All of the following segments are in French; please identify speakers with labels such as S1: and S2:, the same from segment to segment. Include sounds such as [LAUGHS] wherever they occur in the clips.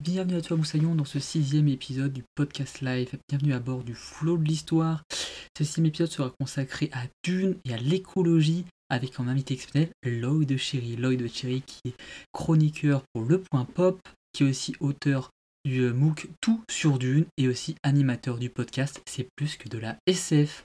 S1: Bienvenue à toi Moussaillon dans ce sixième épisode du podcast live. Bienvenue à bord du flot de l'histoire. Ce sixième épisode sera consacré à Dune et à l'écologie avec un invité exceptionnel, Lloyd Cherry. Lloyd Cherry qui est chroniqueur pour Le Point Pop, qui est aussi auteur du euh, MOOC Tout sur Dune et aussi animateur du podcast C'est plus que de la SF.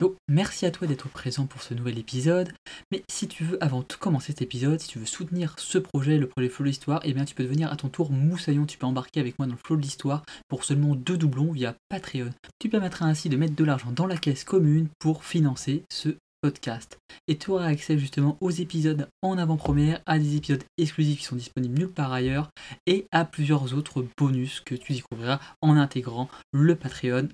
S1: Donc merci à toi d'être présent pour ce nouvel épisode. Mais si tu veux, avant de commencer cet épisode, si tu veux soutenir ce projet, le projet Flow de l'Histoire, eh bien tu peux devenir à ton tour moussaillon. Tu peux embarquer avec moi dans le Flow de l'Histoire pour seulement deux doublons via Patreon. Tu permettras ainsi de mettre de l'argent dans la caisse commune pour financer ce podcast. Et tu auras accès justement aux épisodes en avant-première, à des épisodes exclusifs qui sont disponibles nulle part ailleurs, et à plusieurs autres bonus que tu découvriras en intégrant le Patreon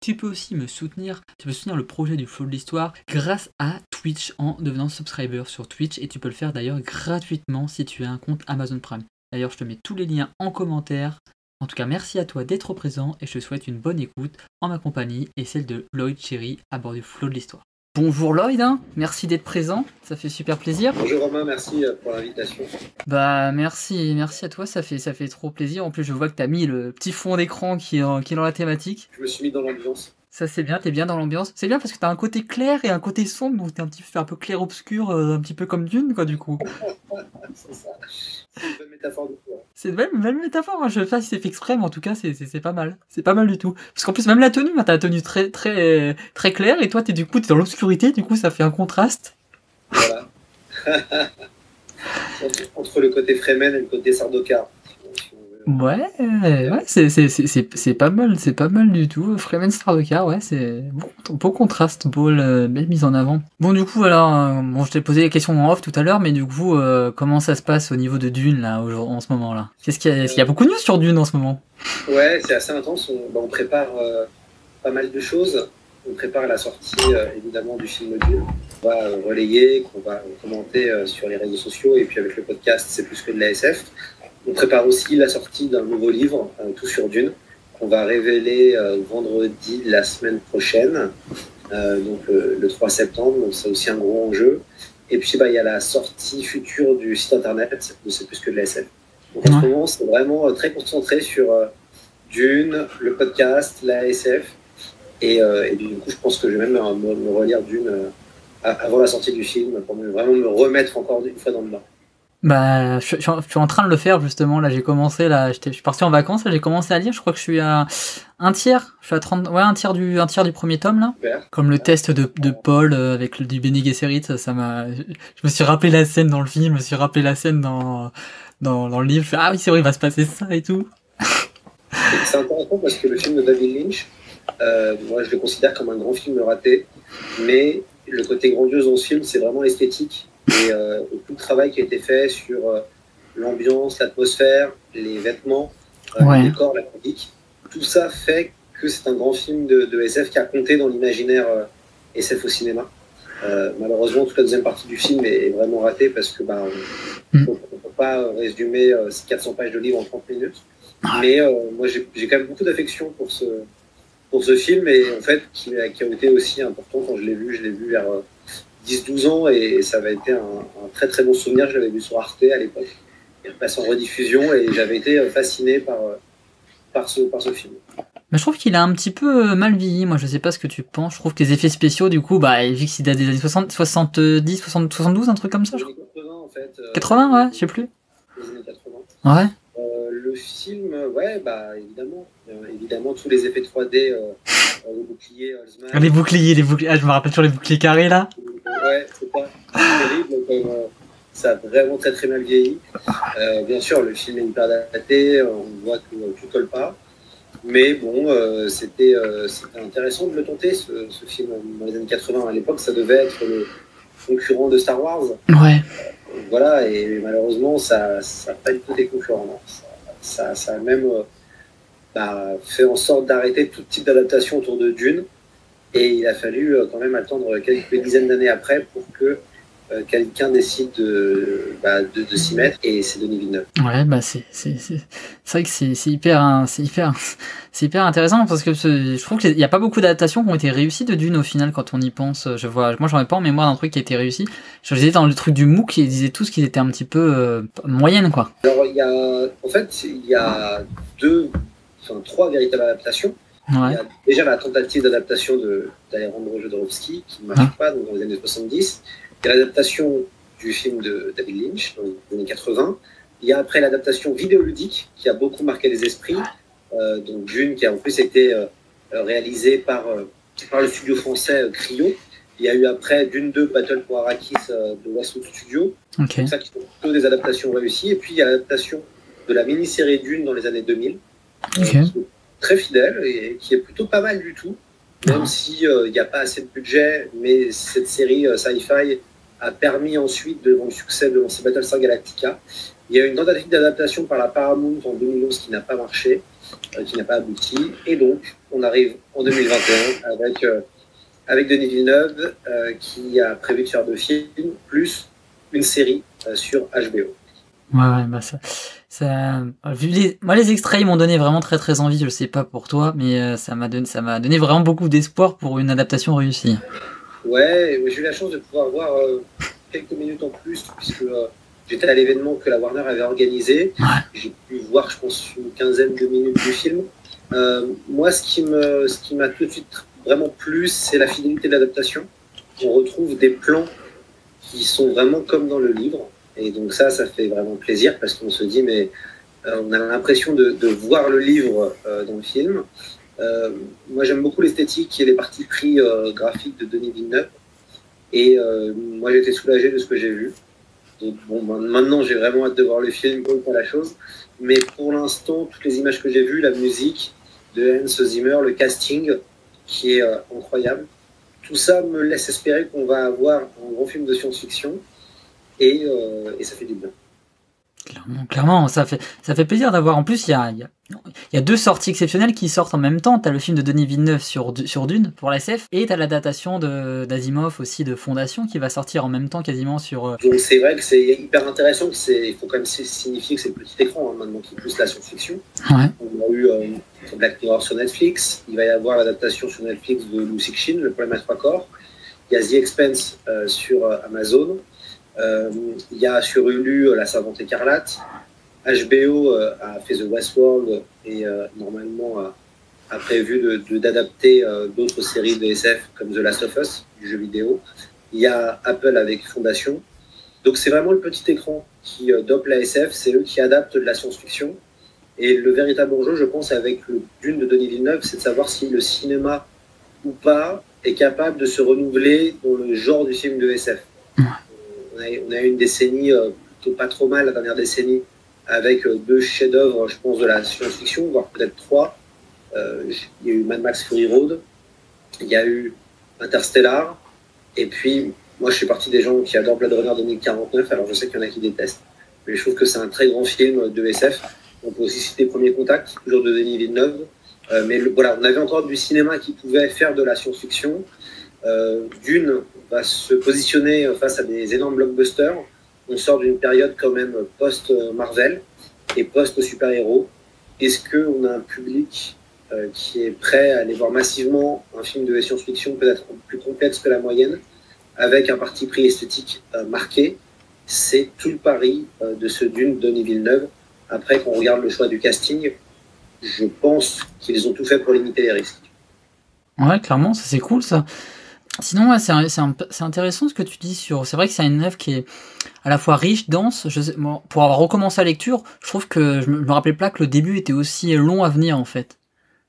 S1: tu peux aussi me soutenir, tu peux soutenir le projet du Flow de l'Histoire grâce à Twitch en devenant subscriber sur Twitch et tu peux le faire d'ailleurs gratuitement si tu as un compte Amazon Prime. D'ailleurs, je te mets tous les liens en commentaire. En tout cas, merci à toi d'être présent et je te souhaite une bonne écoute en ma compagnie et celle de Lloyd Cherry à bord du Flow de l'Histoire. Bonjour Lloyd, hein. merci d'être présent, ça fait super plaisir.
S2: Bonjour Romain, merci euh, pour l'invitation.
S1: Bah merci, merci à toi, ça fait, ça fait trop plaisir. En plus je vois que tu as mis le petit fond d'écran qui, est, qui est dans la thématique.
S2: Je me suis mis dans l'ambiance.
S1: Ça c'est bien, t'es bien dans l'ambiance. C'est bien parce que t'as un côté clair et un côté sombre, donc t'es un petit peu un peu clair-obscur, euh, un petit peu comme Dune quoi du coup. [LAUGHS]
S2: c'est ça. C'est une belle métaphore de toi.
S1: C'est une belle, métaphore, hein. je sais pas si c'est fait exprès, mais en tout cas c'est pas mal. C'est pas mal du tout. Parce qu'en plus même la tenue, hein, t'as la tenue très très très claire et toi t'es du coup t'es dans l'obscurité, du coup ça fait un contraste.
S2: Voilà. [LAUGHS] entre, le côté Fremen et le côté Sardaukar.
S1: Ouais, ouais c'est pas mal, c'est pas mal du tout. Freeman Car, ouais, c'est beau, contraste, beau, belle mise en avant. Bon, du coup, alors, euh, bon, je t'ai posé la question en off tout à l'heure, mais du coup, euh, comment ça se passe au niveau de Dune, là, en ce moment-là? Qu'est-ce qu'il y, a, y a beaucoup de news sur Dune en ce moment?
S2: Ouais, c'est assez intense. On, bah, prépare euh, pas mal de choses. On prépare la sortie, évidemment, du film Dune. On va relayer, qu'on va commenter sur les réseaux sociaux, et puis avec le podcast, c'est plus que de la SF. On prépare aussi la sortie d'un nouveau livre, euh, Tout sur Dune, qu'on va révéler euh, vendredi la semaine prochaine, euh, donc le 3 septembre. Donc c'est aussi un gros enjeu. Et puis bah, il y a la sortie future du site internet de C'est plus que de l'ASF. Donc en ce moment, c'est vraiment très concentré sur Dune, le podcast, la SF. Et, du coup, je pense que je vais même me, relire Dune avant la sortie du film pour vraiment me remettre encore une fois dans le bain.
S1: Bah, je, suis en train de le faire justement. Là, j'ai commencé. Là, je suis parti en vacances. J'ai commencé à lire. Je crois que je suis à un tiers. Je suis à 30, ouais, un tiers du, un tiers du premier tome là. Comme le test de, de Paul euh, avec le, du Bene Gesserit. Ça m'a. Je, me suis rappelé la scène dans le film. Je me suis rappelé la scène dans dans, dans le livre. ah oui, c'est vrai, il va se passer ça et tout.
S2: c'est intéressant parce que le film de David Lynch, euh, moi, je le considère comme un grand film raté. Mais le côté grandiose dans ce film, c'est vraiment l'esthétique et, tout le travail qui a été fait sur euh, l'ambiance, l'atmosphère, les vêtements, euh, le décor, la musique, tout ça fait que c'est un grand film de, SF qui a compté dans l'imaginaire SF au cinéma. malheureusement, toute la deuxième partie du film est, vraiment ratée parce que bah, on ne mm. peut pas résumer ces 400 pages de livre en 30 minutes. Mais moi, j'ai quand même beaucoup d'affection pour ce, pour ce film et en fait, qui, a, qui a été aussi important quand je l'ai vu. Je l'ai vu vers 10-12 ans et ça avait été un, très très bon souvenir. Je l'avais vu sur Arte à l'époque. Il repasse en rediffusion et j'avais été fasciné par, par, ce, par ce film.
S1: Mais je trouve qu'il a un petit peu mal vieilli. Moi, je sais pas ce que tu penses. Je trouve que les effets spéciaux, du coup, bah, vu qu'il date des années 60, 70, 72, un truc comme ça. Je 80, en fait. 80, euh, ouais, je sais plus.
S2: Les années 80.
S1: Ouais.
S2: Euh, le film, ouais, bah, évidemment. Euh, évidemment, tous les effets 3D, les boucliers,
S1: Les boucliers, les boucliers. Ah, je me rappelle toujours les boucliers carrés là
S2: ouais, c'est pas terrible. Euh, ça a vraiment très très mal vieilli. Euh, bien sûr, le film est hyper daté, on voit que tout colle pas. Mais bon, euh, c'était intéressant de le tenter, ce, film dans les années 80. À l'époque, ça devait être le concurrent de Star Wars.
S1: Ouais.
S2: voilà, et malheureusement, ça n'a pas du tout été concurrent. Ça, a même bah, fait en sorte d'arrêter tout type d'adaptation autour de Dune. Et il a fallu euh, quand même attendre quelques dizaines d'années après pour que euh, quelqu'un décide de, bah, de, s'y mettre et c'est Denis Villeneuve.
S1: Ouais, bah c'est vrai que c'est hyper c'est hyper [LAUGHS] c'est hyper intéressant parce que je trouve qu'il n'y a pas beaucoup d'adaptations qui ont été réussies de Dune au final quand on y pense. Je vois, moi j'en ai pas en mémoire d'un truc qui a été réussi. Je disais dans le truc du MOOC, ils disaient tous qu'ils étaient un petit peu euh, moyennes quoi.
S2: Alors il y a en fait il y a deux, enfin trois véritables adaptations. Il y a déjà la tentative d'adaptation d'Alejandro Jodorowsky qui ne marche ah. pas donc dans les années 70 il y a l'adaptation du film de David Lynch dans les années 80. Il y a après l'adaptation vidéoludique qui a beaucoup marqué les esprits. Euh, donc Dune qui a en plus été euh, réalisé par, euh, par le studio français Cryo. Il y a eu après Dune 2 Battle pour Arrakis de Westwood Studio. Okay. ça qui sont plutôt des adaptations réussies. Et puis il y a l'adaptation de la mini-série Dune dans les années 2000. très fidèle et qui est plutôt pas mal du tout. Même s'il n'y a pas assez de budget, mais cette série sci-fi a permis ensuite, devant le succès de lancer Battlestar Galactica. Il y a eu une tentative d'adaptation par la Paramount en 2011 qui n'a pas marché, euh, qui n'a pas abouti. Et donc, on arrive en 2021 avec, euh, avec Denis Villeneuve euh, qui a prévu de faire deux films, plus une série sur HBO.
S1: Ouais, ouais, bah ça, ça, moi les extraits m'ont donné vraiment très très envie. Je sais pas pour toi, mais ça m'a donné, ça m'a donné vraiment beaucoup d'espoir pour une adaptation réussie.
S2: Ouais, j'ai eu la chance de pouvoir voir euh, quelques minutes en plus, puisque euh, j'étais à l'événement que la Warner avait organisé. J'ai pu voir, je pense, une quinzaine de minutes du film. Euh, moi, ce qui me, ce qui m'a tout de suite vraiment plu, c'est la fidélité de l'adaptation. On retrouve des plans qui sont vraiment comme dans le livre. Et donc ça, ça fait vraiment plaisir parce qu'on se dit, mais on a l'impression de, de, voir le livre dans le film. Euh, moi, j'aime beaucoup l'esthétique et les parties pris euh, graphiques de Denis Villeneuve. Et euh, moi, été soulagé de ce que j'ai vu. Donc, bon, maintenant, j'ai vraiment hâte de voir le film, pour la chose. Mais pour l'instant, toutes les images que j'ai vues, la musique de Hans Zimmer, le casting qui est incroyable, tout ça me laisse espérer qu'on va avoir un gros film de science-fiction et, et ça fait du bien.
S1: Clairement, clairement, ça fait, ça fait plaisir d'avoir. En plus, il y a, y, y a, deux sorties exceptionnelles qui sortent en même temps. T'as le film de Denis Villeneuve sur, sur Dune pour la SF, et t'as la datation d'Asimov aussi de Fondation qui va sortir en même temps quasiment sur. Euh,
S2: Donc c'est vrai que c'est hyper intéressant. Il faut quand même signifier que c'est le petit écran hein, maintenant qui pousse la science-fiction. Ouais. On a eu euh, Black Mirror sur Netflix. Il va y avoir l'adaptation sur Netflix de Lucy Chin, Le problème à trois corps. Il y a The Expense euh, sur Amazon. Euh, il y a sur Hulu euh, La Savante Écarlate. HBO euh, a fait The Westworld et normalement a, prévu d'adapter d'autres séries de SF comme The Last of Us, du jeu vidéo. Il y a Apple avec Fondation. Donc c'est vraiment le petit écran qui dope la SF, c'est eux qui adaptent de la science-fiction. Et le véritable enjeu, je pense, avec le Dune de Denis Villeneuve, c'est de savoir si le cinéma ou pas est capable de se renouveler dans le genre du film de SF on a, eu une décennie euh, plutôt pas trop mal, la dernière décennie, avec euh, deux chefs-d'œuvre, je pense, de la science-fiction, voire peut-être trois. Euh, il y a eu Mad Max Fury Road, il y a eu Interstellar, et puis moi je suis parti des gens qui adorent Blade Runner 2049, alors je sais qu'il y en a qui détestent. Mais je trouve que c'est un très grand film de SF. On peut aussi citer Premier Contact, toujours de Denis Villeneuve. mais voilà, on avait encore du cinéma qui pouvait faire de la science-fiction. D'une, va se positionner face à des énormes blockbusters. On sort d'une période quand même post-Marvel et post-super-héros. Est-ce qu'on a un public euh, qui est prêt à aller voir massivement un film de science-fiction peut-être plus complexe que la moyenne, avec un parti pris esthétique euh, marqué? C'est tout le pari euh, de ce Dune Denis Villeneuve. Après, quand on regarde le choix du casting, je pense qu'ils ont tout fait pour limiter les risques.
S1: Ouais, clairement, ça c'est cool ça. Sinon, c'est intéressant ce que tu dis sur. C'est vrai que c'est une œuvre qui est à la fois riche, dense. Je pour avoir recommencé la lecture, je trouve que je me, me rappelais pas que le début était aussi long à venir en fait.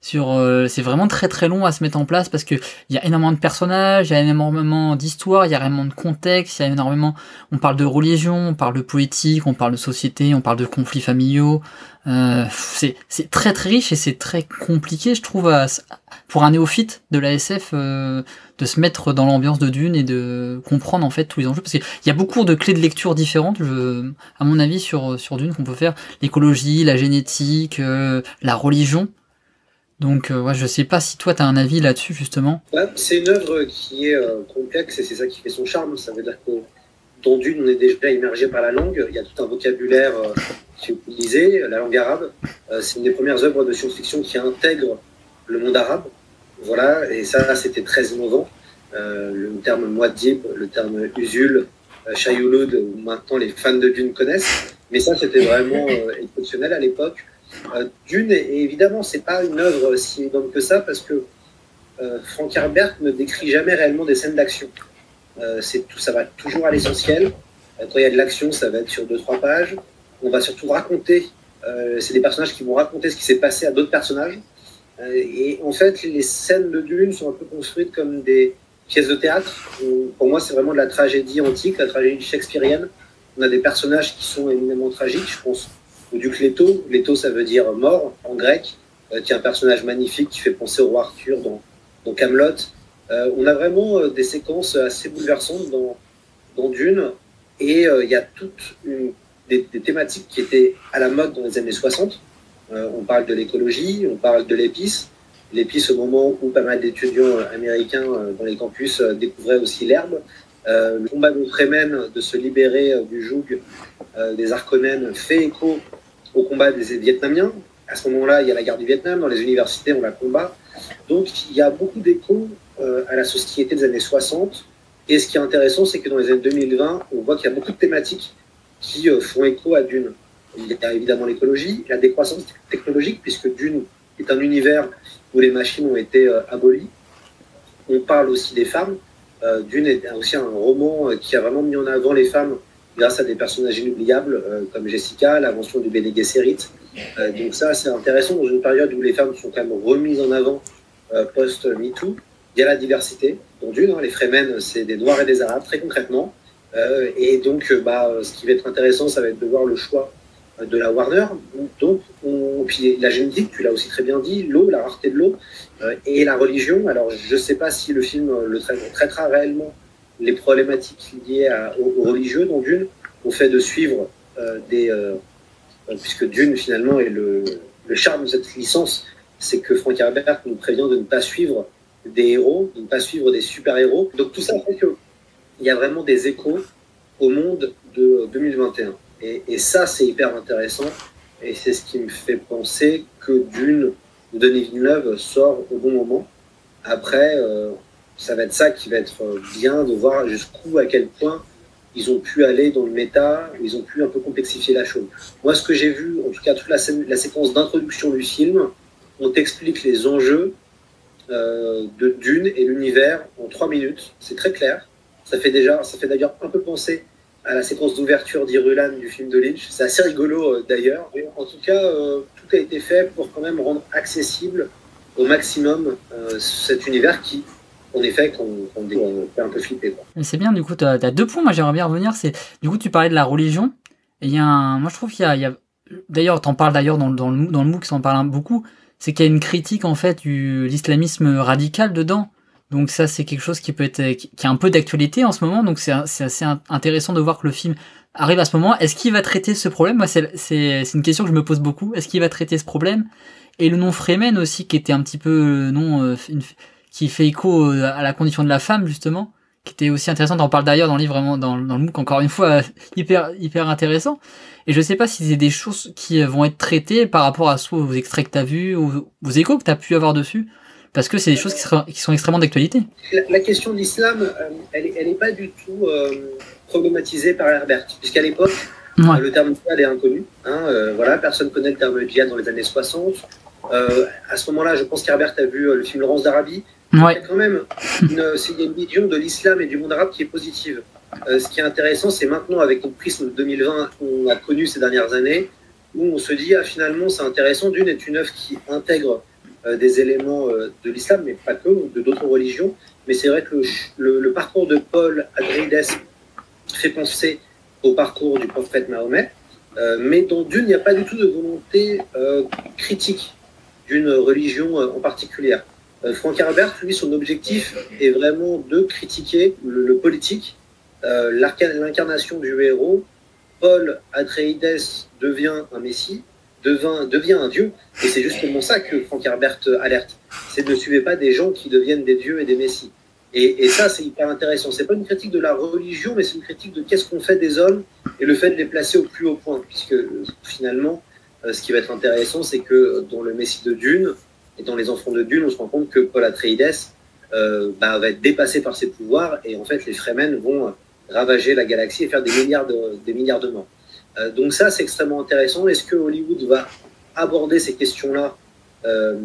S1: Sur, euh, c'est vraiment très très long à se mettre en place parce que il y a énormément de personnages, il y a énormément d'histoires, il y a énormément de contexte, il y a énormément. On parle de religion, on parle de politique, on parle de société, on parle de conflits familiaux. Euh, c'est très très riche et c'est très compliqué, je trouve, pour un néophyte de la SF euh, de se mettre dans l'ambiance de Dune et de comprendre en fait tous les enjeux parce qu'il y a beaucoup de clés de lecture différentes, je, à mon avis, sur sur Dune qu'on peut faire l'écologie, la génétique, euh, la religion. Donc, euh, ouais, je sais pas si toi, tu as un avis là-dessus, justement.
S2: c'est une œuvre qui est euh, complexe et c'est ça qui fait son charme. Ça veut dire qu'on dans Dune, on est déjà immergé par la langue. Il y a tout un vocabulaire qui est utilisé, la langue arabe. c'est une des premières œuvres de science-fiction qui intègre le monde arabe. Voilà, et ça, c'était très innovant. le terme Muad'Dib, le terme Usul, Shayulud, maintenant les fans de Dune connaissent. Mais ça, c'était vraiment exceptionnel à l'époque. Dune, et évidemment, c'est pas une œuvre si énorme que ça, parce que euh, Frank Herbert ne décrit jamais réellement des scènes d'action. Euh, tout, ça va toujours à l'essentiel. Euh, quand il y a de l'action, ça va être sur deux trois pages. On va surtout raconter. c'est des personnages qui vont raconter ce qui s'est passé à d'autres personnages. et en fait, les scènes de Dune sont un peu construites comme des pièces de théâtre. Pour moi, c'est vraiment de la tragédie antique, la tragédie shakespearienne. On a des personnages qui sont éminemment tragiques. Je pense au duc Leto. Leto, ça veut dire mort en grec, qui est un personnage magnifique qui fait penser au roi Arthur dans, donc Camelot. Euh, on a vraiment euh, des séquences assez bouleversantes dans, dans Dune, et euh, il y a toutes des, thématiques qui étaient à la mode dans les années 60. on parle de l'écologie, on parle de l'épice. L'épice au moment où pas mal d'étudiants américains dans les campus découvraient aussi l'herbe. Le combat de Fremen de se libérer du joug des Arconènes fait écho au combat des Vietnamiens. À ce moment-là, il y a la guerre du Vietnam. Dans les universités, on la combat. Donc il y a beaucoup d'échos euh, à la société des années 60. Et ce qui est intéressant, c'est que dans les années 2020, on voit qu'il y a beaucoup de thématiques qui euh, font écho à Dune. Il y a évidemment l'écologie, la décroissance technologique, puisque Dune est un univers où les machines ont été euh, abolies. On parle aussi des femmes. Dune est aussi un roman qui a vraiment mis en avant les femmes grâce à des personnages inoubliables comme Jessica, l'invention du Bene Gesserit, euh, donc ça, c'est intéressant dans une période où les femmes sont quand même remises en avant euh, post-MeToo. Il y a la diversité. Dont d'une, hein, les Fremen, c'est des Noirs et des Arabes, très concrètement. Euh, et donc, bah, ce qui va être intéressant, ça va être de voir le choix de la Warner. Donc, on, puis la génétique, tu l'as aussi très bien dit, l'eau, la rareté de l'eau, et la religion. Alors, je ne sais pas si le film le traitera réellement les problématiques liées aux, religieux dans Dune, au fait de suivre des, euh, puisque Dune finalement est le, le charme de cette licence, c'est que Frank Herbert nous prévient de ne pas suivre des héros, de ne pas suivre des super-héros. Donc tout ça fait qu'il y a vraiment des échos au monde de 2021. Et, ça, c'est hyper intéressant. Et c'est ce qui me fait penser que Dune Denis Villeneuve sort au bon moment. Après, euh, ça va être ça qui va être bien de voir jusqu'où, à quel point ils ont pu aller dans le méta, ils ont pu un peu complexifier la chose. Moi, ce que j'ai vu, en tout cas toute la, séquence d'introduction du film, on t'explique les enjeux euh, de Dune et l'univers en trois minutes. C'est très clair. Ça fait d'ailleurs un peu penser à la séquence d'ouverture d'Irulan du film de Lynch. C'est assez rigolo euh, d'ailleurs. En tout cas, euh, tout a été fait pour quand même rendre accessible au maximum cet univers qui, en effet qu'on fait un peu flipper.
S1: C'est bien, du coup, tu as, deux points, moi j'aimerais bien revenir. C'est Du coup, tu parlais de la religion. Et y a un... Moi je trouve qu'il y, a. D'ailleurs, tu en parles d'ailleurs dans, le, dans le MOOC, qui s'en parle beaucoup. C'est qu'il y a une critique en fait de l'islamisme radical dedans. Donc ça, c'est quelque chose qui peut être, qui a un peu d'actualité en ce moment. Donc c'est assez intéressant de voir que le film arrive à ce moment. Est-ce qu'il va traiter ce problème? Moi, c'est une question que je me pose beaucoup. Est-ce qu'il va traiter ce problème? Et le nom Fremen aussi, qui était un petit peu non euh, une, qui fait écho euh, à la condition de la femme justement, qui était aussi intéressante. On parle d'ailleurs dans le livre vraiment dans, le MOOC encore une fois [LAUGHS] hyper hyper intéressant. Et je sais pas si c'est des choses qui vont être traitées par rapport à soit aux extraits que tu as vus, ou aux échos que tu as pu avoir dessus, parce que c'est des choses qui, qui sont extrêmement d'actualité.
S2: La, question de l'islam, euh, elle n'est pas du tout euh, problématisée par Herbert, puisqu'à l'époque, le terme djihad est inconnu. Hein, voilà, personne connaît le terme djihad dans les années 60. à ce moment-là, je pense qu'Herbert a vu le film Laurence d'Arabie, il y a quand même une, une vision de l'islam et du monde arabe qui est positive. Euh, ce qui est intéressant, c'est maintenant, avec le prisme de 2020 qu'on a connu ces dernières années, où on se dit, ah, finalement, c'est intéressant. D'une est une œuvre qui intègre euh, des éléments euh, de l'islam, mais pas que, de d'autres religions. Mais c'est vrai que le, parcours de Paul Atreides fait penser au parcours du prophète Mahomet. mais dans Dune, il n'y a pas du tout de volonté critique d'une religion en particulier. Euh, Frank Herbert, lui, son objectif est vraiment de critiquer le, politique, euh, l'incarnation du héros. Paul Atreides devient un messie, devient, un dieu, et c'est justement ça que Frank Herbert alerte. C'est ne suivez pas des gens qui deviennent des dieux et des messies. Et, ça, c'est hyper intéressant. C'est pas une critique de la religion, mais c'est une critique de qu'est-ce qu'on fait des hommes et le fait de les placer au plus haut point. Puisque finalement, euh, ce qui va être intéressant, c'est que dans le Messie de Dune et dans les Enfants de Dune, on se rend compte que Paul Atreides euh, bah, va être dépassé par ses pouvoirs et en fait, les Fremen vont ravager la galaxie et faire des milliards de, des milliards de morts. Euh, donc ça, c'est extrêmement intéressant. Est-ce que Hollywood va aborder ces questions-là euh,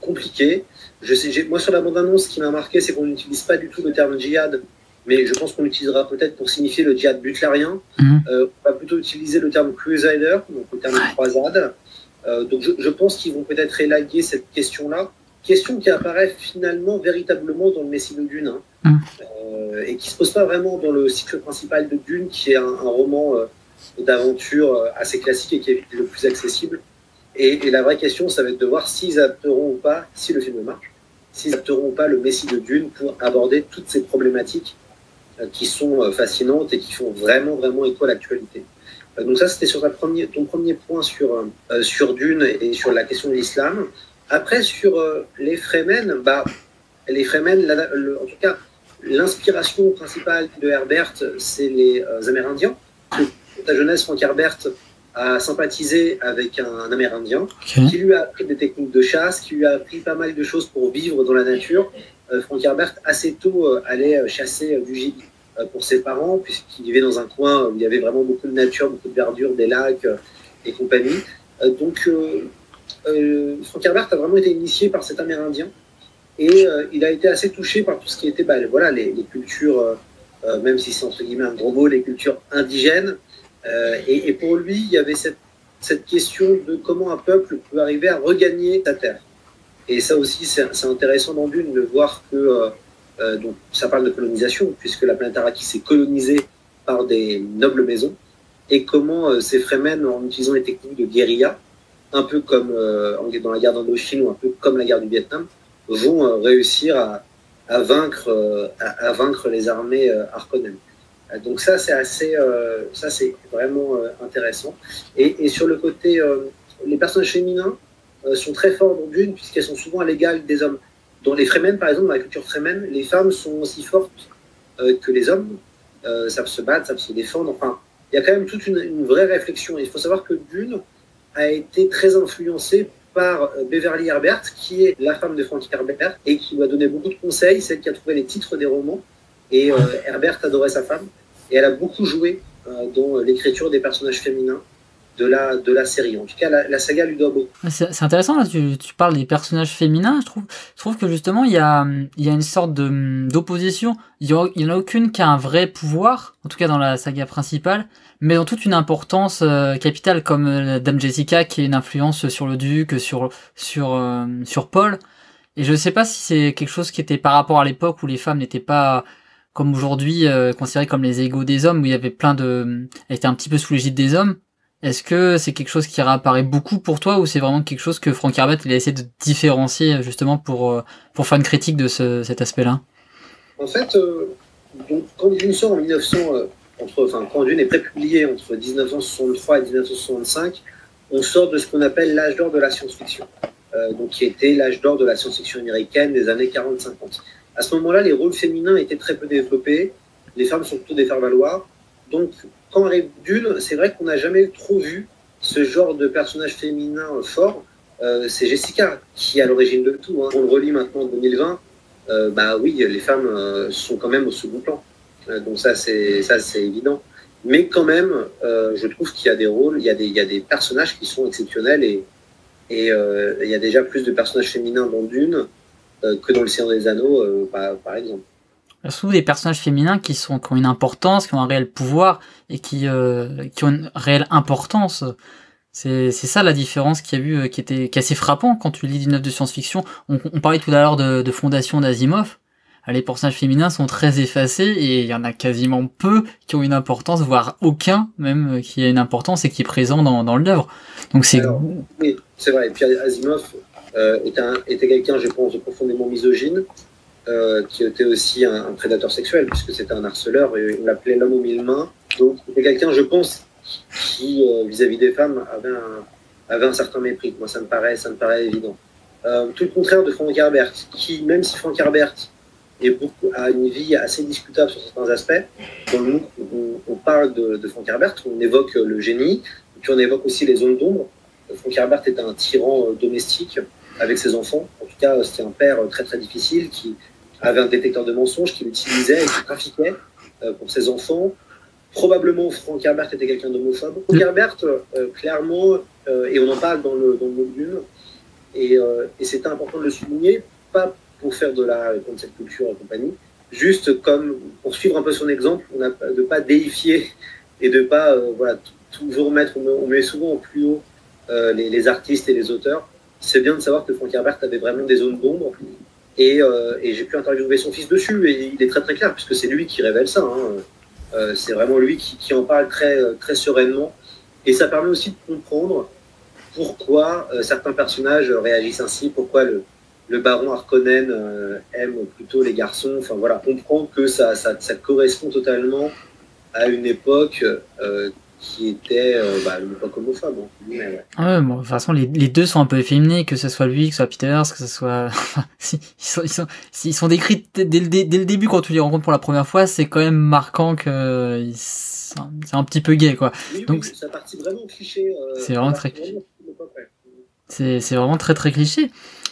S2: compliquées? Je sais, Moi, sur la bande-annonce, ce qui m'a marqué, c'est qu'on n'utilise pas du tout le terme djihad, mais je pense qu'on l'utilisera peut-être pour signifier le djihad butlarien. Mhm. Euh, on va plutôt utiliser le terme crusader, donc le terme croisade. Euh, donc je, pense qu'ils vont peut-être élaguer cette question-là, question qui apparaît finalement véritablement dans le Messie de Dune, hein. mhm. euh, et qui ne se pose pas vraiment dans le cycle principal de Dune, qui est un, un roman d'aventure euh, assez classique et qui est le plus accessible. Et, la vraie question, ça va être de voir s'ils adapteront ou pas, si le film marche, s'ils adapteront ou pas le Messie de Dune pour aborder toutes ces problématiques euh, qui sont euh, fascinantes et qui font vraiment, vraiment écho à l'actualité. Donc ça, c'était sur ton premier point sur, sur Dune et sur la question de l'islam. Après, sur les Fremen, bah, les Fremen, en tout cas, l'inspiration principale de Herbert, c'est les Amérindiens ta jeunesse, Frank Herbert a sympathisé avec un, Amérindien qui lui a appris des techniques de chasse, qui lui a appris pas mal de choses pour vivre dans la nature. Euh, Frank Herbert, assez tôt, euh, allait euh, chasser du gibier pour ses parents, puisqu'il vivait dans un coin où il y avait vraiment beaucoup de nature, beaucoup de verdure, des lacs et compagnie. donc, Frank Herbert a vraiment été initié par cet Amérindien et il a été assez touché par tout ce qui était bah, voilà, les, les cultures, même si c'est entre guillemets un gros mot, les cultures indigènes, euh, et, pour lui, il y avait cette, question de comment un peuple peut arriver à regagner sa terre. Et ça aussi, c'est intéressant dans Dune de voir que euh, euh, donc, ça parle de colonisation, puisque la planète Arrakis s'est colonisée par des nobles maisons, et comment ces Fremen, en utilisant les techniques de guérilla, un peu comme dans la guerre d'Indochine ou un peu comme la guerre du Vietnam, vont réussir à, vaincre, les armées Harkonnen. Euh, donc ça, c'est assez, euh, ça c'est vraiment euh, intéressant. Et, sur le côté, les personnages féminins sont très forts dans Dune puisqu'elles sont souvent à l'égal des hommes. Dans les Fremen, par exemple, dans la culture Fremen, les femmes sont aussi fortes que les hommes. savent se battre, savent se défendre. Enfin, il y a quand même toute une, vraie réflexion. il faut savoir que Dune a été très influencé par Beverly Herbert, qui est la femme de Frank Herbert, et qui lui a donné beaucoup de conseils, celle qui a trouvé les titres des romans. Et Herbert adorait sa femme. Et elle a beaucoup joué euh, dans l'écriture des personnages féminins de la, de la série. En tout cas, la, saga lui doit.
S1: C'est intéressant, là, tu, parles des personnages féminins. Je trouve, je trouve que justement, il y a, y a une sorte d'opposition. Il n'y en a aucune qui a un vrai pouvoir, en tout cas dans la saga principale, mais dans toute une importance euh, capitale, comme euh, Dame Jessica, qui a une influence sur le duc, sur, sur, sur Paul. Et je ne sais pas si c'est quelque chose qui était par rapport à l'époque où les femmes n'étaient pas comme aujourd'hui euh, considéré comme les égaux des hommes, où il y avait plein de... Elle était un petit peu sous l'égide des hommes. Est-ce que c'est quelque chose qui réapparaît beaucoup pour toi ou c'est vraiment quelque chose que Frank Herbert il a essayé de différencier justement pour, euh, pour faire une critique de ce, cet aspect-là?
S2: En fait, euh, quand Dune sort en 1900, euh, entre, enfin, quand Dune est prépublié entre 1963 et 1965, on sort de ce qu'on appelle l'âge d'or de la science-fiction, donc qui était l'âge d'or de la science-fiction américaine des années 40-50. À ce moment-là, les rôles féminins étaient très peu développés. Les femmes sont plutôt des faire-valoir. Donc, quand arrive Dune, c'est vrai qu'on n'a jamais trop vu ce genre de personnage féminin fort. Euh, c'est Jessica qui est à l'origine de tout. Hein. On le relit maintenant en 2020. Euh, bah oui, les femmes euh, sont quand même au second plan. donc ça, c'est ça, c'est évident. Mais quand même, je trouve qu'il y a des rôles, il y a des, il y a des personnages qui sont exceptionnels et, il y a déjà plus de personnages féminins dans Dune que dans le Seigneur des Anneaux, euh, par, exemple.
S1: Surtout des personnages féminins qui, sont, qui ont une importance, qui ont un réel pouvoir et qui, euh, qui ont une réelle importance. C'est, c'est ça la différence qu'il y a eu, qui était qui est assez frappant quand tu lis du neuf de science-fiction. On, on parlait tout à l'heure de, de Fondation d'Asimov. Les personnages féminins sont très effacés et il y en a quasiment peu qui ont une importance, voire aucun même qui a une importance et qui est présent dans, dans l'œuvre. Donc c'est.
S2: Oui, c'est vrai. Et puis Asimov, euh, était, était quelqu'un, je pense, profondément misogyne, euh, qui était aussi un, prédateur sexuel, puisque c'était un harceleur, et on l'appelait l'homme aux mille mains. Donc, c'était quelqu'un, je pense, qui, euh, vis-à-vis des femmes, avait un, certain mépris. Moi, ça me paraît, ça me paraît évident. tout le contraire de Frank Herbert, qui, même si Frank Herbert a une vie assez discutable sur certains aspects. Dans le on, parle de, de, Frank Herbert, on évoque le génie, puis on évoque aussi les zones d'ombre. Frank Herbert est un tyran euh, domestique avec ses enfants. En tout cas, c'était un père très très difficile qui avait un détecteur de mensonges qu'il utilisait et qui trafiquait euh, pour ses enfants. Probablement, Frank Herbert était quelqu'un d'homophobe. Frank Herbert, euh, clairement, et on en parle dans le, dans le d'une, et, et c'était important de le souligner, pas pour faire de la cette culture et compagnie, juste comme pour suivre un peu son exemple, on a, de pas déifier et de pas voilà, toujours mettre, on met souvent au plus haut euh, les, artistes et les auteurs. C'est bien de savoir que Frank Herbert avait vraiment des zones d'ombre. Et, euh, et j'ai pu interviewer son fils dessus, et il est très très clair, puisque c'est lui qui révèle ça. Hein. Euh, c'est vraiment lui qui, en parle très, très sereinement. Et ça permet aussi de comprendre pourquoi certains personnages réagissent ainsi, pourquoi le, baron Harkonnen aime plutôt les garçons. Enfin voilà, comprendre que ça, ça correspond totalement à une époque qui était euh, bah, pas homophobe. Hein. Ouais.
S1: ouais bon, de toute façon, les, les, deux sont un peu efféminés, que ce soit lui, que ce soit Peters, que ce soit. [LAUGHS] ils, sont, ils, sont, ils sont décrits dès le, dès le début quand tu les rencontres pour la première fois, c'est quand même marquant que c'est un, petit peu gay, quoi.
S2: Oui, Donc, oui, vraiment cliché. Euh,
S1: c'est vraiment très. C'est vraiment très très cliché.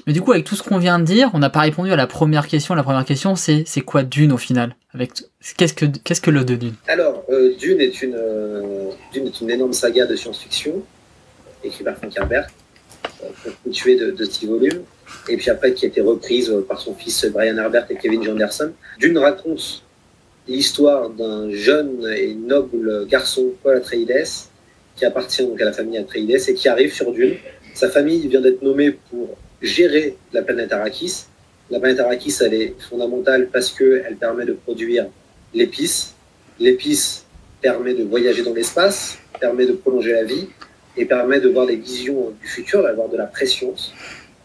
S1: Mais du coup, avec tout ce qu'on vient de dire, on n'a pas répondu à la première question. La première question, c'est c'est quoi Dune au final? Avec qu'est-ce que qu'est-ce que le de Dune?
S2: Alors, euh, Dune est une euh, Dune est une énorme saga de science-fiction écrite par Frank Herbert, euh, constituée de, de six volumes, et puis après qui a été reprise par son fils Brian Herbert et Kevin Janderson. Dune raconte l'histoire d'un jeune et noble garçon, Paul Atreides, qui appartient donc à la famille Atreides et qui arrive sur Dune. Sa famille vient d'être nommée pour gérer la planète Arrakis. La planète Arrakis, elle est fondamentale parce qu'elle permet de produire l'épice. L'épice permet de voyager dans l'espace, permet de prolonger la vie et permet de voir les visions du futur, d'avoir de la préscience.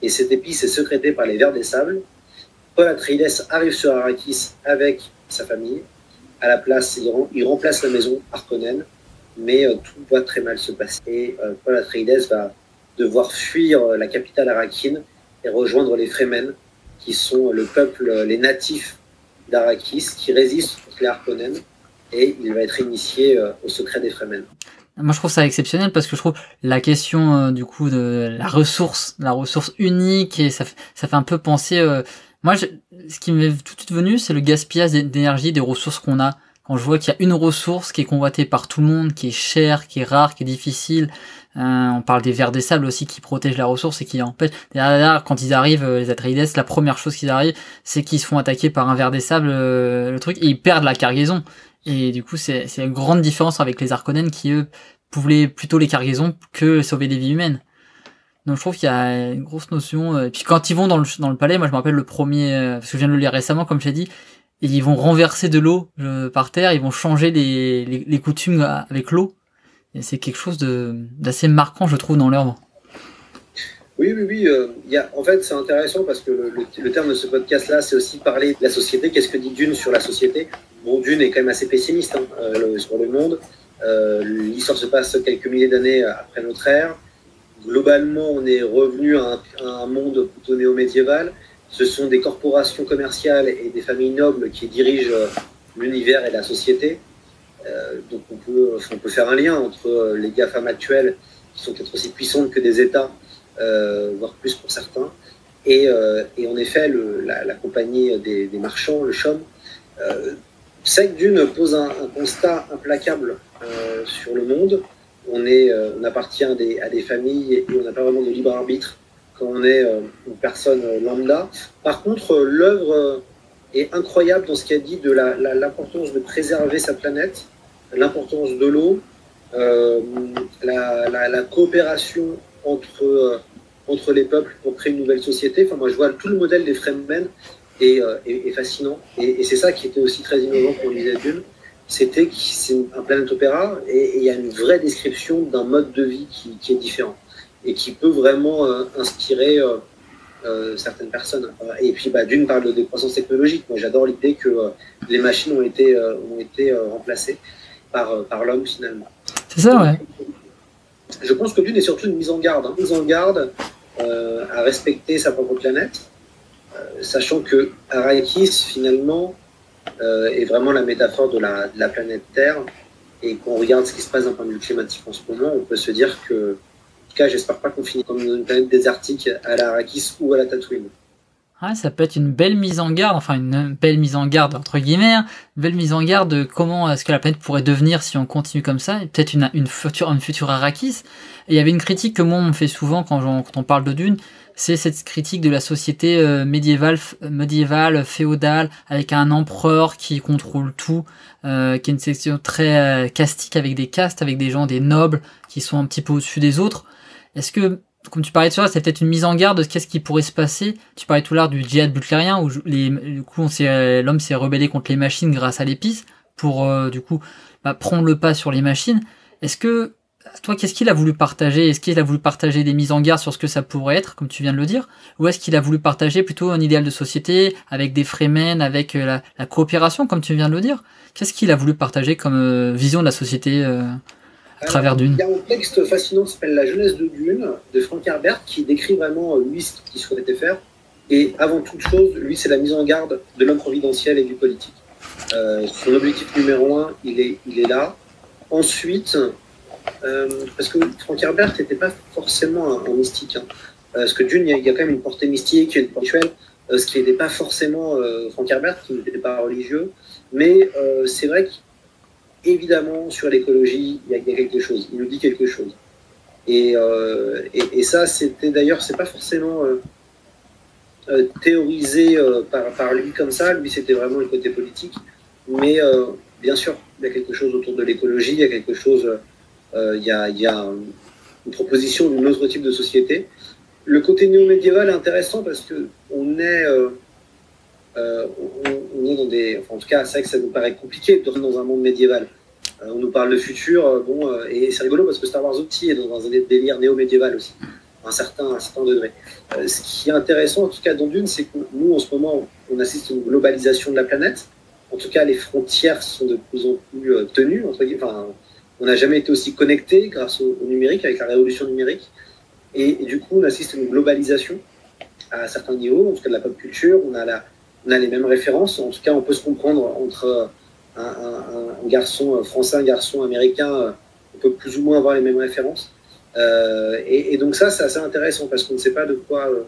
S2: Et cette épice est sécrétée par les vers des sables. Paul Atreides arrive sur Arrakis avec sa famille. À la place, il, remplace la maison Harkonnen, mais euh, tout va très mal se passer. Et euh, Paul Atreides va devoir fuir euh, la capitale Arrakine et rejoindre les Fremen, qui sont le peuple, euh, les natifs d'Arrakis, qui résistent contre les Harkonnen, et il va être initié euh, au secret des Fremen.
S1: Moi, je trouve ça exceptionnel parce que je trouve la question du coup de la ressource, la ressource unique, et ça fait un peu penser. moi, ce qui m'est tout de suite venu, c'est le gaspillage d'énergie, des ressources qu'on a. Quand je vois qu'il y a une ressource qui est convoitée par tout le monde, qui est chère, qui est rare, qui est difficile, euh, on parle des vers des sables aussi qui protègent la ressource et qui empêchent. Derrière, quand ils arrivent, euh, les Atreides, la première chose qu'ils arrivent, c'est qu'ils se font attaquer par un ver des sables, euh, le truc, et ils perdent la cargaison. Et du coup, c'est une grande différence avec les Arconen qui, eux, pouvaient plutôt les cargaisons que sauver des vies humaines. Donc je trouve qu'il y a une grosse notion. Et puis quand ils vont dans le, dans le palais, moi je me rappelle le premier, parce que je viens de le lire récemment, comme je dit, ils vont renverser de l'eau par terre, ils vont changer les, les coutumes avec l'eau. Et c'est quelque chose d'assez marquant, je trouve, dans l'œuvre.
S2: Oui, oui, oui. Euh, y a, en fait, c'est intéressant parce que le, terme de ce podcast-là, c'est aussi parler de la société. Qu'est-ce que dit Dune sur la société? Bon, Dune est quand même assez pessimiste hein, euh, sur le monde. Euh, L'histoire se passe quelques milliers d'années après notre ère. Globalement, on est revenu à un, à un monde plutôt néo-médiéval. Ce sont des corporations commerciales et des familles nobles qui dirigent l'univers et la société. Euh, donc on peut, on peut faire un lien entre euh, les GAFAM actuels, qui sont peut-être aussi puissantes que des États, euh, voire plus pour certains, et, en effet la, compagnie des, marchands, le CHOM. Sec Dune pose un, constat implacable sur le monde. On, appartient à des, familles et on n'a pas vraiment de libre arbitre quand on est une personne lambda. Par contre, l'œuvre est incroyable dans ce qu'elle dit de l'importance de préserver sa planète l'importance de l'eau, euh, la, coopération entre, euh, entre les peuples pour créer une nouvelle société. Enfin, moi, je vois tout le modèle des Fremen est, euh, est, fascinant. Et, c'est ça qui était aussi très innovant pour lisait Dune. C'était que c'est un planète opéra et il y a une vraie description d'un mode de vie qui, est différent et qui peut vraiment inspirer certaines personnes. Et puis, bah, d'une parle de décroissance technologique. Moi, j'adore l'idée que les machines ont été, ont été remplacées par, euh, par l'homme finalement.
S1: C'est ça, ouais.
S2: Je pense que Dune est surtout une mise en garde, hein. mise en garde euh, à respecter sa propre planète, sachant que Arrakis, finalement, est vraiment la métaphore de la, de la planète Terre, et qu'on regarde ce qui se passe d'un point de vue climatique en ce moment, on peut se dire que, en tout cas, j'espère pas qu'on finit comme une planète désertique à la Arrakis ou à la Tatooine.
S1: Ouais, ça peut être une belle mise en garde, enfin une belle mise en garde entre guillemets, hein. une belle mise en garde de comment est-ce que la planète pourrait devenir si on continue comme ça, et peut-être une, une, future, une future. Et il y avait une critique que moi on me fait souvent quand, quand on parle de Dune, c'est cette critique de la société euh, médiévale, médiévale, féodale, avec un empereur qui contrôle tout, euh, qui est une section très euh, castique avec des castes, avec des gens, des nobles qui sont un petit peu au-dessus des autres. Est-ce que comme tu parlais de ça, c'est peut-être une mise en garde de qu'est-ce qui pourrait se passer. Tu parlais tout l'heure du djihad butlérien où les, du coup, l'homme s'est rebellé contre les machines grâce à l'épice pour euh, du coup bah, prendre le pas sur les machines. Est-ce que toi, qu'est-ce qu'il a voulu partager? Est-ce qu'il a voulu partager des mises en garde sur ce que ça pourrait être, comme tu viens de le dire, ou est-ce qu'il a voulu partager plutôt un idéal de société avec des fremen, avec euh, la, coopération, comme tu viens de le dire? Qu'est-ce qu'il a voulu partager comme euh, vision de la société travers Dune.
S2: Il y a un texte fascinant qui s'appelle La jeunesse de Dune de Frank Herbert qui décrit vraiment euh, lui ce qu'il souhaitait faire. Et avant toute chose, lui, c'est la mise en garde de l'homme providentiel et du politique. Euh, son objectif numéro un, il est, il est là. Ensuite, euh, parce que Frank Herbert n'était pas forcément un, mystique. Hein. parce que Dune, il y, a, quand même une portée mystique, une portée rituelle, ce qui n'était pas forcément Frank Herbert, qui n'était pas religieux. Mais c'est vrai que évidemment, sur l'écologie, il y, a quelque chose. Il nous dit quelque chose. Et, euh, ça, c'était d'ailleurs, c'est pas forcément euh, euh, théorisé par, par, lui comme ça. Lui, c'était vraiment le côté politique. Mais bien sûr, il y a quelque chose autour de l'écologie. Il y a quelque chose. il, y a, il y a une proposition d'un autre type de société. Le côté néo-médiéval est intéressant parce que on est euh, on, est dans des. en tout cas, c'est vrai que ça nous paraît compliqué de dans un monde médiéval. Euh, on nous parle de futur, euh, bon, et c'est rigolo parce que Star Wars aussi est dans un délire néo-médiéval aussi, à un certain, un certain degré. ce qui est intéressant, en tout cas, dans Dune, c'est que nous, en ce moment, on assiste à une globalisation de la planète. En tout cas, les frontières sont de plus en plus tenues. Entre enfin, on n'a jamais été aussi connecté grâce au, numérique, avec la révolution numérique. Et, et, du coup, on assiste à une globalisation à certains niveaux, en tout cas de la pop culture. On a la, on a les mêmes références. En tout cas, on peut se comprendre entre un, garçon français, un garçon américain. On peut plus ou moins avoir les mêmes références. Euh, et, donc ça, c'est assez intéressant parce qu'on ne sait pas de quoi euh,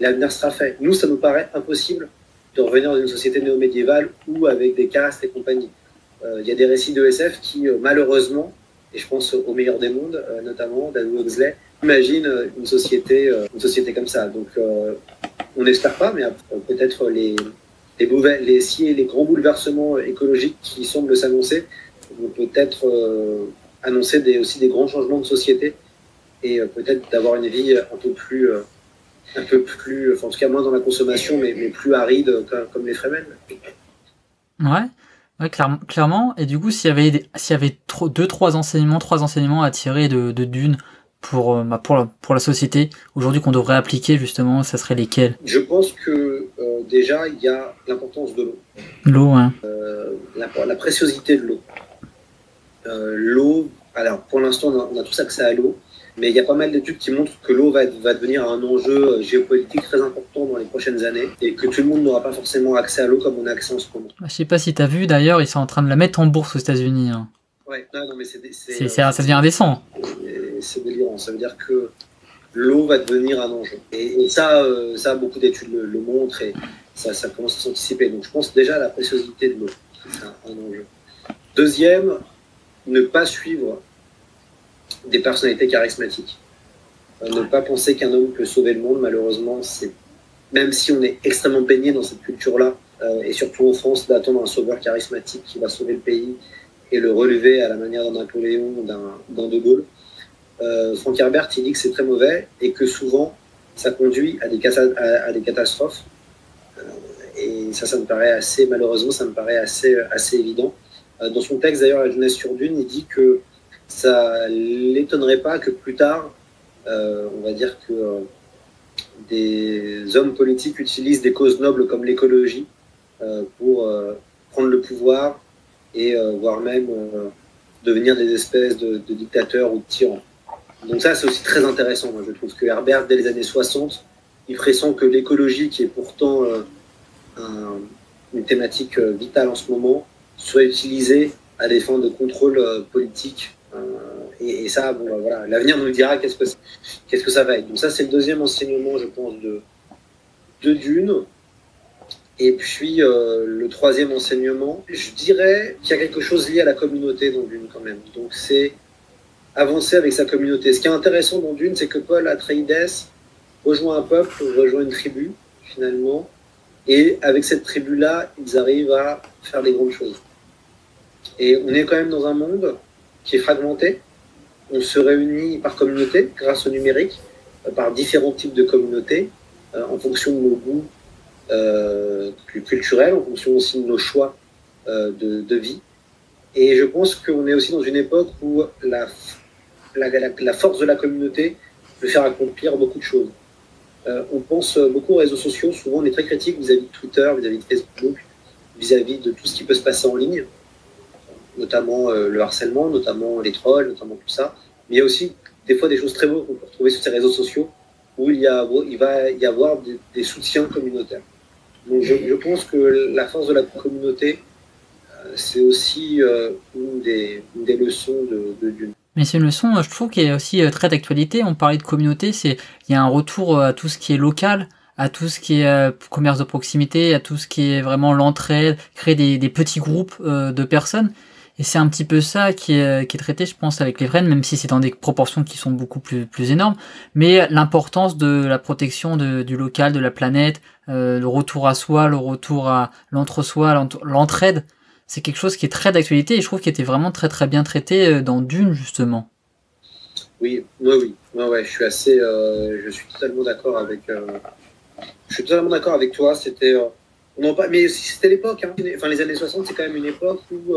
S2: l'avenir sera fait. Nous, ça nous paraît impossible de revenir dans une société néo-médiévale ou avec des castes et compagnie. Euh, il y a des récits de SF qui, malheureusement, et je pense au meilleur des mondes, notamment d'Adou Huxley, imaginent une société, une société comme ça. Donc on n'espère pas, mais peut-être les, les, les, les grands bouleversements écologiques qui semblent s'annoncer vont peut-être euh, annoncer aussi des grands changements de société et euh, peut-être d'avoir une vie un peu plus, euh, un peu plus, enfin, en tout cas moins dans la consommation, mais, plus aride comme, les Fremen.
S1: Ouais. clairement, Et du coup, s'il y avait, s'il y avait deux, trois enseignements, trois enseignements à tirer de, de Dune pour, euh, bah, pour, la, pour la société aujourd'hui qu'on devrait appliquer justement, ça serait lesquels?
S2: Je pense que euh, déjà il y a l'importance de l'eau.
S1: L'eau, hein.
S2: la, la, préciosité de l'eau. l'eau, alors pour l'instant on, a tous accès à l'eau, mais il y a pas mal d'études qui montrent que l'eau va, va, devenir un enjeu géopolitique très important dans les prochaines années et que tout le monde n'aura pas forcément accès à l'eau comme on a accès en ce moment.
S1: Bah, je sais pas si tu as vu d'ailleurs, ils sont en train de la mettre en bourse aux États-unis. Hein.
S2: Ouais, non, mais c'est,
S1: ça devient indécent
S2: c'est délirant. Ça veut dire que l'eau va devenir un enjeu. Et, ça, euh, ça, beaucoup d'études le, montrent et ça, commence à s'anticiper. Donc je pense déjà à la préciosité de l'eau, c'est un, enjeu. Deuxième, ne pas suivre des personnalités charismatiques. Euh, ne pas penser qu'un homme peut sauver le monde, malheureusement, c'est même si on est extrêmement baigné dans cette culture-là, euh, et surtout en France, d'attendre un sauveur charismatique qui va sauver le pays et le relever à la manière d'un Napoléon, d'un De Gaulle, euh, Frank Herbert, il dit que c'est très mauvais et que souvent, ça conduit à des, catastrophes. Euh, et ça, ça me paraît assez, malheureusement, ça me paraît assez, assez évident. Euh, dans son texte, d'ailleurs, La jeunesse sur Dune, il dit que ça l'étonnerait pas que plus tard, on va dire que des hommes politiques utilisent des causes nobles comme l'écologie pour prendre le pouvoir et voire même devenir des espèces de, dictateurs ou de tyrans. Donc ça, c'est aussi très intéressant. Moi, je trouve que Herbert, dès les années 60, il pressent que l'écologie, qui est pourtant une thématique vitale en ce moment, soit utilisée à des fins de contrôle politique. Et, ça, bon, bah, voilà, l'avenir nous dira qu'est-ce que, qu'est-ce que ça va être. Donc ça, c'est le deuxième enseignement, je pense, de, de Dune. Et puis euh, le troisième enseignement, je dirais qu'il y a quelque chose lié à la communauté dans Dune quand même. Donc c'est avancer avec sa communauté. Ce qui est intéressant dans Dune, c'est que Paul Atreides rejoint un peuple, rejoint une tribu finalement, et avec cette tribu-là, ils arrivent à faire des grandes choses. Et on est quand même dans un monde qui est fragmenté. On se réunit par communauté grâce au numérique, euh, par différents types de communautés, euh, en fonction de nos goûts euh, culturels, en fonction aussi de nos choix de, vie. Et je pense qu'on est aussi dans une époque où la, la, force de la communauté peut faire accomplir beaucoup de choses. on pense beaucoup aux réseaux sociaux. Souvent, on est très critique vis-à-vis de Twitter, vis-à-vis de Facebook, vis-à-vis de tout ce qui peut se passer en ligne, notamment le harcèlement, notamment les trolls, notamment tout ça. Mais il y a aussi des fois des choses très beaux qu'on peut retrouver sur ces réseaux sociaux où il, y a, il va y avoir des, soutiens communautaires. Donc je, pense que la force de la communauté, euh, c'est aussi euh, une, des, leçons de, Dune.
S1: Mais c'est une leçon, je trouve, qui est aussi euh, très d'actualité. On parlait de communauté, c'est il y a un retour à tout ce qui est local, à tout ce qui est commerce de proximité, à tout ce qui est vraiment l'entraide, créer des, petits groupes de personnes. Et c'est un petit peu ça qui est, qui est traité, je pense, avec les Vrennes, même si c'est dans des proportions qui sont beaucoup plus, plus énormes. Mais l'importance de la protection du local, de la planète, euh, le retour à soi, le retour à l'entre-soi, l'entraide, c'est quelque chose qui est très d'actualité et je trouve qu'il était vraiment très très bien traité euh, dans Dune, justement.
S2: Oui, oui, oui. Je suis assez, euh, je suis totalement d'accord avec, je suis totalement d'accord avec toi. C'était, on pas, mais c'était l'époque. Hein. Enfin, les années 60, c'est quand même une époque où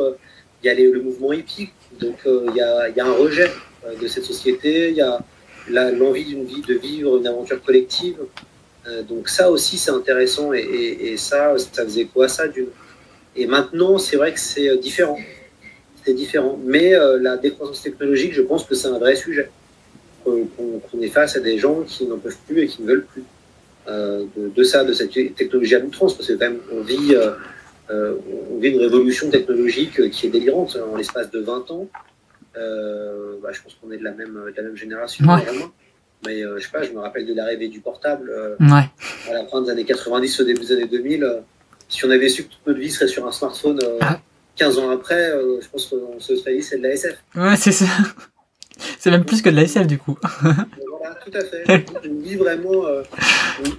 S2: il y a le mouvement hippie, donc euh, il, y a, un rejet euh, de cette société, il y a l'envie d'une vie, de vivre une aventure collective. Euh, donc ça aussi c'est intéressant et, et, ça, ça faisait quoi ça d'une? Et maintenant c'est vrai que c'est différent, c'est différent. Mais la décroissance technologique, je pense que c'est un vrai sujet. Qu'on est face à des gens qui n'en peuvent plus et qui ne veulent plus de, de, ça, de cette technologie à l'outrance, parce que quand même on vit euh, on vit une révolution technologique qui est délirante. En l'espace de 20 ans, euh, bah, je pense qu'on est de la même, de la même génération. Mais euh, je sais pas, je me rappelle de l'arrivée du portable à la fin des années 90, au début des années 2000. Si on avait su que toute notre vie serait sur un smartphone 15 ah. ans après, je pense qu'on se serait dit c'est de la SF.
S1: Ouais, c'est ça. [LAUGHS] C'est même plus que de la SF du coup. [LAUGHS]
S2: voilà, tout à fait. On vit vraiment,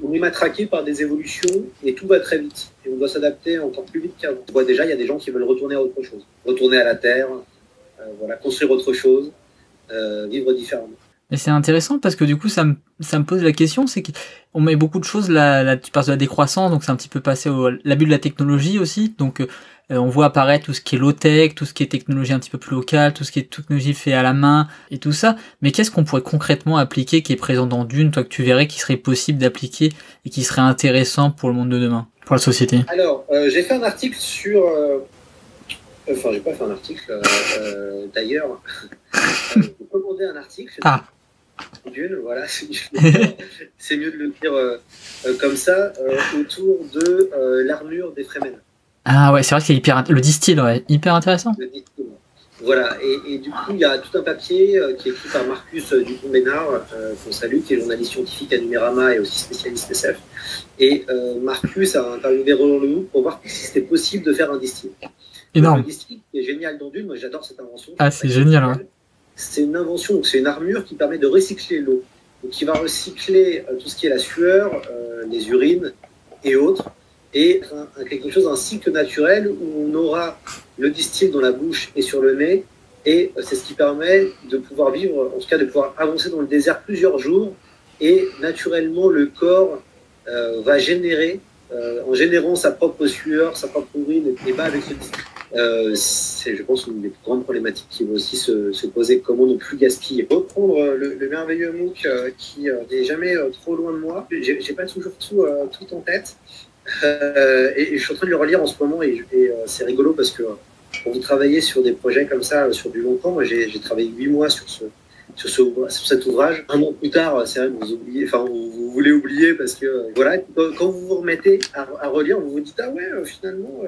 S2: on est matraqué par des évolutions et tout va très vite et on doit s'adapter encore plus vite qu'avant. On voit déjà, il y a des gens qui veulent retourner à autre chose, retourner à la terre, euh, voilà, construire autre chose, euh, vivre différemment.
S1: Et c'est intéressant parce que du coup, ça me, ça me pose la question, c'est qu'on met beaucoup de choses, là, tu parles de la décroissance, donc c'est un petit peu passé au l'abus de la technologie aussi, donc euh, on voit apparaître tout ce qui est low-tech, tout ce qui est technologie un petit peu plus locale, tout ce qui est technologie fait à la main et tout ça. Mais qu'est-ce qu'on pourrait concrètement appliquer qui est présent dans Dune, toi que tu verrais qui serait possible d'appliquer et qui serait intéressant pour le monde de demain pour la société?
S2: Alors, euh, j'ai fait un article sur. Euh, enfin, j'ai pas fait un article, euh, d'ailleurs. [LAUGHS] j'ai commandé un article.
S1: Ah.
S2: D'une, voilà, [LAUGHS] c'est mieux de le dire comme ça, autour de l'armure des Fremen.
S1: Ah ouais, c'est vrai que c'est hyper. Le distil, ouais, hyper intéressant. Le distil,
S2: voilà, et, du coup, il y a tout un papier euh, qui est écrit par Marcus euh, Dupont-Ménard, euh, qu'on salue, qui est journaliste scientifique à Numérama et aussi spécialiste SF. Et Marcus a interviewé Roland Lehoux pour voir si c'était possible de faire un distil.
S1: Énorme.
S2: Le distil est génial dans Dune, moi j'adore cette invention.
S1: Ah, c'est génial, hein.
S2: C'est une invention, c'est une armure qui permet de recycler l'eau. Qui va recycler tout ce qui est la sueur, les urines et autres et quelque chose, un cycle naturel où on aura le distil dans la bouche et sur le nez, et c'est ce qui permet de pouvoir vivre, en tout cas de pouvoir avancer dans le désert plusieurs jours, et naturellement le corps euh, va générer, euh, en générant sa propre sueur, sa propre urine, et pas avec ce distil. Euh, c'est, je pense, une des grandes problématiques qui va aussi se, poser, comment ne plus gaspiller? Reprendre le, merveilleux MOOC qui n'est jamais trop loin de moi. J'ai, j'ai pas toujours tout, tout en tête, euh, et, je suis en train de le relire en ce moment et, euh, c'est rigolo parce que pour vous travailler sur des projets comme ça sur du long temps, moi j'ai travaillé huit mois sur ce, sur, ce, sur cet ouvrage. Un an plus tard, c'est vrai, vous oubliez, enfin, vous, voulez oublier parce que voilà, quand vous vous remettez à, relire, vous vous dites ah ouais, finalement.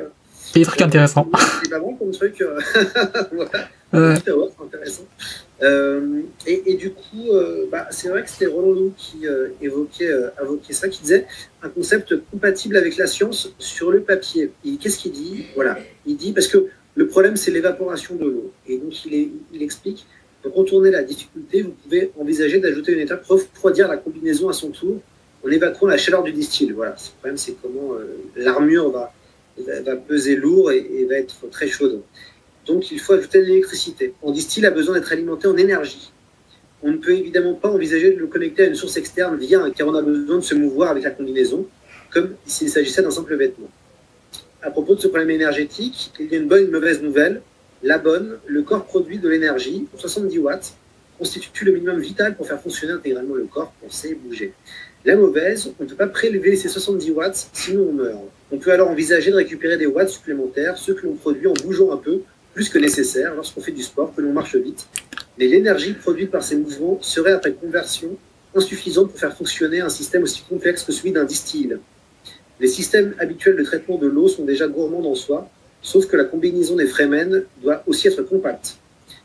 S1: C'est des trucs intéressants. [LAUGHS]
S2: C'est pas bon comme truc. [LAUGHS] voilà. Euh. C'est intéressant. Euh, et, du coup, euh, bah, c'est vrai que c'était Roland qui évoquait, évoquait, ça, qui disait un concept compatible avec la science sur le papier. Qu'est-ce qu'il dit? Voilà, il dit parce que le problème c'est l'évaporation de l'eau. Et donc il, il explique pour contourner la difficulté, vous pouvez envisager d'ajouter une étape refroidir la combinaison à son tour en évacuant la chaleur du distil. Voilà, le problème c'est comment l'armure va, va, peser lourd et, va être très chaude. Donc il faut ajouter de l'électricité. On distille a besoin d'être alimenté en énergie. On ne peut évidemment pas envisager de le connecter à une source externe via car on a besoin de se mouvoir avec la combinaison, comme s'il s'agissait d'un simple vêtement. À propos de ce problème énergétique, il y a une bonne et une mauvaise nouvelle. La bonne, le corps produit de l'énergie, 70 watts, constitue le minimum vital pour faire fonctionner intégralement le corps, penser et bouger. La mauvaise, on ne peut pas prélever ces 70 watts, sinon on meurt. On peut alors envisager de récupérer des watts supplémentaires, ceux que l'on produit en bougeant un peu, plus que nécessaire lorsqu'on fait du sport, que l'on marche vite. Mais l'énergie produite par ces mouvements serait après conversion insuffisante pour faire fonctionner un système aussi complexe que celui d'un distil. Les systèmes habituels de traitement de l'eau sont déjà gourmands en soi, sauf que la combinaison des Fremen doit aussi être compacte,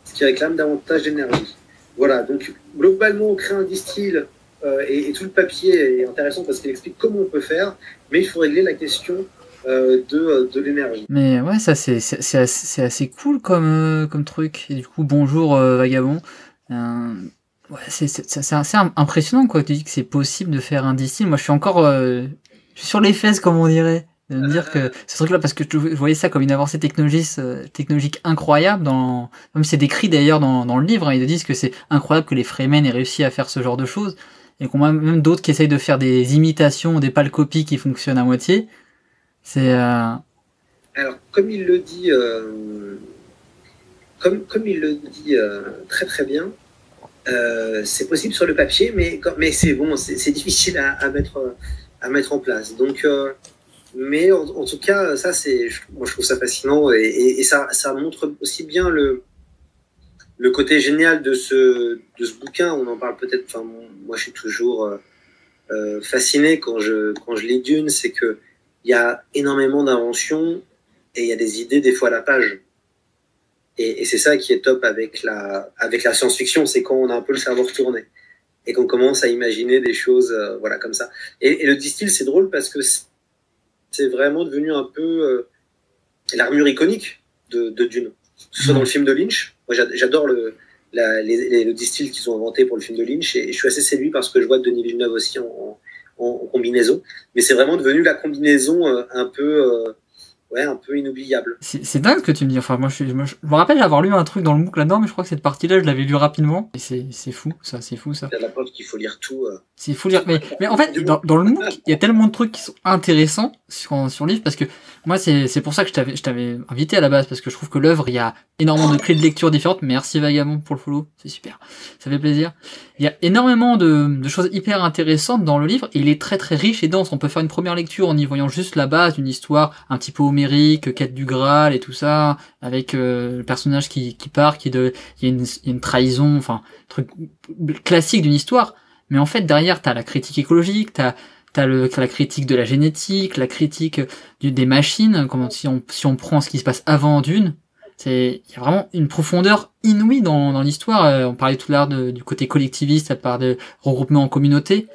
S2: ce qui réclame davantage d'énergie. Voilà, donc globalement, on crée un distil euh, et, tout le papier est intéressant parce qu'il explique comment on peut faire, mais il faut régler la question euh, de, de l'énergie.
S1: Mais ouais, ça c'est, assez, assez, cool comme, euh, comme truc. Et du coup, bonjour euh, Vagabond. ouais, c'est, assez impressionnant quoi. Tu dis que c'est possible de faire un distil. Moi, je suis encore sur les fesses, comme on dirait. De me dire que [LAUGHS] ce truc-là, parce que je voyais ça comme une avancée technologique, technologique incroyable. Dans, même c'est décrit d'ailleurs dans, dans le livre. Hein, ils disent que c'est incroyable que les Fremen aient réussi à faire ce genre de choses et qu'on a même d'autres qui essayent de faire des imitations, des pâles copies qui fonctionnent à moitié. C'est. Euh,
S2: Alors, comme il le dit, euh, comme, comme il le dit euh, très très bien, c'est possible sur le papier, mais, mais c'est bon, c'est difficile à, mettre, à mettre en place. Donc, mais en, tout cas, ça, c'est, moi, je trouve ça fascinant et, ça, ça, montre aussi bien le, le côté génial de ce, de ce bouquin. On en parle peut-être. Enfin, moi, je suis toujours fasciné quand je, quand je lis Dune, c'est que il y a énormément d'inventions et il y a des idées des fois à la page. Et, c'est ça qui est top avec la, avec la science-fiction, c'est quand on a un peu le cerveau retourné et qu'on commence à imaginer des choses euh, voilà comme ça. Et, le distill, c'est drôle parce que c'est vraiment devenu un peu euh, l'armure iconique de, de, Dune. Que ce soit dans le film de Lynch, moi j'adore le, le distill qu'ils ont inventé pour le film de Lynch et, je suis assez séduit parce que je vois Denis Villeneuve aussi en en, combinaison. Mais c'est vraiment devenu la combinaison euh, un peu euh, ouais, un peu inoubliable.
S1: C'est dingue ce que tu me dis. Enfin, moi, je, me rappelle d'avoir lu un truc dans le MOOC là-dedans, mais je crois que cette partie-là, je l'avais lu rapidement. Et c'est fou, ça, c'est fou, ça.
S2: C'est la preuve qu'il faut lire tout. Euh.
S1: C'est fou lire. Mais, mais en fait, dans, dans le MOOC, il y a tellement de trucs qui sont intéressants sur, sur le livre, parce que moi, c'est pour ça que je t'avais, je t'avais invité à la base, parce que je trouve que l'œuvre, il y a énormément de clés de lecture différentes. Merci Vagabond pour le follow, c'est super. Ça fait plaisir. Il y a énormément de, de choses hyper intéressantes dans le livre. Il est très très riche et dense. On peut faire une première lecture en y voyant juste la base d'une histoire un petit peu homérique, quête du Graal et tout ça, avec euh, le personnage qui, qui part, qui de, il y a une, une trahison, enfin, truc classique d'une histoire. Mais en fait, derrière, t'as la critique écologique, t'as T'as le, la critique de la génétique, la critique des machines, comment, si, on, si on prend ce qui se passe avant d'une, c'est il y a vraiment une profondeur inouïe dans, dans l'histoire. Euh, on parlait tout à l'heure du côté collectiviste à part de regroupement en communauté.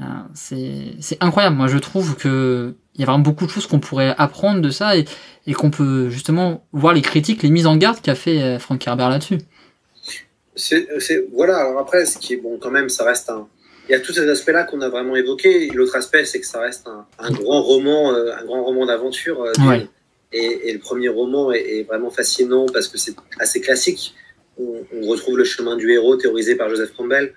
S1: Euh, c'est incroyable. Moi, je trouve que il y a vraiment beaucoup de choses qu'on pourrait apprendre de ça et, et qu'on peut justement voir les critiques, les mises en garde qu'a fait euh, Frank Herbert là-dessus.
S2: C'est voilà. Alors après, ce qui est bon quand même, ça reste un, il y a tous ces aspects-là qu'on a vraiment évoqués. L'autre aspect, c'est que ça reste un, un grand roman, euh, un grand roman d'aventure. Euh, et, le premier roman est, vraiment fascinant parce que c'est assez classique. On, retrouve le chemin du héros théorisé par Joseph Campbell.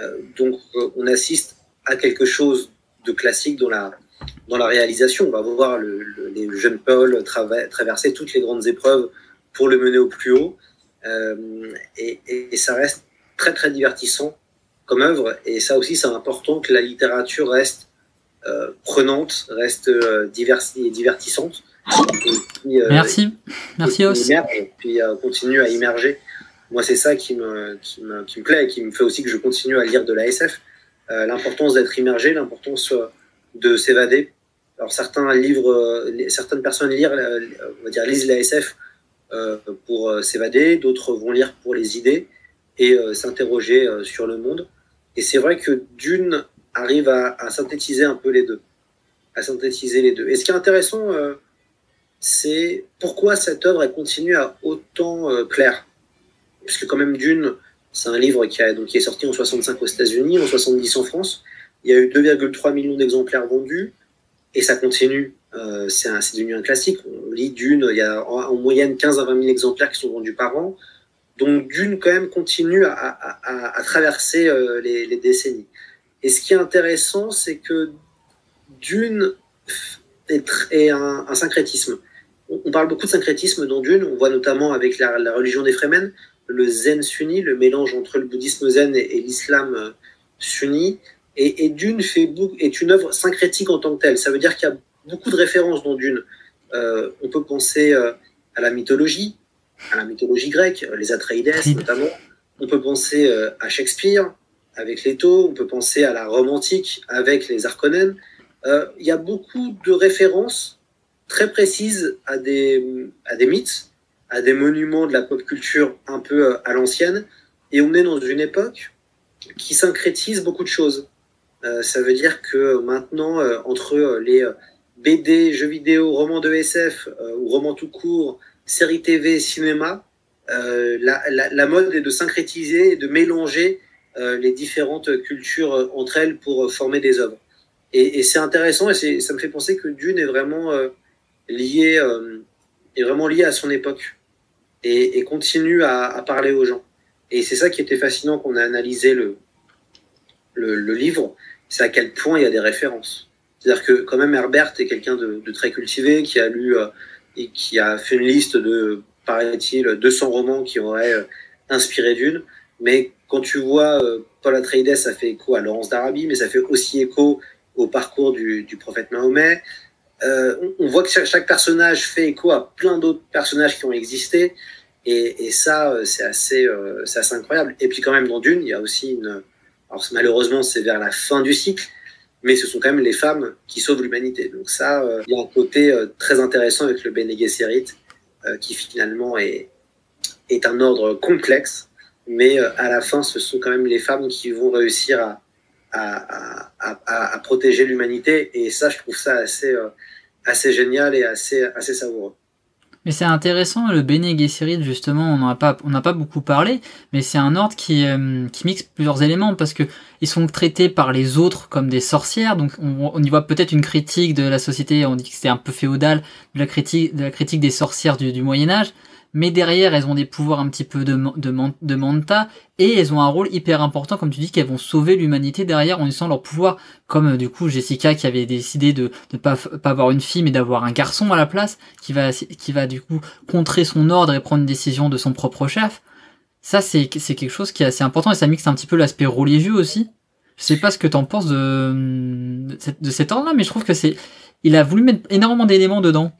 S2: Euh, donc, euh, on assiste à quelque chose de classique dans la, dans la réalisation. On va voir le, le, les jeunes Paul traverser toutes les grandes épreuves pour le mener au plus haut. Et, et, ça reste très, très divertissant comme œuvre. Et ça aussi, c'est important que la littérature reste euh, prenante, reste euh, et divertissante.
S1: Euh, merci, merci Os.
S2: puis euh, continue à immerger moi, c'est ça qui me, qui, me, qui me plaît et qui me fait aussi que je continue à lire de la SF. Euh, l'importance d'être immergé, l'importance de s'évader. Alors, certains livres, certaines personnes lire, on va dire, lisent la SF pour s'évader, d'autres vont lire pour les idées et s'interroger sur le monde. Et c'est vrai que Dune arrive à, à, synthétiser un peu les deux. À synthétiser les deux. Et ce qui est intéressant, c'est pourquoi cette œuvre continue à autant euh. Puisque quand même Dune, c'est un livre qui, a, donc, qui est sorti en 65 aux États-Unis, en 70 en France. Il y a eu 2,3 millions d'exemplaires vendus et ça continue. Euh, c'est devenu un classique. On lit Dune, il y a en, moyenne 15 à 20 000 exemplaires qui sont vendus par an. Donc Dune quand même continue à, traverser euh, les, décennies. Et ce qui est intéressant, c'est que Dune est, est un, un syncrétisme on parle beaucoup de syncrétisme dans Dune. On voit notamment avec la, religion des Fremen, le zen sunni, le mélange entre le bouddhisme zen et, l'islam euh, sunni. Et, Dune fait, est une œuvre syncrétique en tant que telle. Ça veut dire qu'il y a beaucoup de références dans Dune. Euh, on peut penser euh, à la mythologie, à la mythologie grecque, les Atreides notamment. On peut penser à Shakespeare avec Leto. On peut penser à la romantique avec les Harkonnen. Il y a beaucoup de références très précise à des, à des mythes, à des monuments de la pop culture un peu euh, à l'ancienne. Et on est dans une époque qui syncrétise beaucoup de choses. Euh, ça veut dire que maintenant, euh, entre les BD, jeux vidéo, romans de SF ou romans tout court, séries TV, cinéma, la, la, mode est de syncrétiser et de mélanger les différentes cultures entre elles pour former des œuvres. Et, et c'est intéressant et ça me fait penser que Dune est vraiment lié, euh, est vraiment lié à son époque et, continue à, parler aux gens. Et c'est ça qui était fascinant qu'on a analysé le, le, livre, c'est à quel point il y a des références. C'est-à-dire que quand même Herbert est quelqu'un de, très cultivé, qui a lu euh, et qui a fait une liste de, paraît-il, 200 romans qui auraient euh, inspiré d'une. Mais quand tu vois Paul Atreides, ça fait écho à Laurence d'Arabie, mais ça fait aussi écho au parcours du, du prophète Mahomet. Euh, on voit que chaque, personnage fait écho à plein d'autres personnages qui ont existé. Et, ça, euh, c'est assez, euh, assez incroyable. Et puis quand même, dans Dune, il y a aussi une... Alors malheureusement, c'est vers la fin du cycle, mais ce sont quand même les femmes qui sauvent l'humanité. Donc ça, il y a un côté très intéressant avec le Bene Gesserit, qui finalement est, est un ordre complexe, mais à la fin, ce sont quand même les femmes qui vont réussir à, à, à protéger l'humanité. Et ça, je trouve ça assez, assez génial et assez, assez savoureux.
S1: Mais c'est intéressant, le Bene Gesserit, justement, on n'a pas, on pas beaucoup parlé, mais c'est un ordre qui, euh, qui mixe plusieurs éléments, parce que ils sont traités par les autres comme des sorcières, donc on, on y voit peut-être une critique de la société, on dit que c'était un peu féodal, de la critique, de la critique des sorcières du, du Moyen-Âge, mais derrière elles ont des pouvoirs un petit peu de, de, de manta et elles ont un rôle hyper important comme tu dis qu'elles vont sauver l'humanité derrière en utilisant leur pouvoir comme euh, du coup Jessica qui avait décidé de ne pas, pas avoir une fille mais d'avoir un garçon à la place qui va qui va du coup contrer son ordre et prendre une décision de son propre chef. Ça c'est c'est quelque chose qui est assez important et ça mixe un petit peu l'aspect religieux aussi. Je sais pas ce que t'en penses de de cet ordre là mais je trouve que c'est il a voulu mettre énormément d'éléments dedans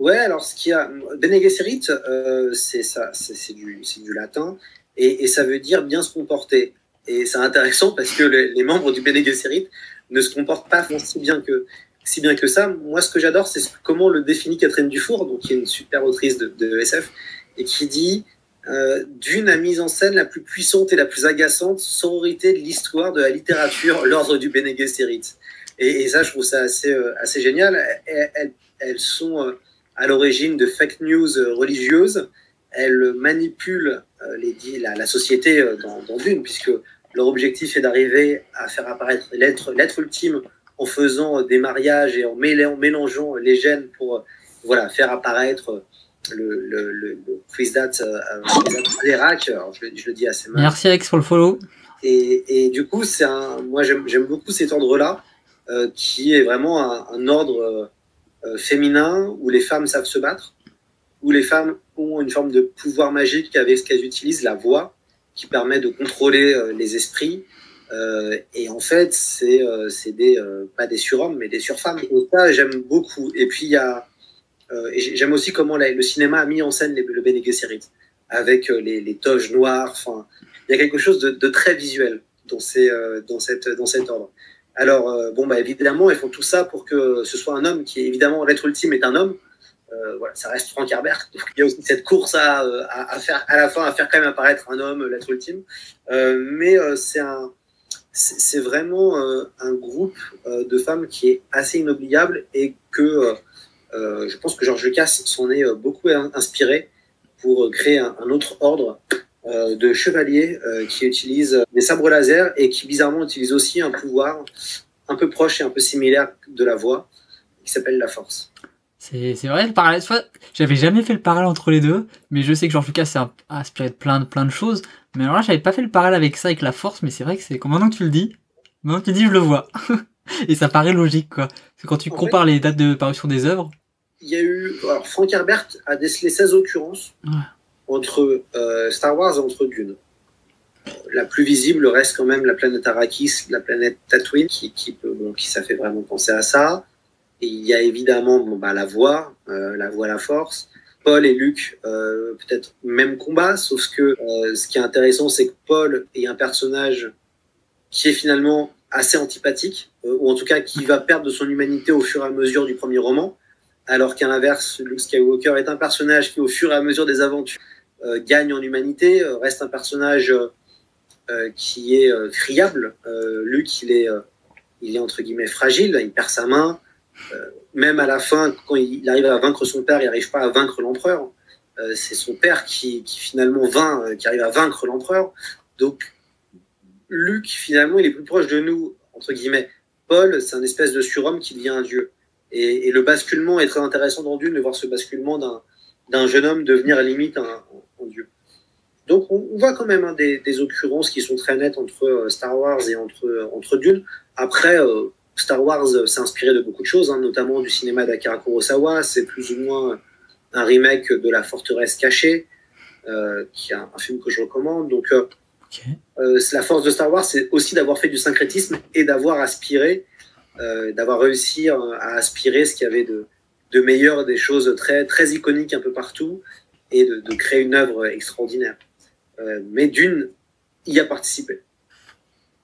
S2: Ouais, alors ce qu'il y a, Bene Gesserit, euh, c'est ça, c'est du, du latin, et, et, ça veut dire bien se comporter. Et c'est intéressant parce que les, membres du Bene Gesserit ne se comportent pas si bien que si bien que ça. Moi, ce que j'adore, c'est comment le définit Catherine Dufour, donc qui est une super autrice de, de SF, et qui dit euh, d'une a mise en scène la plus puissante et la plus agaçante sororité de l'histoire de la littérature, [LAUGHS] l'ordre du Bene Gesserit. Et, ça, je trouve ça assez, euh, assez génial. Elles, elles, sont à l'origine de fake news religieuses. Elles manipulent euh, les, la, la, société euh, dans, dans Dune, puisque leur objectif est d'arriver à faire apparaître l'être, l'être ultime en faisant des mariages et en, mélangeant les gènes pour euh, voilà, faire apparaître le, le, le, le euh, je, je, le dis assez mal.
S1: Merci Alex pour le follow.
S2: Et, et du coup, c'est un, moi j'aime, j'aime beaucoup cet ordre-là, euh, qui est vraiment un, un ordre féminin où les femmes savent se battre, où les femmes ont une forme de pouvoir magique avec ce qu'elles utilisent, la voix, qui permet de contrôler euh, les esprits. Euh, et en fait, c'est euh, des, euh, pas des surhommes, mais des surfemmes. Et ça, j'aime beaucoup. Et puis, il y a, j'aime aussi comment le cinéma a mis en scène le Bene Gesserit, avec les, toges noires. Il y a quelque chose de, de très visuel dans, ces, dans, cette, dans cet ordre. Alors, bon, bah, évidemment, ils font tout ça pour que ce soit un homme qui, évidemment, l'être ultime est un homme. voilà, ça reste Frank Herbert. Donc, il y a aussi cette course à, à, faire, à la fin, à faire quand même apparaître un homme, l'être ultime. mais c'est vraiment euh, un groupe euh, de femmes qui est assez inoubliable et que euh, je pense que Georges Lucas s'en est beaucoup inspiré pour créer un, autre ordre de chevaliers qui utilisent des sabres laser et qui bizarrement utilisent aussi un pouvoir un peu proche et un peu similaire de la voix qui s'appelle la force.
S1: C'est vrai, le parallèle. J'avais jamais fait le parallèle entre les deux, mais je sais que Georges Lucas s'est inspiré de plein, de plein de choses. Mais alors là, j'avais pas fait le parallèle avec ça, avec la force, mais c'est vrai que c'est comme maintenant que tu le dis, maintenant que tu le dis, je le vois. [LAUGHS] Et ça paraît logique, quoi. Parce que quand tu compares les dates de parution des œuvres.
S2: Il y a eu. Alors, Frank Herbert a décelé 16 occurrences entre euh, Star Wars et entre Dune. La plus visible reste quand même la planète Arrakis, la planète Tatooine, qui, ça fait vraiment penser à ça. Et il y a évidemment bon, bah, la voix, euh, la voix, la force. Paul et Luc, euh, peut-être même combat, sauf que euh, ce qui est intéressant, c'est que Paul est un personnage qui est finalement assez antipathique, euh, ou en tout cas qui va perdre de son humanité au fur et à mesure du premier roman, alors qu'à l'inverse, Luke Skywalker est un personnage qui, au fur et à mesure des aventures, gagne en humanité, reste un personnage qui est friable. Luke, il est, il est entre guillemets fragile, il perd sa main, même à la fin, quand il arrive à vaincre son père, il n'arrive pas à vaincre l'empereur. Euh, c'est son père qui, finalement vainc, euh, qui arrive à vaincre l'empereur. Donc, Luc, finalement, il est plus proche de nous, entre guillemets. Paul, c'est un espèce de surhomme qui devient un dieu. Et, le basculement est très intéressant dans Dune, de voir ce basculement d'un jeune homme devenir à limite un. Donc, on, voit quand même hein, des, occurrences qui sont très nettes entre euh, Star Wars et entre, entre Dune. Après, Star Wars s'est inspiré de beaucoup de choses, hein, notamment du cinéma d'Akira Kurosawa. C'est plus ou moins un remake de La Forteresse cachée, euh, qui est un, film que je recommande. Donc, euh, euh, la force de Star Wars, c'est aussi d'avoir fait du syncrétisme et d'avoir aspiré, d'avoir réussi à aspirer ce qu'il y avait de, de meilleur, des choses très, très iconiques un peu partout, et de, de créer une œuvre extraordinaire. Mais d'une, y a participé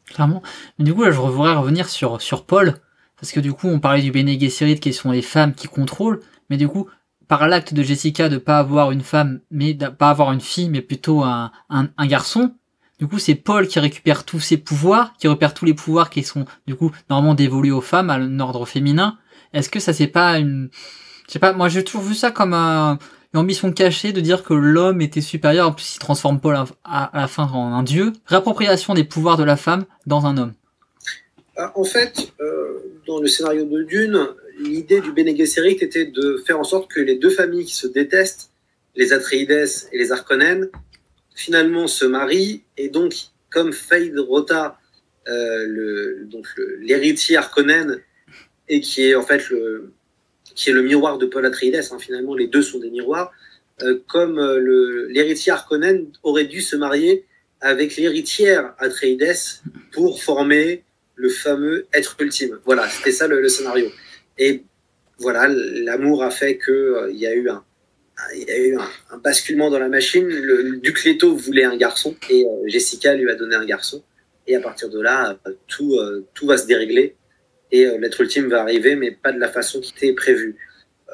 S1: clairement. Mais du coup, là, je voudrais revenir sur, sur Paul, parce que du coup, on parlait du Bene Gesserit, qui sont les femmes qui contrôlent, mais du coup, par l'acte de Jessica de pas avoir une femme, mais de pas avoir une fille, mais plutôt un, un, garçon, du coup, c'est Paul qui récupère tous ses pouvoirs, qui repère tous les pouvoirs qui sont, du coup, normalement dévolus aux femmes, à un ordre féminin. Est-ce que ça, c'est pas une, je sais pas, moi, j'ai toujours vu ça comme un, l'ambition cachée de dire que l'homme était supérieur, en plus il transforme Paul à, la fin en un dieu, réappropriation des pouvoirs de la femme dans un homme.
S2: Ah, en fait, euh, dans le scénario de Dune, l'idée du Bene Gesserit était de faire en sorte que les deux familles qui se détestent, les Atreides et les Harkonnen, finalement se marient, et donc, comme Feyd Rota, euh, l'héritier Harkonnen, et qui est en fait le, qui est le miroir de Paul Atreides. Hein, finalement, les deux sont des miroirs. Euh, comme euh, l'héritier Harkonnen aurait dû se marier avec l'héritière Atreides pour former le fameux être ultime. Voilà, c'était ça le, scénario. Et voilà, l'amour a fait qu'il euh, y a eu un, y a eu un, basculement dans la machine. Le, Duc Leto voulait un garçon et Jessica lui a donné un garçon. Et à partir de là, tout, tout va se dérégler et euh, l'être ultime va arriver, mais pas de la façon qui était prévue.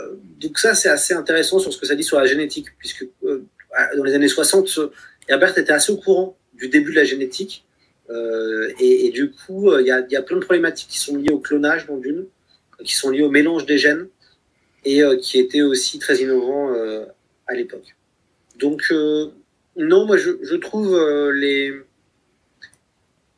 S2: Euh, donc ça, c'est assez intéressant sur ce que ça dit sur la génétique, puisque euh, dans les années 60, Herbert était assez au courant du début de la génétique, et, du coup, il y a, plein de problématiques qui sont liées au clonage dans Dune, qui sont liées au mélange des gènes, et qui étaient aussi très innovants à l'époque. Donc, non, moi, je trouve les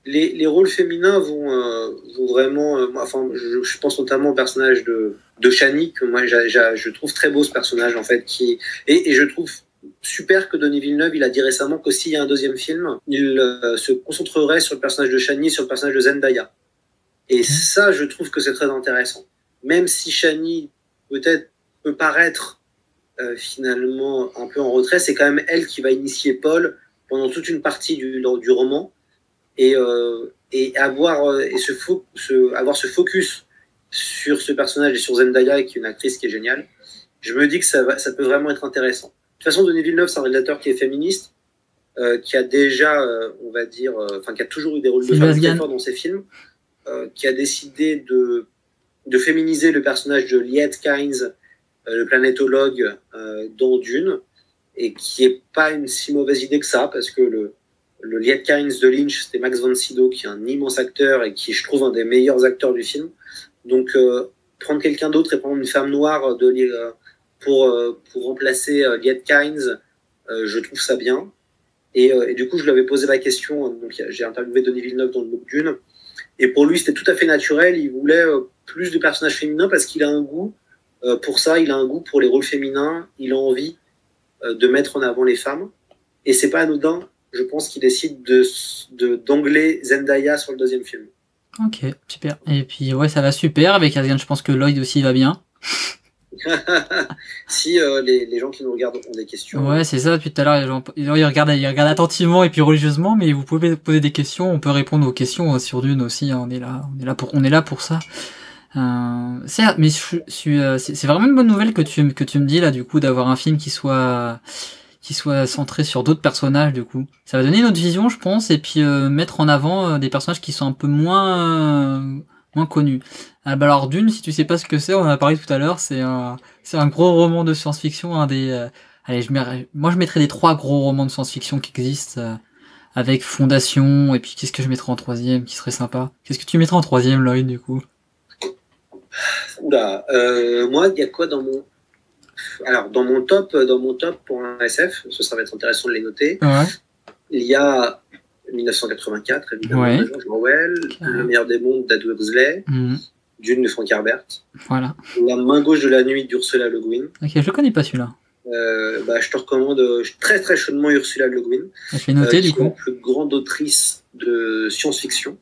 S2: les, les, rôles féminins vont, euh, vont vraiment. Euh, enfin, je, je, pense notamment au personnage de, de Shani, que moi je trouve très beau ce personnage en fait. Qui, et, et, je trouve super que Denis Villeneuve, il a dit récemment que s'il y a un deuxième film, il euh, se concentrerait sur le personnage de Shani, sur le personnage de Zendaya. Et mmh. ça, je trouve que c'est très intéressant. Même si Shani peut-être peut paraître finalement un peu en retrait, c'est quand même elle qui va initier Paul pendant toute une partie du, du roman et, euh, et avoir, euh, et se, avoir ce focus sur ce personnage et sur Zendaya, qui est une actrice qui est géniale, je me dis que ça, va, ça peut vraiment être intéressant. toute façon, Denis Villeneuve, c'est un réalisateur qui est féministe, euh, qui a déjà, euh, on va dire, euh, enfin, qui a toujours eu des rôles de femmes très forts dans ses films, euh, qui a décidé de, de féminiser le personnage de Liette Kynes, le planétologue, dans Dune, et qui est pas une si mauvaise idée que ça, parce que le, le Liet Kynes de Lynch, c'était Max von Sydow, qui est un immense acteur et qui, je trouve, un des meilleurs acteurs du film. Donc, euh, prendre quelqu'un d'autre et prendre une femme noire de, euh, pour, euh, pour remplacer euh, euh, je trouve ça bien. Et, du coup, je lui avais posé la question. Donc, j'ai interviewé Denis Villeneuve dans le book Dune. Et pour lui, c'était tout à fait naturel. Il voulait plus de personnages féminins parce qu'il a un goût pour ça. Il a un goût pour les rôles féminins. Il a envie de mettre en avant les femmes. Et c'est pas anodin je pense qu'il décide de d'angler Zendaya sur le deuxième film.
S1: Ok, super. Et puis ouais, ça va super. Avec Asgan, je pense que Lloyd aussi va bien. [LAUGHS]
S2: si euh, les, les, gens qui nous regardent ont des questions.
S1: Ouais, c'est ça. Depuis tout à l'heure, les gens ils regardent, ils regardent attentivement et puis religieusement, mais vous pouvez poser des questions. On peut répondre aux questions sur Dune aussi. Hein. On est là, on est là pour, on est là pour ça. Euh, certes, mais euh, c'est vraiment une bonne nouvelle que tu que tu me dis là, du coup, d'avoir un film qui soit qui soit centré sur d'autres personnages du coup. Ça va donner une autre vision, je pense, et puis euh, mettre en avant euh, des personnages qui sont un peu moins euh, moins connus. Ah, bah alors Dune, si tu sais pas ce que c'est, on en a parlé tout à l'heure, c'est un c'est un gros roman de science-fiction, un des allez, je mets, moi je mettrais les trois gros romans de science-fiction qui existent avec Fondation et puis qu'est-ce que je mettrais en troisième qui serait sympa? Qu'est-ce que tu mettrais en troisième Lloyd du coup?
S2: Oula, moi il y a quoi dans mon alors, dans mon top, dans mon top pour un SF, ça va être intéressant de les noter.
S1: Ouais.
S2: Il y a 1984, évidemment,
S1: ouais.
S2: de George Orwell, Le meilleur des mondes d'Adou Huxley,
S1: mmh.
S2: Dune de Frank Herbert.
S1: Voilà.
S2: La main gauche de la nuit d'Ursula Le Guin.
S1: Ok, je connais pas celui-là.
S2: Euh, bah, je te recommande très très chaudement Ursula Le Guin.
S1: Je vais noter
S2: euh,
S1: du coup.
S2: la plus grande autrice de science-fiction.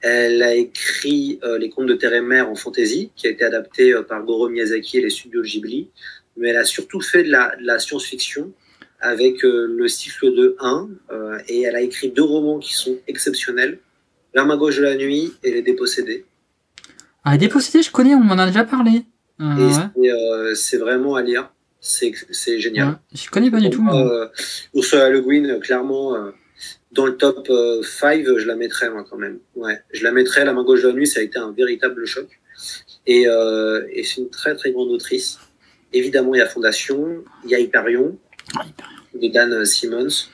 S2: Elle a écrit euh, Les Contes de Terre et Mer en fantasy, qui a été adapté euh, par Goro Miyazaki et les studios Ghibli mais elle a surtout fait de la, de la science-fiction avec euh, le cycle de 1, euh, et elle a écrit deux romans qui sont exceptionnels, La main gauche de la nuit et Les Dépossédés.
S1: Ah, Les Dépossédés, je connais, on m'en a déjà parlé.
S2: Euh, c'est vraiment à lire, c'est génial.
S1: Ouais, je connais pas du tout. Mais...
S2: Ursula Le Guin, clairement, dans le top 5, je la mettrais moi quand même. Ouais, je la mettrais, La main gauche de la nuit, ça a été un véritable choc. Et, et c'est une très très grande autrice. Évidemment, il y a Fondation, il y a Hyperion, de Dan Simmons.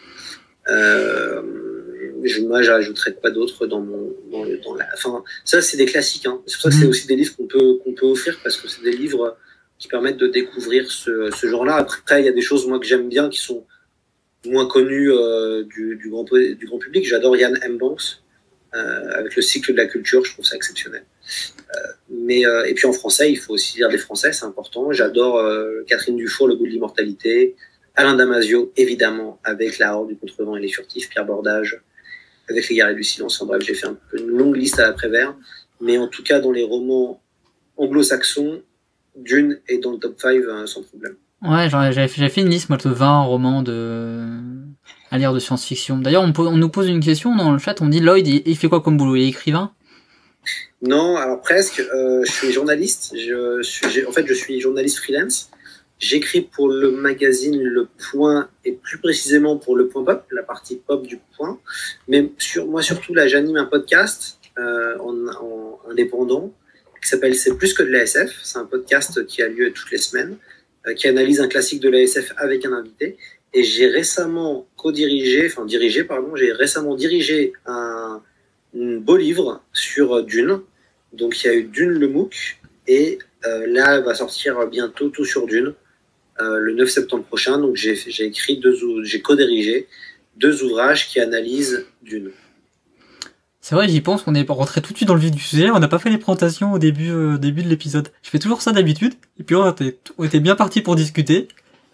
S2: Euh, je, moi, j'ajouterais pas d'autres dans mon, dans, le, dans la. Enfin, ça, c'est des classiques. Hein. C'est pour ça que c'est aussi des livres qu'on peut, qu'on peut offrir parce que c'est des livres qui permettent de découvrir ce, ce genre-là. Après, il y a des choses moi que j'aime bien qui sont moins connues euh, du, du, grand, du grand public. J'adore Yann M. Banks euh, avec le cycle de la culture. Je trouve ça exceptionnel. Euh, mais euh, et puis en français, il faut aussi lire des français, c'est important. J'adore euh, Catherine Dufour, Le goût de l'immortalité, Alain Damasio, évidemment, avec La Horde du Contrevent et les Furtifs, Pierre Bordage, avec Les Guerriers du Silence. En bref, j'ai fait une longue liste à l'après-vert, mais en tout cas, dans les romans anglo-saxons, Dune est dans le top 5 euh, sans problème.
S1: Ouais, j'avais fait une liste, moi, de 20 romans de à lire de science-fiction. D'ailleurs, on, on, nous pose une question dans le chat, on dit Lloyd, il, il fait quoi comme boulot? Il est écrivain?
S2: Non, alors presque. Euh, je suis journaliste. En fait, je suis journaliste freelance. J'écris pour le magazine Le Point et plus précisément pour Le Point Pop, la partie pop du Point. Mais sur moi surtout là, j'anime un podcast euh, en, en, indépendant qui s'appelle C'est plus que de l'ASF. C'est un podcast qui a lieu toutes les semaines, euh, qui analyse un classique de l'ASF avec un invité. Et j'ai récemment co-dirigé, enfin dirigé pardon, j'ai récemment dirigé un beau livre sur Dune. Donc il y a eu Dune le MOOC et euh, là va sortir bientôt tout sur Dune euh, le 9 septembre prochain. Donc j'ai écrit deux, j'ai co-dirigé deux ouvrages qui analysent Dune.
S1: C'est vrai, j'y pense, on est rentré tout de suite dans le vif du sujet, on n'a pas fait les présentations au début, euh, début de l'épisode. Je fais toujours ça d'habitude, et puis on était, on était bien parti pour discuter,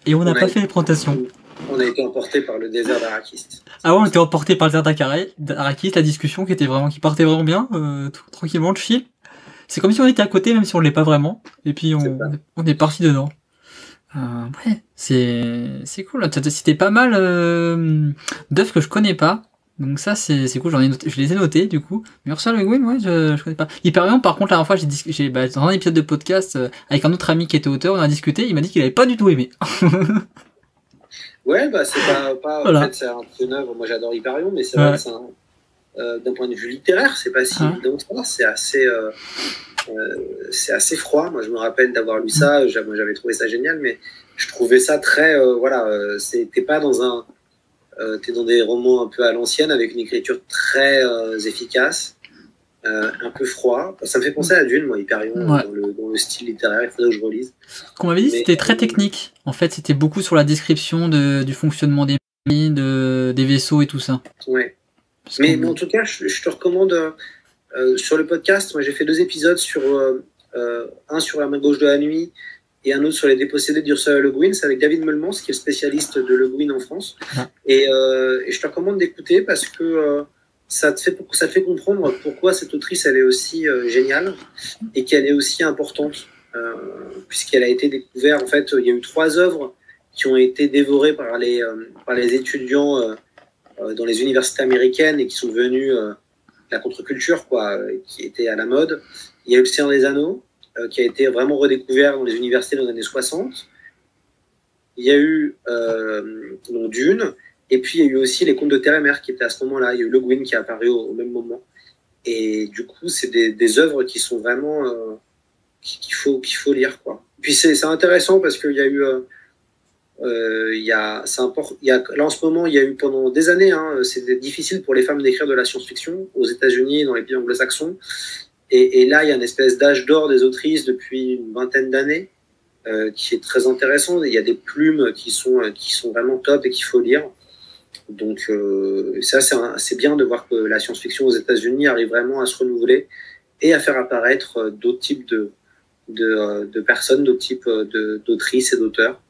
S1: et on n'a pas fait les présentations.
S2: On a été emporté par le désert d'Arakis.
S1: Ah ouais, on était emporté par le désert d'Arakis, la discussion qui était vraiment, qui partait vraiment bien, euh, tranquillement, le chill. C'est comme si on était à côté, même si on l'est pas vraiment. Et puis on, est, on est parti dedans. Euh, ouais, c'est c'est cool. Cité pas mal euh, d'œuvres que je connais pas. Donc ça c'est c'est cool. J'en ai noté, je les ai notés du coup. Mais Ursula Le Guin, ouais, je, je connais pas. Hyperion, par contre, la dernière fois, j'ai j'ai bah, dans un épisode de podcast euh, avec un autre ami qui était auteur, on a discuté. Il m'a dit qu'il avait pas du tout aimé. [LAUGHS]
S2: Ouais, bah c'est pas, pas
S1: Voilà.
S2: en fait c'est un- œuvre. Moi j'adore Hyperion, mais c'est vrai que euh, d'un point de vue littéraire, c'est pas si
S1: Ouais.
S2: évident que ça. C'est assez, euh, euh, c'est assez froid. Moi je me rappelle d'avoir lu ça. moi, J'avais trouvé ça génial, mais je trouvais ça très, euh, voilà, euh, t'es pas dans un, euh, t'es dans des romans un peu à l'ancienne avec une écriture très euh, efficace. Euh, un peu froid. Ça me fait penser à Dune, moi, Hyperion,
S1: Ouais.
S2: dans, le, dans le style littéraire. Il faudrait que je relise.
S1: Ce qu'on m'avait dit, c'était très technique. En fait, c'était beaucoup sur la description de, du fonctionnement des mines, de, des vaisseaux et tout ça.
S2: Ouais. Mais, en tout cas, je, je te recommande euh, euh, sur le podcast. Moi, j'ai fait deux épisodes sur euh, un sur la main gauche de la nuit et un autre sur les dépossédés d'Ursula Le Guin. C'est avec David Meulmans, qui est le spécialiste de Le Guin en France.
S1: Ah.
S2: Et, et je te recommande d'écouter parce que ça te fait comprendre pourquoi cette autrice elle est aussi euh, géniale et qu'elle est aussi importante euh, puisqu'elle a été découverte. En fait, il y a eu trois œuvres qui ont été dévorées par les euh, étudiants. dans les universités américaines et qui sont devenues la contre-culture, quoi, qui était à la mode. Il y a eu le Seigneur des Anneaux, qui a été vraiment redécouvert dans les universités dans les années 60. Il y a eu donc Dune, et puis il y a eu aussi les Contes de Terre et Mer qui étaient à ce moment-là. Il y a eu Le Guin qui est apparu au, même moment. Et du coup, c'est des, œuvres qui sont vraiment euh, qu'il faut qu'il faut lire, quoi. Puis c'est intéressant parce qu'il y a eu euh, euh, y a, import- y a, là en ce moment, il y a eu pendant des années, hein, c'était difficile pour les femmes d'écrire de la science-fiction aux États-Unis et dans les pays anglo-saxons. Et, là, il y a une espèce d'âge d'or des autrices depuis une vingtaine d'années euh, qui est très intéressant. Il y a des plumes qui sont, qui sont vraiment top et qu'il faut lire. Donc euh, ça, c'est bien de voir que la science-fiction aux États-Unis arrive vraiment à se renouveler et à faire apparaître euh, d'autres types de, de, euh, personnes, d'autres types d'autrices et d'auteurs.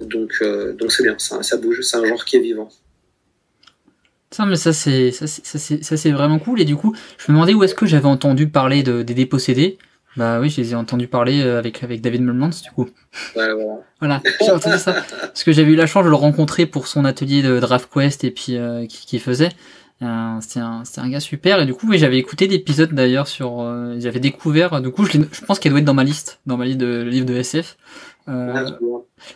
S2: Donc, donc c'est bien, ça, bouge, c'est un genre qui est vivant.
S1: Ça, mais ça c'est ça c'est vraiment cool. Et du coup, je me demandais où est-ce que j'avais entendu parler de, des dépossédés. Bah oui, je les ai entendus parler euh, avec avec David Mulmans du coup.
S2: Voilà, voilà.
S1: Voilà, j'ai entendu ça. Parce que j'avais eu la chance de le rencontrer pour son atelier de Draft Quest et puis euh, qui, qui faisait. Euh, c'était un, c'était un gars super et du coup oui, j'avais écouté l'épisode d'ailleurs sur euh, j'avais découvert du coup je, je pense qu'elle doit être dans ma liste dans ma liste de livres de SF euh,
S2: Ah,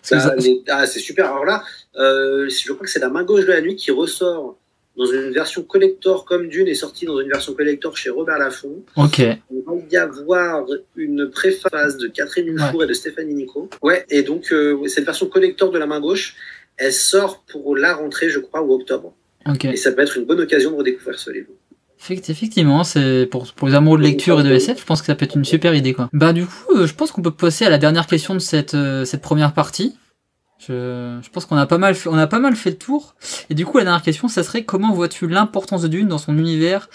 S2: c'est les- ah, c'est super. Alors là, euh, je crois que c'est la main gauche de la nuit qui ressort dans une version collector comme Dune est sortie dans une version collector chez Robert Laffont.
S1: ok
S2: Il va y avoir une préface de Catherine Dufour et de Stéphanie Nico. Ouais, et donc euh, cette version collector de la main gauche, elle sort pour la rentrée, je crois, ou octobre.
S1: ok
S2: Et ça peut être une bonne occasion de redécouvrir ce livre.
S1: Effect- Effectivement, c'est pour, pour les amoureux de lecture et de SF, je pense que ça peut être une super idée quoi. Bah du coup, euh, je pense qu'on peut passer à la dernière question de cette euh, cette première partie. Je, je pense qu'on a pas mal fait, on a pas mal fait le tour. Et du coup, la dernière question, ça serait comment vois-tu l'importance de Dune dans son univers,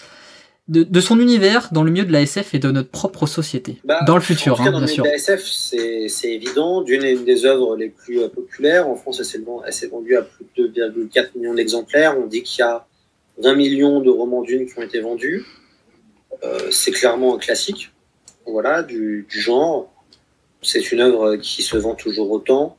S1: de, de son univers dans le milieu de la SF et de notre propre société,
S2: Bah,
S1: dans le futur,
S2: en tout cas,
S1: hein,
S2: dans
S1: bien
S2: le
S1: sûr.
S2: de la SF, c'est évident. Dune est une des œuvres les plus euh, populaires. En France, elle s'est vend- elle s'est vendue à plus de 2,4 millions d'exemplaires. On dit qu'il y a 20 millions de romans Dune qui ont été vendus. Euh, c'est clairement un classique voilà, du, du genre. C'est une œuvre qui se vend toujours autant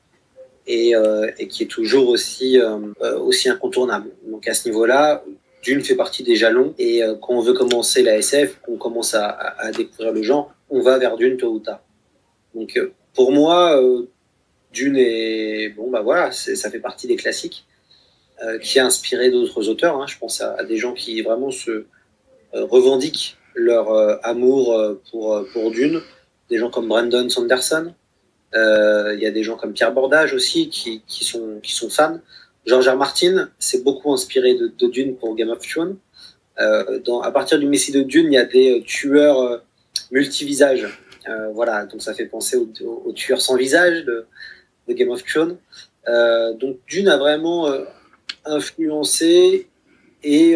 S2: et, euh, et qui est toujours aussi, euh, euh, aussi incontournable. Donc à ce niveau-là, Dune fait partie des jalons et quand on veut commencer la SF, qu'on commence à, découvrir le genre, on va vers Dune tôt ou tard. Donc pour moi, Dune est bon bah voilà, ça fait partie des classiques qui a inspiré d'autres auteurs. hein. Je pense à, des gens qui vraiment se revendiquent leur amour pour pour Dune, des gens comme Brandon Sanderson. Euh, Il y a des gens comme Pierre Bordage aussi qui, qui sont qui sont fans. George R. Martin s'est beaucoup inspiré de, Dune pour Game of Thrones. Euh, à partir du Messie de Dune, il y a des euh, tueurs multivisages. Voilà, donc ça fait penser aux au, au tueurs sans visage de, Game of Thrones. Donc Dune a vraiment influencé et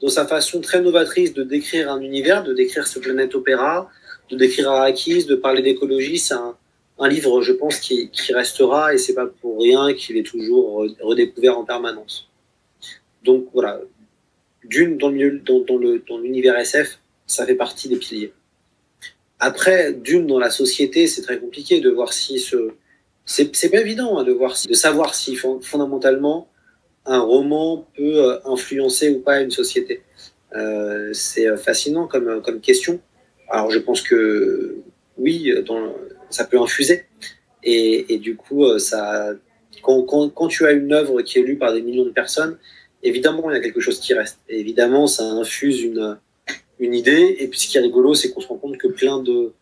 S2: dans sa façon très novatrice de décrire un univers, de décrire ce planète opéra, de décrire Arrakis, de parler d'écologie, c'est un, un livre, je pense, qui, restera et c'est pas pour rien qu'il est toujours re- redécouvert en permanence. Donc voilà, Dune dans le milieu- dans, le dans l'univers SF, ça fait partie des piliers. Après, Dune dans la société, c'est très compliqué de voir si ce c'est pas évident hein, de voir si, de savoir si fon- fondamentalement un roman peut euh, influencer ou pas une société. Euh, c'est euh, fascinant comme comme question. Alors je pense que oui, dans, ça peut infuser et, du coup euh, ça quand, tu as une œuvre qui est lue par des millions de personnes, évidemment, il y a quelque chose qui reste. Évidemment, ça infuse une, idée. Et puis, ce qui est rigolo, c'est qu'on se rend compte que plein de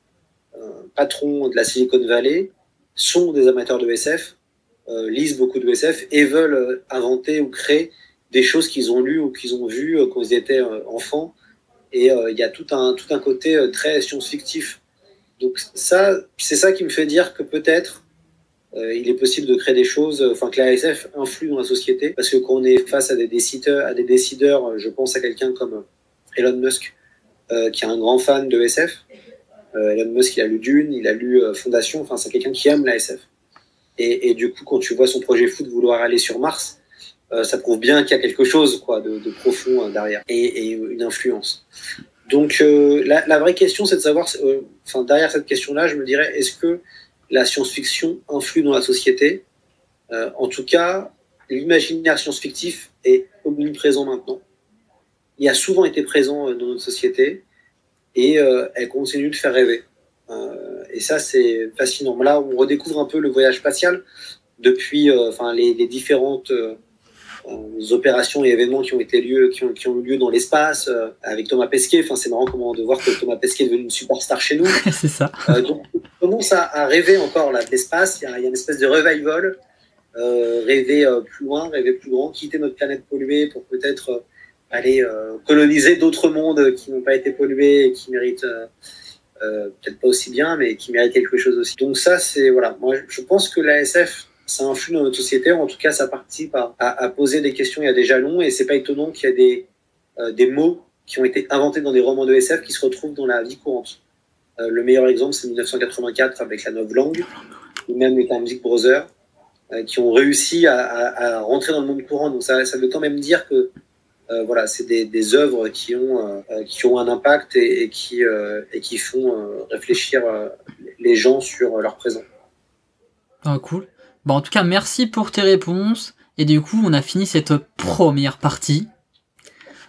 S2: euh, patrons de la Silicon Valley sont des amateurs de SF, euh, lisent beaucoup de SF et veulent inventer ou créer des choses qu'ils ont lues ou qu'ils ont vues quand ils étaient enfants. Et il y a tout un, tout un côté très science-fictif. Donc ça, c'est ça qui me fait dire que peut-être euh, il est possible de créer des choses, enfin que la SF influe dans la société, parce que quand on est face à des décideurs, décideurs je pense à quelqu'un comme Elon Musk, euh, qui est un grand fan de SF. Euh, Elon Musk, il a lu Dune, il a lu euh, Fondation, enfin c'est quelqu'un qui aime la SF. Et, du coup, quand tu vois son projet de vouloir aller sur Mars, euh, ça prouve bien qu'il y a quelque chose quoi de, profond derrière et, une influence. Donc la, la, vraie question, c'est de savoir, enfin derrière cette question-là, je me dirais, est-ce que la science-fiction influe dans la société? Euh, en tout cas, l'imaginaire science-fictif est omniprésent maintenant. Il a souvent été présent euh, dans notre société et euh, elle continue de faire rêver. Euh, et ça, c'est fascinant. Là, on redécouvre un peu le voyage spatial depuis euh, enfin, les différentes euh, opérations et événements qui ont été lieu, qui ont, qui ont eu lieu dans l'espace euh, avec Thomas Pesquet. Enfin, c'est marrant comment de voir que Thomas Pesquet est devenu une superstar chez nous. [LAUGHS]
S1: c'est ça.
S2: Euh, donc, on commence à, à rêver encore là de l'espace. Il, il, y a une espèce de revival. Euh, rêver euh, plus loin, rêver plus grand, quitter notre planète polluée pour peut-être euh, aller coloniser d'autres mondes qui n'ont pas été pollués et qui méritent peut-être pas aussi bien, mais qui méritent quelque chose aussi. Donc ça, c'est voilà. Moi, je pense que la SF ça influe dans notre société, en tout cas ça participe à, poser des questions, il y a des jalons, et c'est pas étonnant qu'il y ait des, euh, des mots qui ont été inventés dans des romans de SF qui se retrouvent dans la vie courante. Euh, le meilleur exemple, c'est 1984 avec la langue, ou même les Music Brothers, euh, qui ont réussi à, à, rentrer dans le monde courant. Donc ça, ça veut quand même dire que voilà, c'est des, des œuvres qui ont, qui ont un impact et, et qui, et qui font réfléchir les gens sur leur présent.
S1: Ah, cool. Bon, en tout cas, merci pour tes réponses. Et du coup, on a fini cette première partie.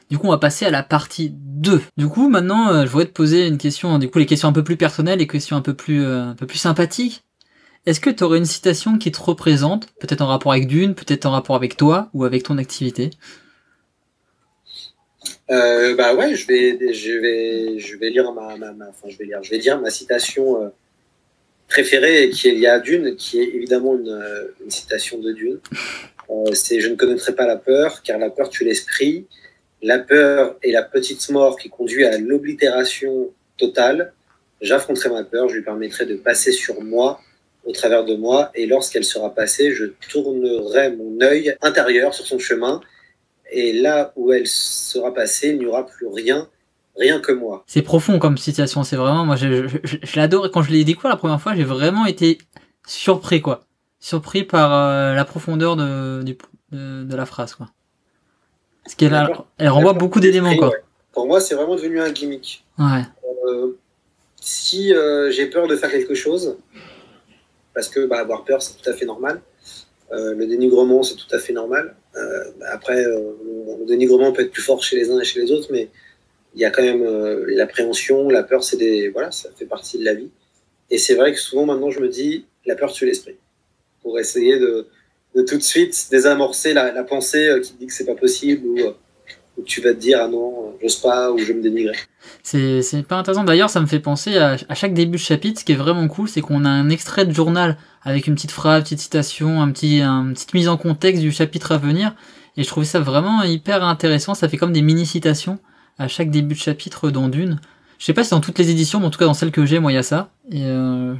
S1: Du coup, on va passer à la partie 2. Du coup, maintenant, euh, je voudrais te poser une question, du coup, les questions un peu plus personnelles, les questions un peu plus, euh, un peu plus sympathiques. Est-ce que tu aurais une citation qui te représente, peut-être en rapport avec Dune, peut-être en rapport avec toi ou avec ton activité?
S2: Euh, Bah ouais, je vais, je vais, je vais lire ma, ma, enfin, je vais lire, je vais dire ma citation euh, préférée qui est liée à Dune, qui est évidemment une, euh, une citation de Dune. Euh, c'est Je ne connaîtrai pas la peur, car la peur tue l'esprit. La peur est la petite mort qui conduit à l'oblitération totale. J'affronterai ma peur, je lui permettrai de passer sur moi, au travers de moi, et lorsqu'elle sera passée, je tournerai mon œil intérieur sur son chemin, et là où elle sera passée, il n'y aura plus rien rien que moi.
S1: C'est profond comme citation, c'est vraiment, moi je, je, je, je l'adore et quand je l'ai découvert la première fois, j'ai vraiment été surpris quoi. Surpris par euh, la profondeur de, de, de, la phrase quoi. Parce qu'elle elle renvoie beaucoup d'éléments quoi.
S2: Ouais. Pour moi, c'est vraiment devenu un gimmick.
S1: Ouais.
S2: Euh, si euh, j'ai peur de faire quelque chose, parce que bah, avoir peur c'est tout à fait normal, euh, le dénigrement c'est tout à fait normal. Après, le dénigrement peut être plus fort chez les uns et chez les autres, mais il y a quand même euh, l'appréhension, la peur, c'est des voilà, ça fait partie de la vie. Et c'est vrai que souvent maintenant je me dis la peur tue l'esprit pour essayer de, de, tout de suite désamorcer la, pensée euh, qui dit que c'est pas possible ou, euh, tu vas te dire ah non j'ose pas ou je me dénigrer.
S1: C'est pas intéressant. D'ailleurs ça me fait penser à, chaque début de chapitre. Ce qui est vraiment cool, c'est qu'on a un extrait de journal avec une petite phrase, une petite citation, un petit, une petite mise en contexte du chapitre à venir. Et je trouvais ça vraiment hyper intéressant. Ça fait comme des mini citations à chaque début de chapitre dans Dune. Je sais pas si dans toutes les éditions, mais en tout cas dans celles que j'ai, moi il y a ça. Et euh.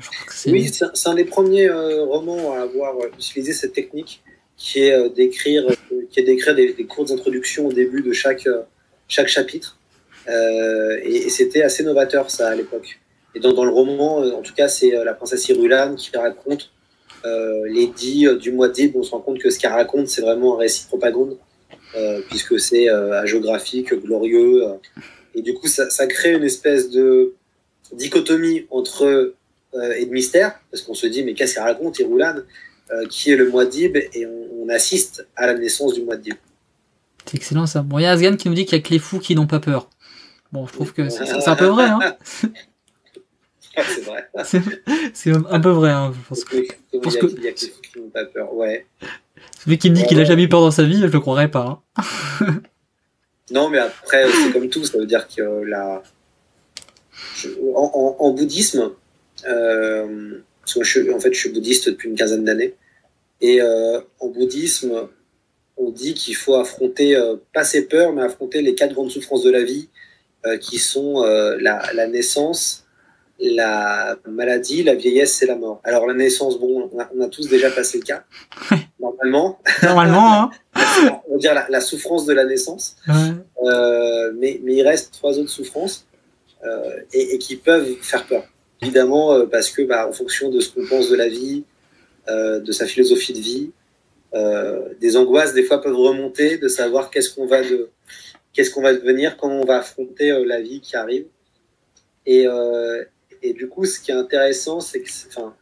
S2: Oui, c'est un des premiers euh, romans à avoir utilisé cette technique, qui est euh, d'écrire, qui est d'écrire des, courtes introductions au début de chaque chaque chapitre. et, c'était assez novateur ça à l'époque. Et dans, dans, le roman, en tout cas, c'est la princesse Irulan qui raconte les dits du mois d'Ib. On se rend compte que ce qu'elle raconte, c'est vraiment un récit de propagande. Euh, puisque c'est euh, géographique, glorieux. Euh, et du coup, ça, ça, crée une espèce de dichotomie entre et de mystère, parce qu'on se dit, mais qu'est-ce qu'elle raconte, Iroulan, qui est le Muad'Dib, et on, on, assiste à la naissance du Muad'Dib.
S1: C'est excellent ça. Bon, il y a Asgan qui nous dit qu'il y a que les fous qui n'ont pas peur. Bon, je trouve que c'est un peu vrai. Hein [LAUGHS]
S2: c'est vrai. [LAUGHS]
S1: C'est un peu vrai, hein, je pense que.
S2: Parce que... Il y a qui n'ont pas peur, ouais.
S1: Celui qui me dit qu'il a jamais eu peur dans sa vie, je le croirais pas. Hein. [LAUGHS]
S2: non, mais après, c'est comme tout, ça veut dire que la. En, bouddhisme, euh, je, en fait, je suis bouddhiste depuis une quinzaine d'années, et euh, en bouddhisme, on dit qu'il faut affronter, euh, pas ses peurs, mais affronter les quatre grandes souffrances de la vie, qui sont la, la, naissance, la maladie, la vieillesse et la mort. Alors la naissance, bon, on a, tous déjà passé le cas, [LAUGHS] normalement.
S1: Normalement, hein [LAUGHS]
S2: On va dire la, la, souffrance de la naissance. Euh, mais, mais il reste trois autres souffrances euh, et, et, qui peuvent faire peur. Évidemment, euh, parce que bah, en fonction de ce qu'on pense de la vie, de sa philosophie de vie, des angoisses des fois peuvent remonter, de savoir qu'est-ce qu'on va de qu'est-ce qu'on va devenir, comment on va affronter la vie qui arrive. Et, et du coup, ce qui est intéressant, c'est que, enfin,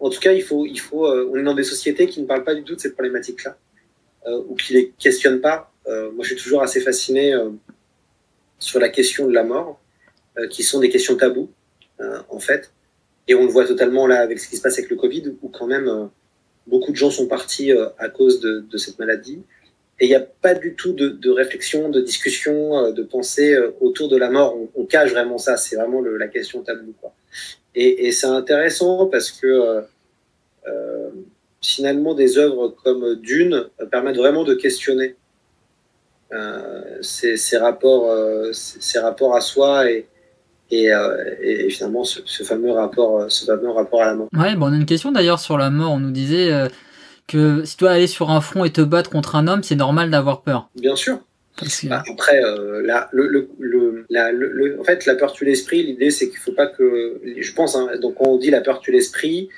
S2: en tout cas, il faut, il faut, euh, on est dans des sociétés qui ne parlent pas du tout de ces problématiques-là, euh, ou qui les questionnent pas. Euh, moi, je suis toujours assez fasciné sur la question de la mort, qui sont des questions taboues, en fait. Et on le voit totalement là avec ce qui se passe avec le Covid, où quand même beaucoup de gens sont partis à cause de cette maladie. Et il n'y a pas du tout de, réflexion, de discussion, euh, de pensée euh, autour de la mort. On, cache vraiment ça. C'est vraiment la question taboue. Et, c'est intéressant parce que euh, finalement, des œuvres comme Dune permettent vraiment de questionner ces, rapports, ces, rapports à soi et finalement ce, ce, fameux rapport, ce fameux rapport à la mort.
S1: Ouais, bon, on a une question d'ailleurs sur la mort. On nous disait que si tu dois aller sur un front et te battre contre un homme, c'est normal d'avoir peur.
S2: Bien sûr. Que... Bah, après, euh, la, le, le, le, la, le, en fait, la peur tue l'esprit. L'idée, c'est qu'il faut pas que, je pense, hein, donc quand on dit la peur tue l'esprit,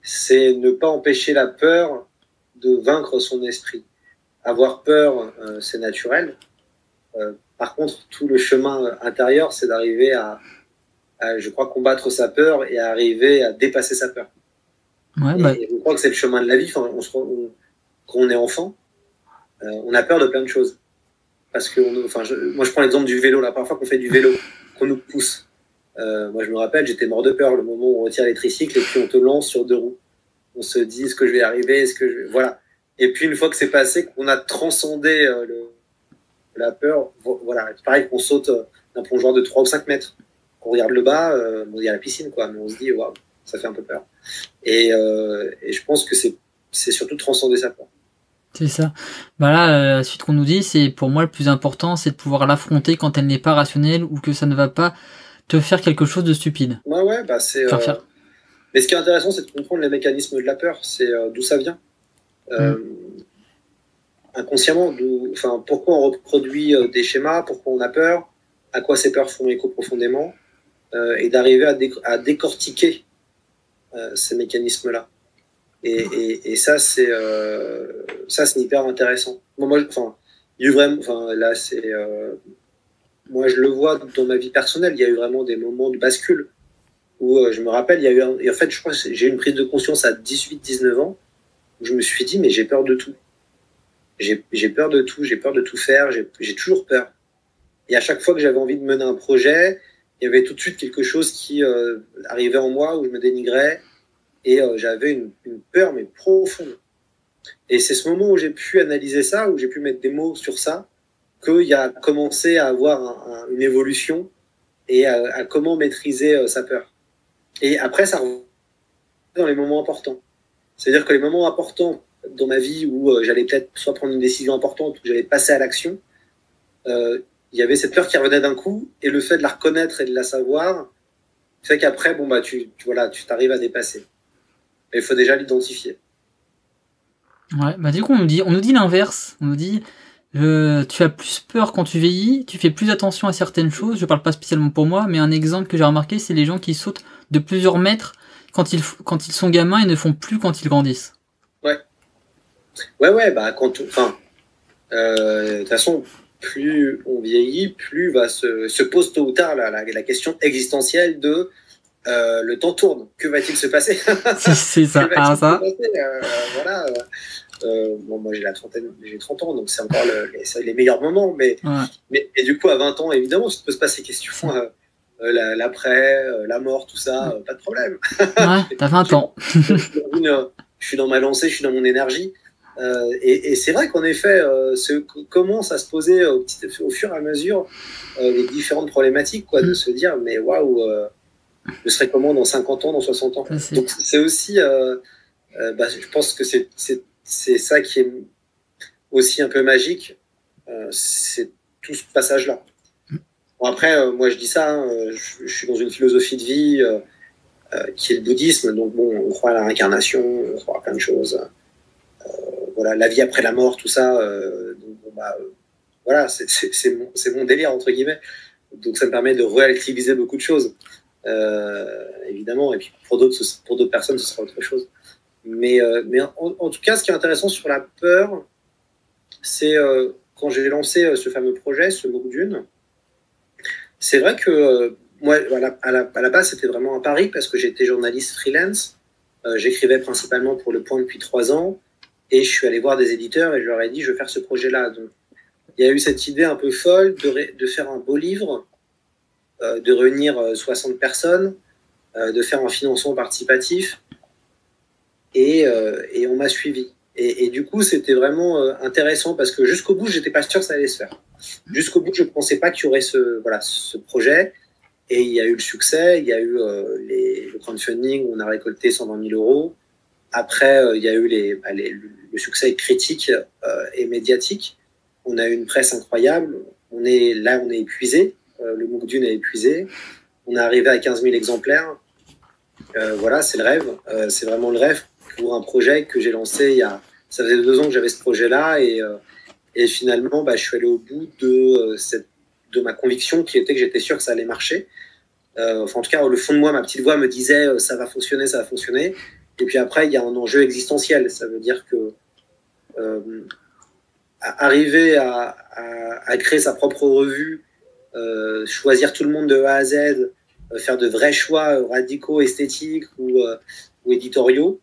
S2: c'est ne pas empêcher la peur de vaincre son esprit. Avoir peur, euh, c'est naturel. Euh, par contre, tout le chemin intérieur, c'est d'arriver à, à, je crois, combattre sa peur et à arriver à dépasser sa peur.
S1: Ouais, bah...
S2: je crois que c'est le chemin de la vie. Enfin, on se, on, quand on est enfant, euh, on a peur de plein de choses. Parce que, on, enfin, je, moi, je prends l'exemple du vélo. La première fois qu'on fait du vélo, qu'on nous pousse. Euh, moi, je me rappelle, j'étais mort de peur le moment où on retire les tricycles et puis on te lance sur deux roues. On se dit, est-ce que je vais arriver? Est-ce que je voilà. Et puis une fois que c'est passé, qu'on a transcendé euh, le, la peur, voilà. C'est pareil qu'on saute d'un plongeoir de 3 ou 5 mètres. Qu'on regarde le bas, on dit à la piscine, quoi. Mais on se dit, waouh, ça fait un peu peur. Et, euh, et je pense que c'est surtout transcender sa peur.
S1: C'est ça. Bah là, euh, la suite qu'on nous dit, c'est pour moi le plus important, c'est de pouvoir l'affronter quand elle n'est pas rationnelle ou que ça ne va pas te faire quelque chose de stupide.
S2: Ouais, ouais, bah c'est. Euh... Mais ce qui est intéressant, c'est de comprendre les mécanismes de la peur, c'est euh, d'où ça vient. Euh, mm. Inconsciemment, enfin, pourquoi on reproduit des schémas, pourquoi on a peur, à quoi ces peurs font écho profondément, et d'arriver à, dé à, décortiquer ces mécanismes-là. Et, et, ça, c'est euh, ça, hyper intéressant. Moi, enfin, il y a eu vraiment, enfin, là, c'est, euh, moi, je le vois dans ma vie personnelle. Il y a eu vraiment des moments de bascule où euh, je me rappelle, il y a eu, un, en fait, je crois, j'ai eu une prise de conscience à 18-19 ans où je me suis dit, mais j'ai peur de tout. J'ai peur de tout, j'ai peur de tout faire, j'ai toujours peur. Et à chaque fois que j'avais envie de mener un projet, il y avait tout de suite quelque chose qui euh, arrivait en moi où je me dénigrais et euh, j'avais une, peur, mais profonde. Et c'est ce moment où j'ai pu analyser ça, où j'ai pu mettre des mots sur ça, qu'il a commencé à avoir un, un, une évolution et à, comment maîtriser euh, sa peur. Et après, ça revient dans les moments importants. C'est-à-dire que les moments importants dans ma vie où j'allais peut-être soit prendre une décision importante ou j'allais passer à l'action, il y avait cette peur qui revenait d'un coup et le fait de la reconnaître et de la savoir fait qu'après, bon, bah, tu, tu voilà, tu t'arrives à dépasser. Mais il faut déjà l'identifier.
S1: Ouais, bah du coup on nous dit, on nous dit l'inverse. On nous dit, euh, tu as plus peur quand tu vieillis, tu fais plus attention à certaines choses. Je parle pas spécialement pour moi, mais un exemple que j'ai remarqué, c'est les gens qui sautent de plusieurs mètres quand ils quand ils sont gamins et ne font plus quand ils grandissent.
S2: Ouais. Ouais, ouais, bah quand, enfin, euh, de toute façon, plus on vieillit, plus va se, se pose tôt ou tard la, la, la question existentielle de euh, le temps tourne. Que va-t-il se passer? [LAUGHS]
S1: C'est ça. Ah, ça.
S2: Euh, voilà. Euh, bon, moi j'ai la trentaine, j'ai 30 ans, donc c'est encore le, les, les, meilleurs moments. Mais, ouais. mais et du coup, à 20 ans, évidemment, tu te poses pas ces questions. l'après, la, mort, tout ça, pas de problème.
S1: Ouais, t'as 20 ans. [LAUGHS]
S2: je suis dans ma lancée, je suis dans mon énergie. Et, c'est vrai qu'en effet, ce, commence à se poser au, au, fur et à mesure les différentes problématiques, quoi, de mm. se dire, mais waouh, je serai comment dans 50 ans, dans 60 ans? Donc c'est aussi, bah, je pense que c'est ça qui est aussi un peu magique, euh, c'est tout ce passage-là. Bon, après, euh, moi je dis ça, hein, je, suis dans une philosophie de vie euh, qui est le bouddhisme, donc bon, on croit à la réincarnation, on croit à plein de choses. Voilà, la vie après la mort, tout ça. bon, bah, voilà, c'est mon, délire, entre guillemets. Donc ça me permet de relativiser beaucoup de choses, évidemment. Et puis pour d'autres personnes, ce sera autre chose. Mais, en, tout cas, ce qui est intéressant sur la peur, c'est euh, quand j'ai lancé euh, ce fameux projet, ce MOOC Dune, c'est vrai que euh, moi, à la, à la base, c'était vraiment à Paris parce que j'étais journaliste freelance. J'écrivais principalement pour Le Point depuis trois ans et je suis allé voir des éditeurs et je leur ai dit je veux faire ce projet-là. Donc, il y a eu cette idée un peu folle de, faire un beau livre, de réunir 60 personnes, de faire un financement participatif et, on m'a suivi. Et, du coup, c'était vraiment euh, intéressant parce que jusqu'au bout, j'étais pas sûr que ça allait se faire. Jusqu'au bout, je ne pensais pas qu'il y aurait ce, projet. Et il y a eu le succès, il y a eu euh, le crowdfunding où on a récolté 120 000 euros. Après, euh, il y a eu bah, le succès critique et médiatique. On a eu une presse incroyable. Là, on est épuisé. le MOOC Dune est épuisé. On est arrivé à 15 000 exemplaires. voilà, c'est le rêve. c'est vraiment le rêve pour un projet que j'ai lancé il y a. Ça faisait deux ans que j'avais ce projet-là et, euh, finalement, bah, je suis allé au bout de, euh, ma conviction qui était que j'étais sûr que ça allait marcher. Euh, enfin, en tout cas, le fond de moi, ma petite voix me disait ça va fonctionner, ça va fonctionner. Et puis après, il y a un enjeu existentiel. Ça veut dire que arriver à, créer sa propre revue, choisir tout le monde de A à Z, faire de vrais choix radicaux, esthétiques ou, éditoriaux,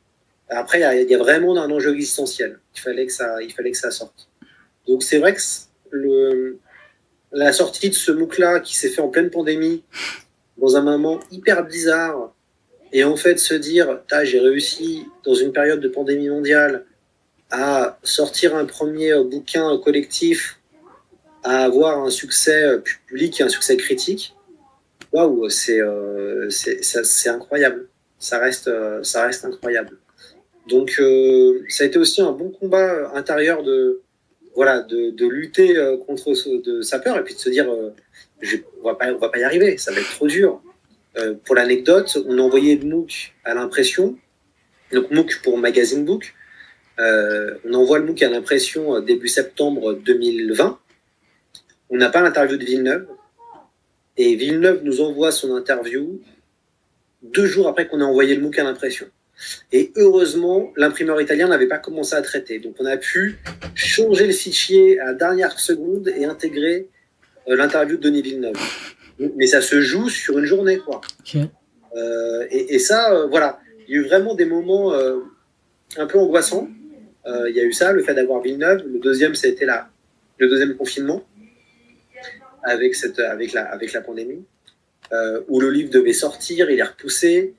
S2: après, il y, a vraiment un enjeu existentiel. Il fallait que ça, il fallait que ça sorte. Donc c'est vrai que la sortie de ce MOOC-là, qui s'est fait en pleine pandémie, dans un moment hyper bizarre, et en fait se dire, j'ai réussi dans une période de pandémie mondiale à sortir un premier bouquin collectif, à avoir un succès public et un succès critique, waouh, c'est euh, incroyable. Ça reste, ça reste incroyable. Donc, euh, ça a été aussi un bon combat intérieur de, voilà, de, de lutter euh, contre de sa peur et puis de se dire, euh, on va pas, on va pas y arriver, ça va être trop dur. Pour l'anecdote, on a envoyé le MOOC à l'impression, donc MOOC pour Magazine Book. on envoie le MOOC à l'impression début septembre 2020. On n'a pas l'interview de Villeneuve. Et Villeneuve nous envoie son interview deux jours après qu'on a envoyé le MOOC à l'impression. Et heureusement, l'imprimeur italien n'avait pas commencé à traiter. Donc on a pu changer le fichier à dernière seconde et intégrer euh, l'interview de Denis Villeneuve. Mais ça se joue sur une journée, quoi. Euh, et, ça, euh, voilà, il y a eu vraiment des moments un peu angoissants. il y a eu ça, le fait d'avoir Villeneuve. Le deuxième, ça a été la, le deuxième confinement avec, cette, avec, la, avec la pandémie, où le livre devait sortir, il est repoussé.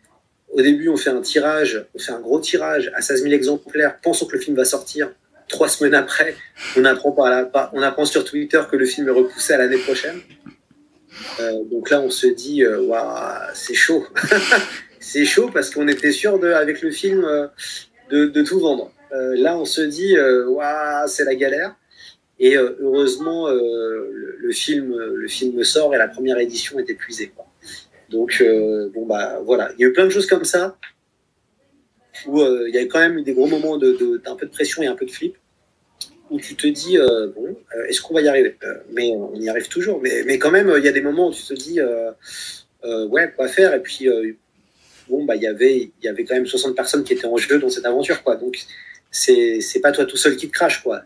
S2: Au début, on fait un tirage, on fait un gros tirage à 16 000 exemplaires, pensant que le film va sortir. Trois semaines après, on apprend, par la, on apprend sur Twitter que le film est repoussé à l'année prochaine. Euh, donc là, on se dit, euh, waouh, c'est chaud. [LAUGHS] c'est chaud parce qu'on était sûr, de, avec le film, euh, de, tout vendre. là, on se dit, waouh, c'est la galère. Et heureusement, le, film, sort et la première édition est épuisée. Donc, euh, bon, bah voilà, il y a eu plein de choses comme ça où euh, il y a quand même eu des gros moments d'un peu de pression et un peu de flip où tu te dis, euh, bon, est-ce qu'on va y arriver? Mais on y arrive toujours. Mais, mais quand même, il y a des moments où tu te dis, ouais, quoi faire? Et puis, bon, bah, y il y avait quand même 60 personnes qui étaient en jeu dans cette aventure, quoi. Donc, c'est, pas toi tout seul qui te crache, quoi.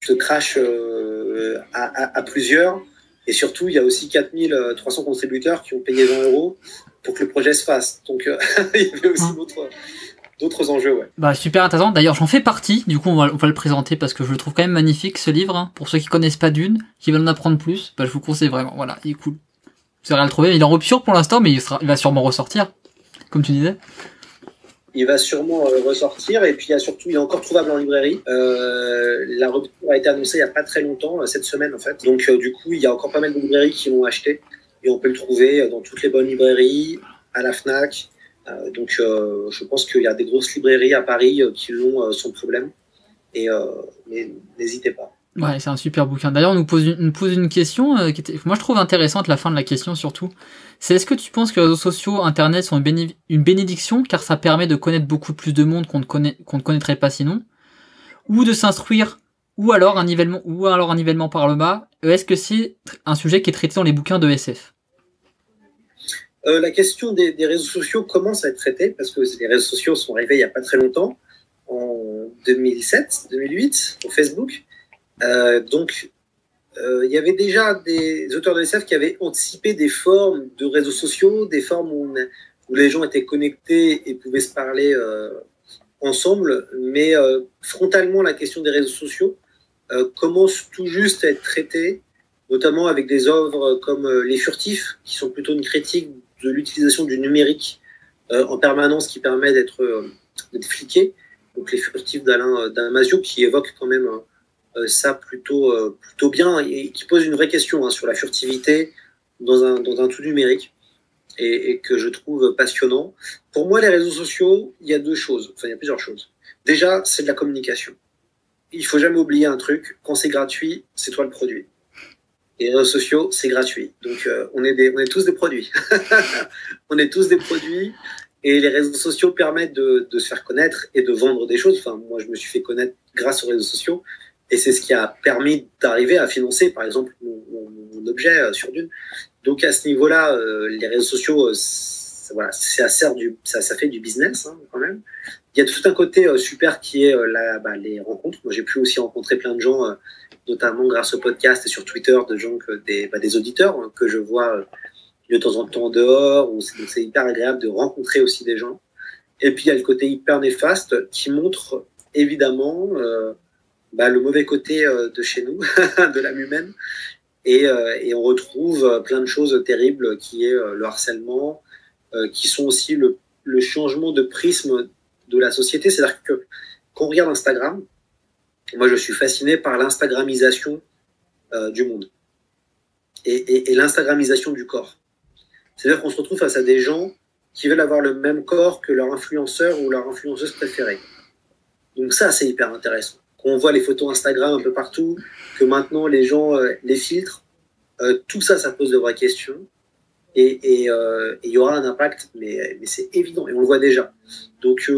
S2: Tu te craches à, à, à plusieurs et surtout, il y a aussi 4300 contributeurs qui ont payé 20 euros pour que le projet se fasse. Donc, euh, [LAUGHS] il y avait aussi hein. D'autres enjeux. Ouais.
S1: Bah, super intéressant. D'ailleurs, j'en fais partie. Du coup, on va, on va, le présenter parce que je le trouve quand même magnifique, ce livre. Hein. Pour ceux qui connaissent pas Dune, qui veulent en apprendre plus, bah, je vous conseille vraiment. Voilà, il est cool. C'est rien le trouver. Il est en rupture pour l'instant, mais il, sera, il va sûrement ressortir, comme tu disais
S2: il va sûrement euh, ressortir et puis il, y a surtout, il est encore trouvable en librairie. Euh, la rupture a été annoncée il n'y a pas très longtemps, euh, cette semaine en fait. Donc du coup, il y a encore pas mal de librairies qui l'ont acheté et on peut le trouver dans toutes les bonnes librairies, à la FNAC. Donc je pense qu'il y a des grosses librairies à Paris qui l'ont sans problème. Et n'hésitez pas.
S1: Ouais, c'est un super bouquin. D'ailleurs, on nous pose une, pose une question qui était, moi je trouve intéressante la fin de la question surtout c'est est-ce que tu penses que les réseaux sociaux, Internet sont une, bénédiction car ça permet de connaître beaucoup plus de monde qu'on ne, connaît, qu'on ne connaîtrait pas sinon? Ou de s'instruire ou alors un nivellement ou alors un nivellement par le bas Est-ce que c'est un sujet qui est traité dans les bouquins de SF
S2: euh, La question des, réseaux sociaux commence à être traitée parce que les réseaux sociaux sont arrivés il n'y a pas très longtemps, en 2007, 2008, au Facebook. Euh, donc euh, il y avait déjà des auteurs de SF qui avaient anticipé des formes de réseaux sociaux, des formes où, les gens étaient connectés et pouvaient se parler ensemble, mais frontalement la question des réseaux sociaux commence tout juste à être traitée, notamment avec des œuvres comme Les Furtifs, qui sont plutôt une critique de l'utilisation du numérique en permanence qui permet d'être fliqué. Donc Les Furtifs d'Alain Damasio, qui évoque quand même euh, ça plutôt, euh, plutôt bien et qui pose une vraie question hein, sur la furtivité dans un, dans un tout numérique et, que je trouve passionnant. Pour moi, les réseaux sociaux, il y a deux choses, enfin il y a plusieurs choses. Déjà, c'est de la communication. Il faut jamais oublier un truc, quand c'est gratuit, c'est toi le produit. Les réseaux sociaux, c'est gratuit. Donc euh, on, est des, on est tous des produits. [LAUGHS] on est tous des produits. Et les réseaux sociaux permettent de, de, se faire connaître et de vendre des choses. Enfin, moi, je me suis fait connaître grâce aux réseaux sociaux. Et c'est ce qui a permis d'arriver à financer, par exemple, mon, objet euh, sur Dune. Donc à ce niveau-là, euh, les réseaux sociaux, euh, voilà, ça, du, ça, ça fait du business hein, quand même. Il y a tout un côté super qui est la, bah, les rencontres. Moi, j'ai pu aussi rencontrer plein de gens, notamment grâce au podcast et sur Twitter, de gens bah, des auditeurs hein, que je vois de temps en temps dehors. Donc c'est hyper agréable de rencontrer aussi des gens. Et puis il y a le côté hyper néfaste qui montre évidemment bah, le mauvais côté euh, de chez nous, [LAUGHS] de l'âme humaine. Et, euh, et, on retrouve euh, plein de choses terribles qui est le harcèlement, qui sont aussi le, changement de prisme de la société. C'est-à-dire que quand on regarde Instagram, moi je suis fasciné par l'Instagramisation du monde et, l'Instagramisation du corps. C'est-à-dire qu'on se retrouve face à des gens qui veulent avoir le même corps que leur influenceur ou leur influenceuse préférée. Donc ça, c'est hyper intéressant on voit les photos Instagram un peu partout, que maintenant les gens euh, les filtrent, euh, tout ça, ça pose de vraies questions. Et euh, il y aura un impact, mais, c'est évident, et on le voit déjà. Donc,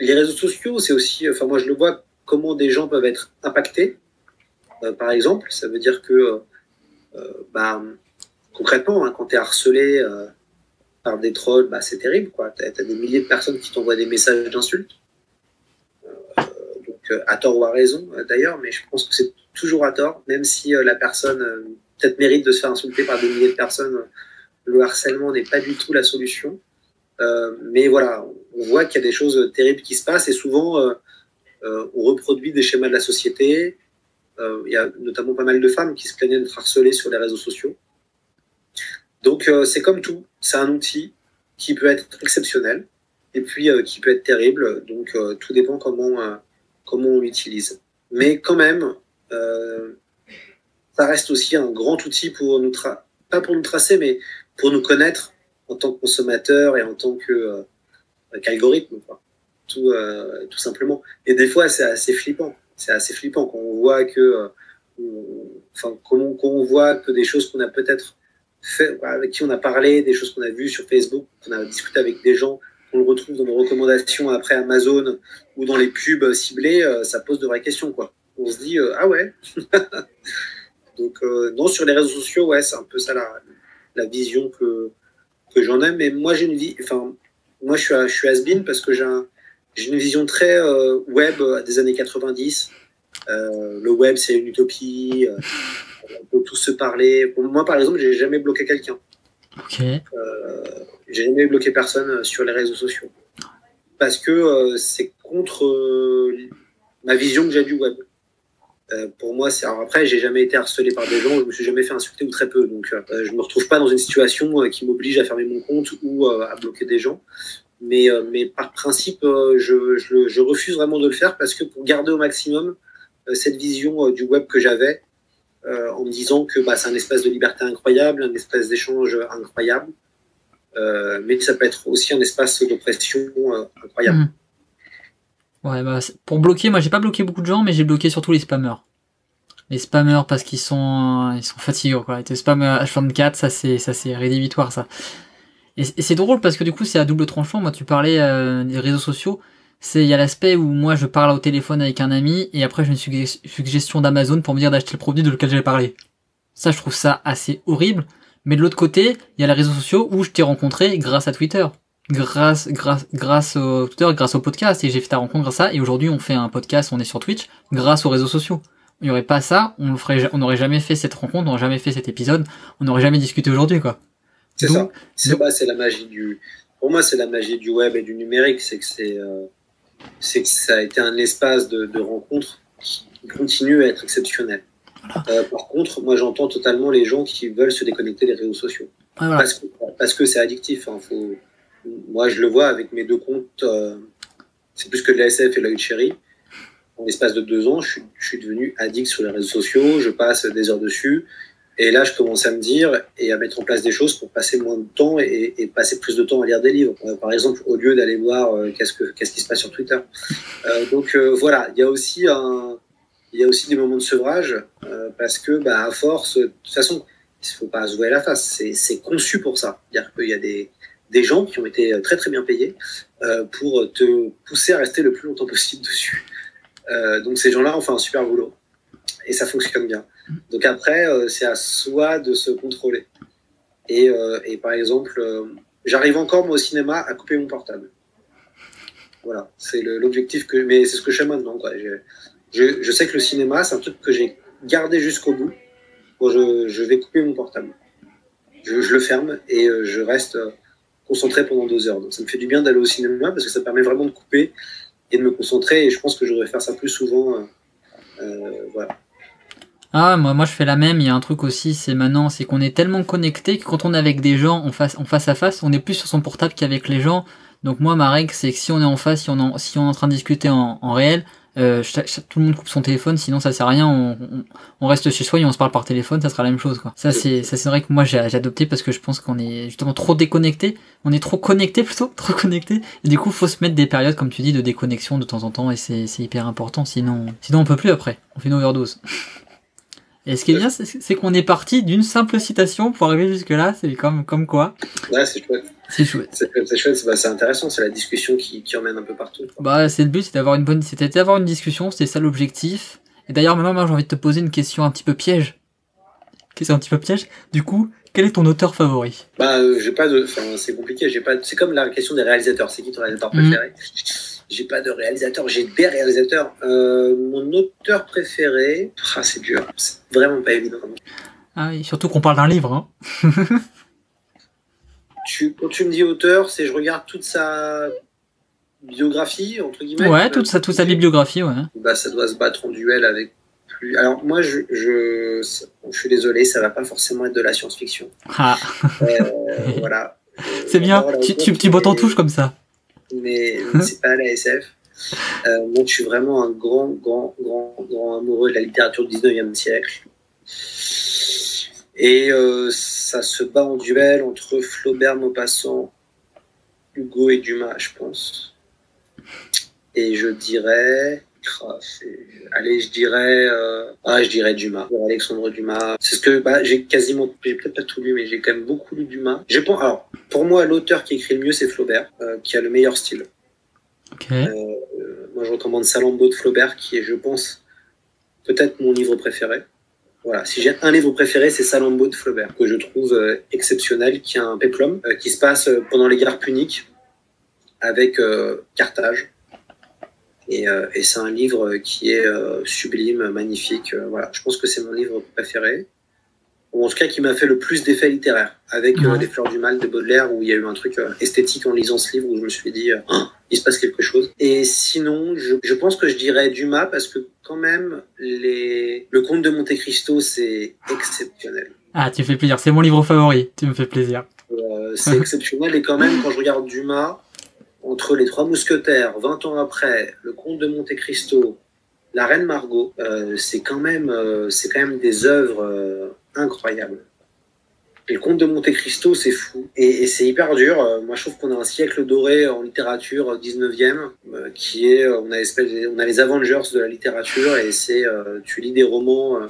S2: les réseaux sociaux, c'est aussi, enfin, moi je le vois, comment des gens peuvent être impactés. par exemple, ça veut dire que, bah, concrètement, hein, quand tu es harcelé par des trolls, bah, c'est terrible. Tu as, des milliers de personnes qui t'envoient des messages d'insultes à tort ou à raison euh, d'ailleurs, mais je pense que c'est toujours à tort, même si euh, la personne euh, peut-être mérite de se faire insulter par des milliers de personnes. Le harcèlement n'est pas du tout la solution. mais voilà, on voit qu'il y a des choses terribles qui se passent et souvent on reproduit des schémas de la société. Il y a notamment pas mal de femmes qui se plaignaient d'être harcelées sur les réseaux sociaux. Donc c'est comme tout, c'est un outil qui peut être exceptionnel et puis qui peut être terrible. Donc tout dépend comment comment on l'utilise. Mais quand même, euh, ça reste aussi un grand outil pour nous, pas pour nous tracer, mais pour nous connaître en tant que consommateur et en tant que euh, qu'algorithme, tout, euh, tout simplement. Et des fois, c'est assez flippant. C'est assez flippant quand on voit que, enfin, quand voit que des choses qu'on a peut-être fait, avec qui on a parlé, des choses qu'on a vues sur Facebook, qu'on a discuté avec des gens on le retrouve dans nos recommandations après Amazon ou dans les pubs ciblées, euh, ça pose de vraies questions. Quoi. On se dit, euh, ah ouais [LAUGHS] Donc, euh, non, sur les réseaux sociaux, ouais, c'est un peu ça la, vision que, que j'en ai. Mais moi, j'ai une vie, enfin, moi, je suis, je suis has parce que j'ai une vision très web des années 90. le web, c'est une utopie. on peut tous se parler. moi, par exemple, j'ai jamais bloqué quelqu'un.
S1: Ok.
S2: J'ai jamais bloqué personne euh, sur les réseaux sociaux. Parce que euh, c'est contre euh, ma vision que j'ai du web. Euh, pour moi, c'est alors après, j'ai jamais été harcelé par des gens, je me suis jamais fait insulter ou très peu, donc euh, je me retrouve pas dans une situation euh, qui m'oblige à fermer mon compte ou euh, à bloquer des gens. Mais, mais par principe, je, refuse vraiment de le faire parce que pour garder au maximum cette vision du web que j'avais, en me disant que bah, c'est un espace de liberté incroyable, un espace d'échange incroyable, mais ça peut être aussi un espace d'oppression incroyable.
S1: Mhm. Ouais, bah, pour bloquer, moi j'ai pas bloqué beaucoup de gens, mais j'ai bloqué surtout les spammers. Les spammers parce qu'ils sont, ils sont fatigants quoi. Être spam H24, ça c'est, ça c'est rédhibitoire ça. Et, c'est drôle parce que du coup c'est à double tranchant. Moi tu parlais euh, des réseaux sociaux. C'est il y a l'aspect où moi je parle au téléphone avec un ami et après j'ai une sugge- suggestion d'Amazon pour me dire d'acheter le produit de lequel j'avais parlé. Ça je trouve ça assez horrible. Mais de l'autre côté, il y a les réseaux sociaux où je t'ai rencontré grâce à Twitter grâce grâce grâce au Twitter, grâce au podcast et j'ai fait ta rencontre grâce à ça et aujourd'hui on fait un podcast, on est sur Twitch grâce aux réseaux sociaux. Il y aurait pas ça, on le ferait on n'aurait jamais fait cette rencontre, on n'aurait jamais fait cet épisode, on n'aurait jamais discuté aujourd'hui quoi.
S2: C'est ça. C'est bah, c'est la magie du. Pour moi, c'est la magie du web et du numérique. C'est que c'est, euh, c'est que ça a été un espace de, de rencontre qui continue à être exceptionnel. Euh, par contre, moi, j'entends totalement les gens qui veulent se déconnecter des réseaux sociaux
S1: voilà.
S2: parce que parce que c'est addictif. hein. Faut... Moi, je le vois avec mes deux comptes. euh, c'est plus que de la SF et de chéri. En l'espace de deux ans, je suis, devenu addict sur les réseaux sociaux. Je passe des heures dessus. Et là, je commence à me dire et à mettre en place des choses pour passer moins de temps et, passer plus de temps à lire des livres. Euh, par exemple, au lieu d'aller voir euh, qu'est-ce que qu'est-ce qui se passe sur Twitter. Donc voilà, il y a aussi des moments de sevrage parce que, bah, à force, de toute façon, il faut pas se voiler la face. C'est c'est conçu pour ça. C'est-à-dire qu'il y a des des gens qui ont été très très bien payés euh, pour te pousser à rester le plus longtemps possible [LAUGHS] dessus. Euh, donc ces gens-là ont fait un super boulot et ça fonctionne bien. Donc après, euh, c'est à soi de se contrôler. Et, euh, par exemple, euh, j'arrive encore moi au cinéma à couper mon portable. Voilà, c'est l'objectif que, mais c'est ce que je fais maintenant. Je, sais que le cinéma, c'est un truc que j'ai gardé jusqu'au bout. Bon, je, vais couper mon portable. Je, le ferme et euh, je reste euh, concentré pendant deux heures. Donc ça me fait du bien d'aller au cinéma parce que ça permet vraiment de couper et de me concentrer. Et je pense que je devrais faire ça plus souvent. euh, euh, voilà.
S1: Ah, moi, moi je fais la même. Il y a un truc aussi, c'est maintenant, c'est qu'on est tellement connecté que quand on est avec des gens en face, face à face, on est plus sur son portable qu'avec les gens. Donc moi, ma règle, c'est que si on est en face, si on, si on est en train de discuter en réel, euh, tout le monde coupe son téléphone, sinon ça sert à rien. On, on, on reste chez soi et on se parle par téléphone, ça sera la même chose. Quoi. Ça, c'est, ça, c'est vrai que moi j'ai, j'ai adopté parce que je pense qu'on est justement trop déconnecté. On est trop connecté [LAUGHS] plutôt, trop connecté. Et du coup, faut se mettre des périodes, comme tu dis, de déconnexion de temps en temps, et c'est, c'est hyper important. Sinon, sinon on peut plus après. On fait une overdose. [LAUGHS] Et ce qui est bien, c'est qu'on est parti d'une simple citation pour arriver jusque là. C'est comme, comme quoi.
S2: Ouais, c'est chouette.
S1: C'est chouette.
S2: C'est chouette, c'est bah, c'est intéressant, c'est la discussion qui, qui emmène un peu partout.
S1: Bah, c'est le but, c'est d'avoir une bonne, c'était d'avoir une discussion. C'était ça l'objectif. Et d'ailleurs, maintenant, moi, j'ai envie de te poser une question un petit peu piège. Question un petit peu piège? Du coup, quel est ton auteur favori?
S2: Bah, euh, j'ai pas de. Enfin, c'est compliqué. J'ai pas. C'est comme la question des réalisateurs. C'est qui ton réalisateur préféré? J'ai pas de réalisateur. J'ai des réalisateurs. Euh, mon auteur préféré. Ah, c'est dur. C'est vraiment pas évident.
S1: Ah oui, surtout qu'on parle d'un livre. Hein. [LAUGHS]
S2: Tu, quand tu me dis auteur, c'est je regarde toute sa biographie entre guillemets.
S1: Ouais, toute sa, toute sa bibliographie, ouais.
S2: Bah, ça doit se battre en duel avec plus. Alors moi, je, je, je suis désolé, ça va pas forcément être de la science-fiction.
S1: Ah,
S2: Euh, [LAUGHS] voilà.
S1: c'est bien. Tu, tu, tu bottes en touche comme ça.
S2: Mais [LAUGHS] c'est pas la SF. Euh, moi, je suis vraiment un grand, grand, grand, grand amoureux de la littérature du 19e siècle. Et euh, ça se bat en duel entre Flaubert, Maupassant, Hugo et Dumas, je pense. Et je dirais. Ah, Allez, je dirais. euh, Ah, je dirais Dumas. Alexandre Dumas. C'est ce que. Bah, j'ai quasiment. J'ai peut-être pas tout lu, mais j'ai quand même beaucoup lu Dumas. Je pense. Alors, pour moi, l'auteur qui écrit le mieux, c'est Flaubert, euh, qui a le meilleur style. Euh, moi, je recommande Salammbô de Flaubert, qui est, je pense, peut-être mon livre préféré. Voilà, si j'ai un livre préféré, c'est Salammbô de Flaubert, que je trouve exceptionnel, qui a un péplum, qui se passe pendant les guerres puniques avec Carthage. Et, euh, et c'est un livre qui est euh, sublime, magnifique. euh, voilà, je pense que c'est mon livre préféré. Ou en tout cas, qui m'a fait le plus d'effets littéraires, avec
S1: Ouais.
S2: Les Fleurs du Mal de Baudelaire, où il y a eu un truc esthétique en lisant ce livre, où je me suis dit, Ah, il se passe quelque chose. Et sinon, je, je pense que je dirais Dumas, parce que quand même, les... le conte de Monte Cristo, c'est exceptionnel.
S1: Ah, tu me fais plaisir. C'est mon livre favori. Tu me fais plaisir.
S2: Euh, c'est [LAUGHS] exceptionnel. Et quand même, quand je regarde Dumas, entre Les Trois Mousquetaires, 20 ans après, Le Comte de Monte Cristo, La Reine Margot, euh, c'est quand, même, euh, c'est quand même des œuvres incroyables. Et le Comte de Monte Cristo, c'est fou. Et, c'est hyper dur. moi, je trouve qu'on a un siècle doré en littérature 19e, qui est, on a, les Avengers de la littérature, et c'est, tu lis des romans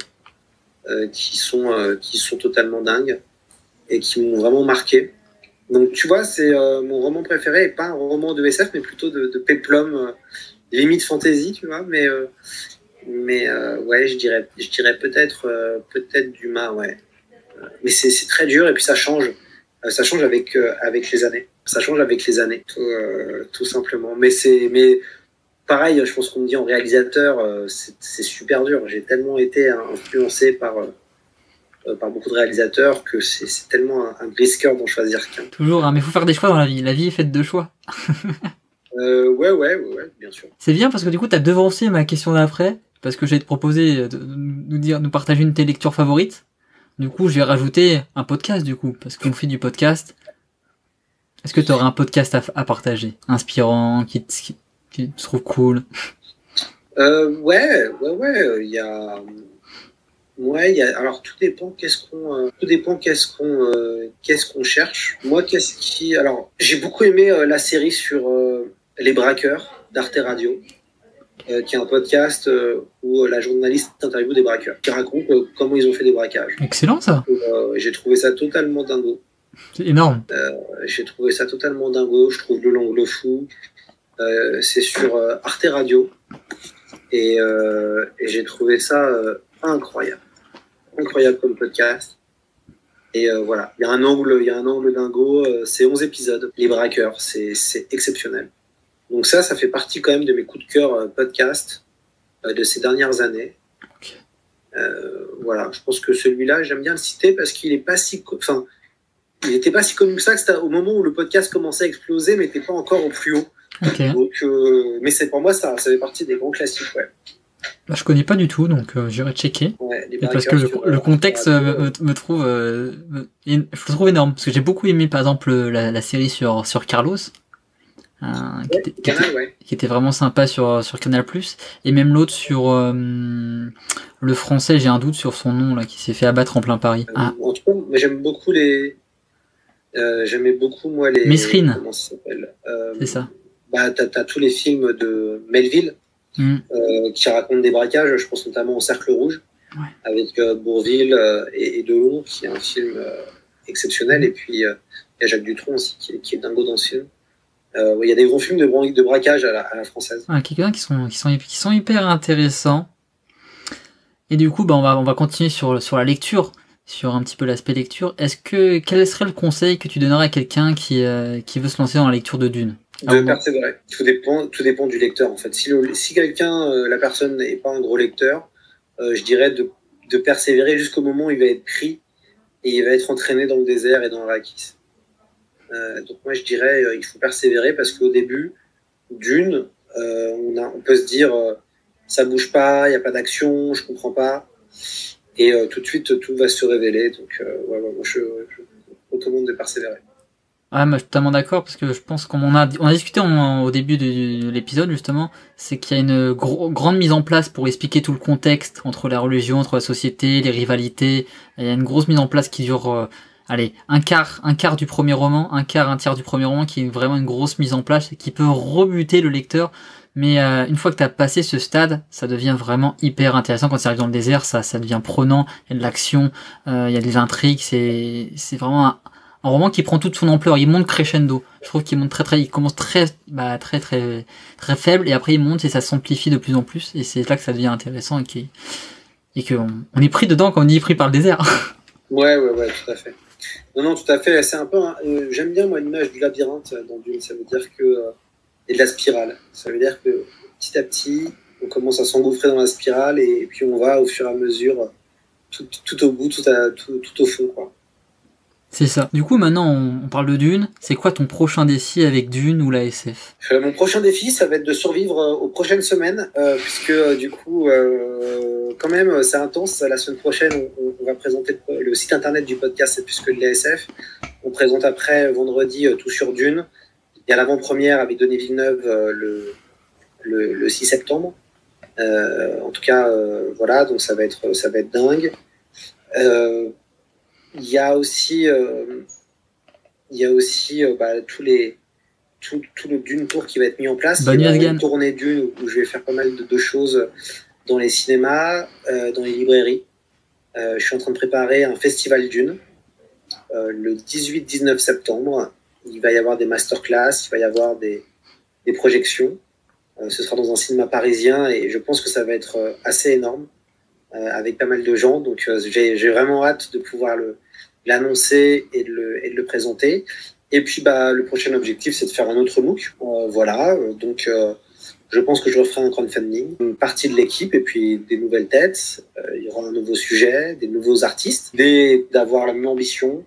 S2: qui sont totalement dingues et qui m'ont vraiment marqué. Donc tu vois, c'est euh, mon roman préféré, et pas un roman de SF, mais plutôt de, de peplum, euh, limite fantasy, tu vois. Mais, euh, mais ouais, je dirais, je dirais peut-être peut-être Dumas, ouais. Mais c'est très dur, et puis ça change. ça change avec, avec les années. Ça change avec les années, tout, tout simplement. Mais c'est mais pareil, je pense qu'on me dit en réalisateur, c'est super dur. J'ai tellement été influencé par euh, par beaucoup de réalisateurs que c'est tellement un, un brisqueur d'en choisir qu'un.
S1: Toujours, hein, mais il faut faire des choix dans la vie. La vie est faite de choix. [LAUGHS]
S2: euh, ouais, ouais, ouais, bien sûr.
S1: C'est bien parce que du coup, tu as devancé ma question d'après, parce que j'ai te proposer de nous dire, nous partager une de tes lectures favorites. Du coup, je vais rajouter un podcast, du coup, parce qu'on fait du podcast. Est-ce que tu aurais un podcast à, à, partager? Inspirant, qui, qui, qui te trouve cool?
S2: Euh, Ouais, ouais, ouais. Il y a Ouais, y a, alors tout dépend qu'est-ce qu'on euh, tout dépend qu'est-ce qu'on euh, qu'est-ce qu'on cherche. Moi, qu'est-ce qui alors j'ai beaucoup aimé euh, la série sur les braqueurs d'Arte Radio, qui est un podcast où la journaliste interviewe des braqueurs, qui raconte comment ils ont fait des braquages.
S1: Excellent ça.
S2: j'ai trouvé ça totalement dingo.
S1: C'est énorme.
S2: j'ai trouvé ça totalement dingo. Je trouve le l'angle fou. c'est sur Arte Radio et, et j'ai trouvé ça incroyable incroyable comme podcast. Et euh, voilà, il y a un angle, il y a un angle dingo. Euh, c'est 11 épisodes, Les Braqueurs, c'est exceptionnel. Donc ça, ça fait partie quand même de mes coups de cœur euh, podcast de ces dernières années. voilà, je pense que celui-là, j'aime bien le citer parce qu'il est pas si, enfin, il n'était pas si connu que ça. Que au moment où le podcast commençait à exploser, mais n'était pas encore au plus haut. Donc, mais c'est pour moi, ça, ça fait partie des grands classiques, ouais.
S1: Bah, je connais pas du tout, donc euh, j'irai checker. parce que le, euh, contexte euh, me, trouve, je le trouve énorme. Parce que j'ai beaucoup aimé, par exemple, la, série sur, sur Carlos. qui, était, vraiment sympa sur, sur Canal+. Et même l'autre sur le français, j'ai un doute sur son nom, là, qui s'est fait abattre en plein Paris.
S2: Ah. En tout cas, j'aime beaucoup les... J'aimais beaucoup, moi, les...
S1: Mesrine. C'est ça.
S2: Bah, t'as as tous les films de Melville. Mm. Euh, qui raconte des braquages. Je pense notamment au Cercle Rouge, avec euh, Bourville euh, et, et, Delon, qui est un film exceptionnel. Et puis, il y a Jacques Dutronc aussi, qui est, dingo dans ce film. Il y a des gros films de, de braquage à la, à la française.
S1: Quelques-uns qui sont, qui, sont, qui sont hyper intéressants. Et du coup, bah, on, va, on va continuer sur, sur la lecture, sur un petit peu l'aspect lecture. Est-ce que quel serait le conseil que tu donnerais à quelqu'un qui, qui veut se lancer dans la lecture de Dune?
S2: De persévérer. Tout dépend, tout dépend du lecteur en fait. Si, si quelqu'un, euh, la personne n'est pas un gros lecteur, euh, je dirais de, de persévérer jusqu'au moment où il va être pris et il va être entraîné dans le désert et dans le raquis. Euh, donc moi je dirais il faut persévérer parce qu'au début, d'une, on, a, on peut se dire ça bouge pas, il n'y a pas d'action, je comprends pas. Et tout de suite tout va se révéler. Donc ouais, moi je, je recommande de persévérer.
S1: Ah, moi, je suis totalement d'accord parce que je pense qu'on a, on a discuté au début de, l'épisode justement, c'est qu'il y a une grande mise en place pour expliquer tout le contexte entre la religion, entre la société, les rivalités. Il y a une grosse mise en place qui dure, euh, allez, un quart, un quart du premier roman, un quart, un tiers du premier roman, qui est vraiment une grosse mise en place qui peut rebuter le lecteur. Mais euh, une fois que tu as passé ce stade, ça devient vraiment hyper intéressant. Quand tu arrives dans le désert, ça, ça devient prenant. Il y a de l'action, euh, il y a des intrigues. C'est, c'est vraiment un, un roman qui prend toute son ampleur. Il monte crescendo. Je trouve qu'il monte très très, il commence très, bah, très très très faible et après il monte et ça s'amplifie de plus en plus et c'est là que ça devient intéressant et qui et qu'on on est pris dedans quand on est pris par le désert. [LAUGHS]
S2: Ouais ouais ouais tout à fait. Non non tout à fait. C'est un peu. Euh, j'aime bien moi l'image du labyrinthe dans Dune. Ça veut dire que euh, et de la spirale. Ça veut dire que petit à petit on commence à s'engouffrer dans la spirale et, puis on va au fur et à mesure tout, au bout, tout, tout au fond quoi.
S1: C'est ça. Du coup, maintenant, on, parle de Dune. C'est quoi ton prochain défi avec Dune ou la SF
S2: euh, Mon prochain défi, ça va être de survivre euh, aux prochaines semaines, euh, puisque du coup, quand même, c'est intense. La semaine prochaine, on, va présenter le site internet du podcast, c'est plus que de l'ASF. On présente après, vendredi, tout sur Dune. Il y a l'avant-première avec Denis Villeneuve le, le, 6 septembre. en tout cas, voilà, donc ça va être, ça va être dingue. Il y a aussi, euh, il y a aussi euh, bah, tous les, tout, tout, le Dune Tour qui va être mis en place.
S1: il y a
S2: une tournée Dune où je vais faire pas mal de, choses dans les cinémas, euh, dans les librairies. je suis en train de préparer un festival Dune le 18-19 septembre. Il va y avoir des masterclass, il va y avoir des, des projections. ce sera dans un cinéma parisien et je pense que ça va être assez énorme avec pas mal de gens. Donc j'ai vraiment hâte de pouvoir le, l'annoncer et, et de le présenter. Et puis, bah, le prochain objectif, c'est de faire un autre MOOC. Euh, voilà, donc euh, je pense que je referai un crowdfunding, une partie de l'équipe et puis des nouvelles têtes. Euh, il y aura un nouveau sujet, des nouveaux artistes, d'avoir la même ambition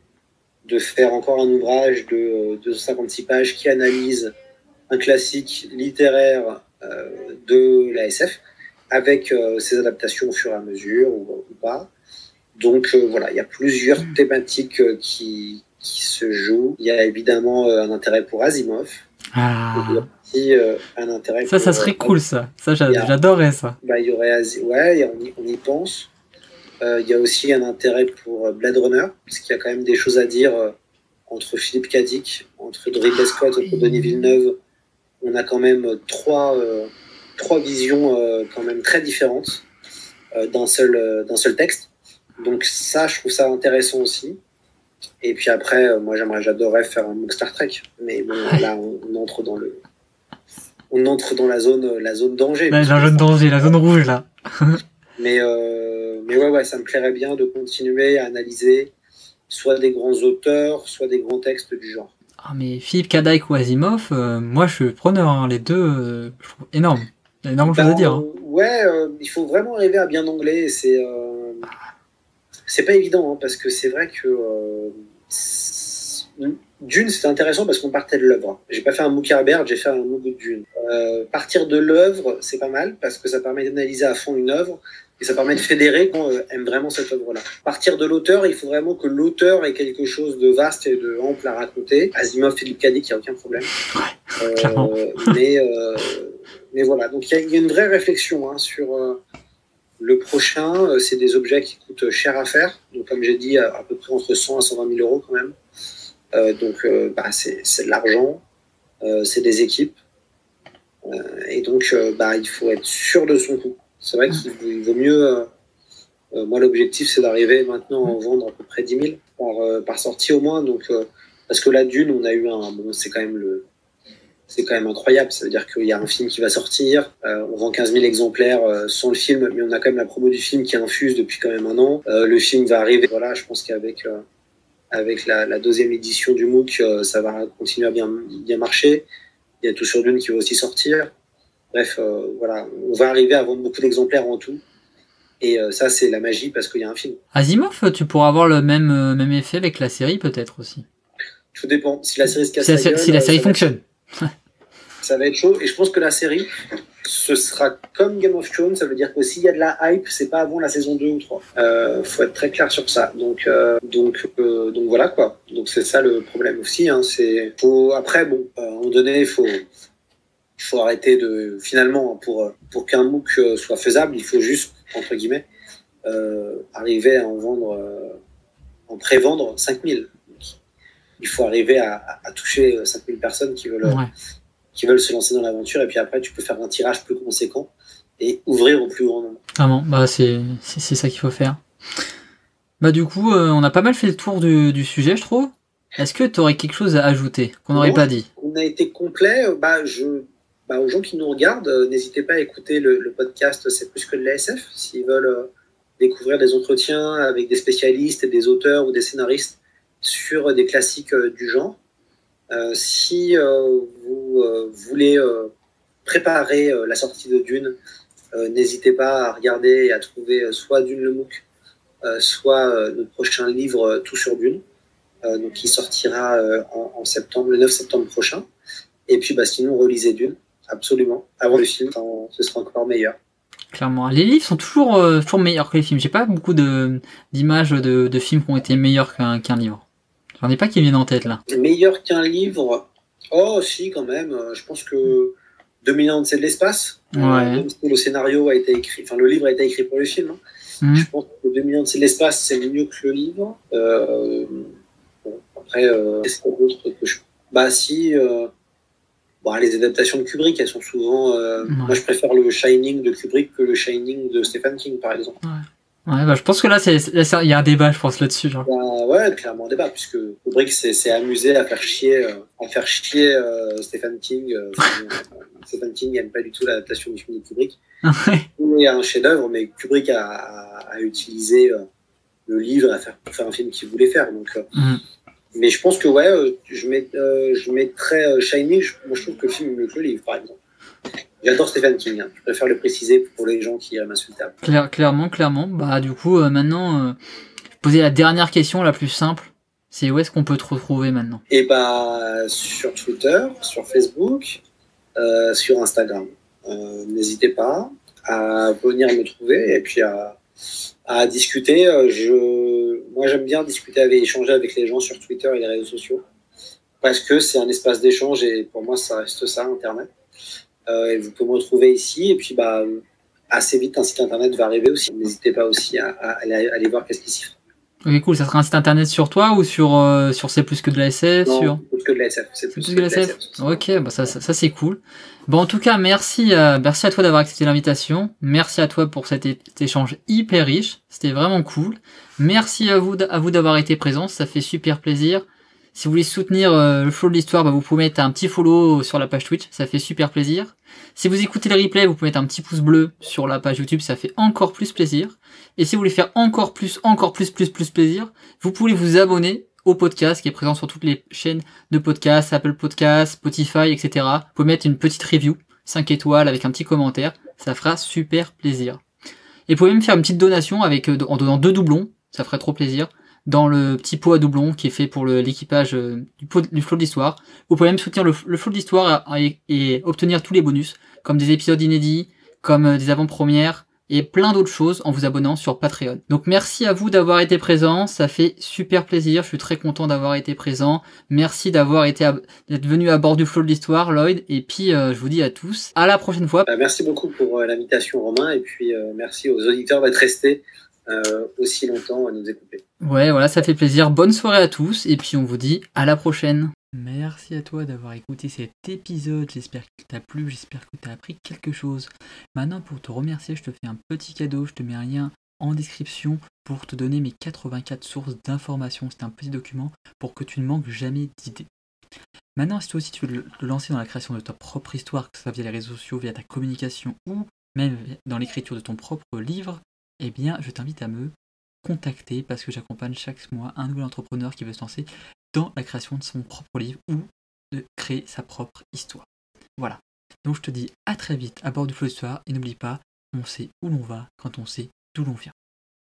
S2: de faire encore un ouvrage de 256 pages qui analyse un classique littéraire de la SF avec ses adaptations au fur et à mesure ou pas. Donc euh, voilà, il y a plusieurs thématiques euh, qui, qui se jouent. Il y a évidemment euh, un intérêt pour Asimov.
S1: Ah.
S2: Il y a un intérêt
S1: ça, ça serait cool ça. Ça, j'adorerais ça.
S2: Bah, il y aurait ouais, on y, on y pense. il y a aussi un intérêt pour Blade Runner, parce qu'il y a quand même des choses à dire entre Philippe Cadic, entre Ridley Scott, entre Denis Villeneuve. On a quand même trois, trois visions quand même très différentes d'un seul, d'un seul texte. Donc ça, je trouve ça intéressant aussi. Et puis après, euh, moi j'aimerais, j'adorerais faire un MOOC Star Trek, mais bon, là on, entre dans le, on entre dans la zone, la zone danger.
S1: la zone danger, la zone rouge là. [LAUGHS]
S2: mais euh, mais ouais ouais, ça me plairait bien de continuer à analyser soit des grands auteurs, soit des grands textes du genre.
S1: Ah mais Philippe Kadaik ou Asimov, euh, moi je suis preneur, hein. les deux, je trouve énorme, énorme chose à dire. Hein.
S2: Ouais, il faut vraiment arriver à bien anglais. C'est c'est pas évident, hein, parce que c'est vrai que euh, Dune, c'était intéressant parce qu'on partait de l'œuvre. J'ai pas fait un MOOC Herbert, j'ai fait un MOOC de Dune. Euh, partir de l'œuvre, c'est pas mal parce que ça permet d'analyser à fond une œuvre et ça permet de fédérer quand on euh, aime vraiment cette œuvre-là. Partir de l'auteur, il faut vraiment que l'auteur ait quelque chose de vaste et de ample à raconter. Asimov, Philippe Cadic, il n'y a aucun problème.
S1: Ouais,
S2: mais, mais voilà, donc il y, y, a une vraie réflexion hein, sur le prochain, euh, c'est des objets qui coûtent cher à faire. Donc, comme j'ai dit, à, peu près entre 100 à 120 000 euros quand même. Euh, donc, euh, bah, c'est de l'argent, c'est des équipes. et donc, bah, il faut être sûr de son coût. C'est vrai qu'il vaut mieux. moi, l'objectif, c'est d'arriver maintenant à en vendre à peu près 10 000 par, sortie au moins. Donc, parce que la Dune, on a eu un. Bon, c'est quand même le c'est quand même incroyable. Ça veut dire qu'il y a un film qui va sortir, euh, on vend 15 000 exemplaires euh, sans le film, mais on a quand même la promo du film qui infuse depuis quand même un an. Euh, le film va arriver. Voilà, je pense qu'avec avec la, deuxième édition du MOOC, ça va continuer à bien, bien marcher. Il y a Tout sur Dune qui va aussi sortir. Bref, voilà, on va arriver à vendre beaucoup d'exemplaires en tout. Et ça, c'est la magie parce qu'il y a un film.
S1: Asimov, tu pourras avoir le même, même effet avec la série peut-être aussi.
S2: Tout dépend. Si la série se casse
S1: si, si la série fonctionne
S2: ça va être chaud. Et je pense que la série, ce sera comme Game of Thrones. Ça veut dire que s'il y a de la hype, c'est pas avant la saison 2 ou 3. Euh, faut être très clair sur ça. Donc, euh, donc, euh, donc voilà quoi. Donc c'est ça le problème aussi. Hein. C'est faut après bon, à un moment donné, faut faut arrêter de finalement pour pour qu'un MOOC soit faisable, il faut juste entre guillemets arriver à en vendre en pré-vendre 5000 il faut arriver à, toucher 5000 personnes qui veulent, qui veulent se lancer dans l'aventure. Et puis après, tu peux faire un tirage plus conséquent et ouvrir au plus grand nombre.
S1: Vraiment, bah c'est, c'est, ça qu'il faut faire. Bah du coup, euh, on a pas mal fait le tour du, sujet, je trouve. Est-ce que tu aurais quelque chose à ajouter qu'on n'aurait pas dit?
S2: On a été complet. Bah, je, bah, aux gens qui nous regardent, euh, n'hésitez pas à écouter le, podcast C'est plus que de l'ASF. S'ils veulent euh, découvrir des entretiens avec des spécialistes, des auteurs ou des scénaristes sur des classiques du genre. Euh, si euh, vous euh, voulez préparer la sortie de Dune, n'hésitez pas à regarder et à trouver soit Dune le MOOC, soit notre prochain livre Tout sur Dune. donc qui sortira en, septembre, le 9 septembre prochain. Et puis, bah, sinon, relisez Dune, absolument. Avant le film, ce sera encore meilleur.
S1: Clairement. Les livres sont toujours, toujours meilleurs que les films. J'ai pas beaucoup d'images de, de, films qui ont été meilleurs qu'un livre. J'en ai pas qui viennent en tête là.
S2: Meilleur qu'un livre Oh, si, quand même. Je pense que 2000 ans de l'espace,
S1: ouais.
S2: le scénario a été écrit, enfin le livre a été écrit pour le film. Hein. Mhm. Je pense que 2000 ans de l'espace, c'est mieux que le livre. Euh, bon, après, euh, qu'est-ce qu'on d'autre que je. Bah, si. Euh, bon, les adaptations de Kubrick, elles sont souvent. Euh, moi, je préfère le Shining de Kubrick que le Shining de Stephen King, par exemple.
S1: Ouais. Ouais, bah, je pense que là, il y a un débat, je pense, là-dessus. Genre.
S2: Bah, ouais, clairement un débat, puisque Kubrick s'est amusé à faire chier, à faire chier Stephen King. [LAUGHS] Stephen King n'aime pas du tout l'adaptation du film de Kubrick. [LAUGHS] Il y a un chef-d'œuvre, mais Kubrick a, utilisé euh, le livre à faire, pour faire un film qu'il voulait faire. Donc, euh, mm. Mais je pense que ouais, euh, je, mets, je mettrais Shining. moi, je trouve que le film est mieux que le livre, par exemple. J'adore Stephen King. Hein. Je préfère le préciser pour les gens qui m'insultent.
S1: Claire, clairement, clairement. Bah, du coup, maintenant, poser la dernière question la plus simple. C'est où est-ce qu'on peut te retrouver maintenant?
S2: Eh bah, sur Twitter, sur Facebook, euh, sur Instagram. Euh, n'hésitez pas à venir me trouver et puis à, à discuter. Euh, je, moi, j'aime bien discuter avec, échanger avec les gens sur Twitter et les réseaux sociaux parce que c'est un espace d'échange et pour moi, ça reste ça, Internet. Et vous pouvez me retrouver ici et puis bah, assez vite, un site Internet va arriver aussi. N'hésitez pas aussi à, aller, voir qu'est-ce qui s'y fait.
S1: Ok, cool. Ça sera un site internet sur toi ou sur, euh, sur C'est plus que de la SF
S2: non,
S1: sur...
S2: plus que de la SF. C'est
S1: plus, que de la SF. Ok, bah ça, ça, c'est cool. Bon, en tout cas, merci, euh, merci à toi d'avoir accepté l'invitation. Merci à toi pour cet, échange hyper riche. C'était vraiment cool. Merci à vous, à vous d'avoir été présents. Ça fait super plaisir. Si vous voulez soutenir euh, le flow de l'histoire, bah, vous pouvez mettre un petit follow sur la page Twitch. Ça fait super plaisir. Si vous écoutez le replay, vous pouvez mettre un petit pouce bleu sur la page YouTube, ça fait encore plus plaisir. Et si vous voulez faire encore plus, encore plus, plus, plus plaisir, vous pouvez vous abonner au podcast qui est présent sur toutes les chaînes de podcast, Apple Podcast, Spotify, etc. Vous pouvez mettre une petite review, 5 étoiles avec un petit commentaire, ça fera super plaisir. Et vous pouvez même faire une petite donation avec euh, en donnant deux doublons, ça ferait trop plaisir dans le petit pot à doublon qui est fait pour l'équipage euh, du, du flot de l'histoire. Vous pouvez même soutenir le, le flot de l'histoire et, obtenir tous les bonus, comme des épisodes inédits, comme euh, des avant-premières, et plein d'autres choses en vous abonnant sur Patreon. Donc merci à vous d'avoir été présent, ça fait super plaisir, je suis très content d'avoir été présent. Merci d'avoir été d'être venu à bord du flot de l'histoire, Lloyd, et puis euh, je vous dis à tous à la prochaine fois.
S2: merci beaucoup pour l'invitation Romain et puis merci aux auditeurs d'être restés aussi longtemps à nous écouter.
S1: Ouais, voilà, ça fait plaisir. Bonne soirée à tous et puis on vous dit à la prochaine. Merci à toi d'avoir écouté cet épisode. J'espère qu'il t'a plu, j'espère que tu as appris quelque chose. Maintenant, pour te remercier, je te fais un petit cadeau. Je te mets un lien en description pour te donner mes 84 sources d'informations. C'est un petit document pour que tu ne manques jamais d'idées. Maintenant, si toi aussi tu veux te lancer dans la création de ta propre histoire, que ce soit via les réseaux sociaux, via ta communication ou même dans l'écriture de ton propre livre, eh bien, je t'invite à me contacter parce que j'accompagne chaque mois un nouvel entrepreneur qui veut se lancer dans la création de son propre livre ou de créer sa propre histoire. Voilà. Donc je te dis à très vite à bord du flot d'histoire et n'oublie pas, on sait où l'on va quand on sait d'où l'on vient.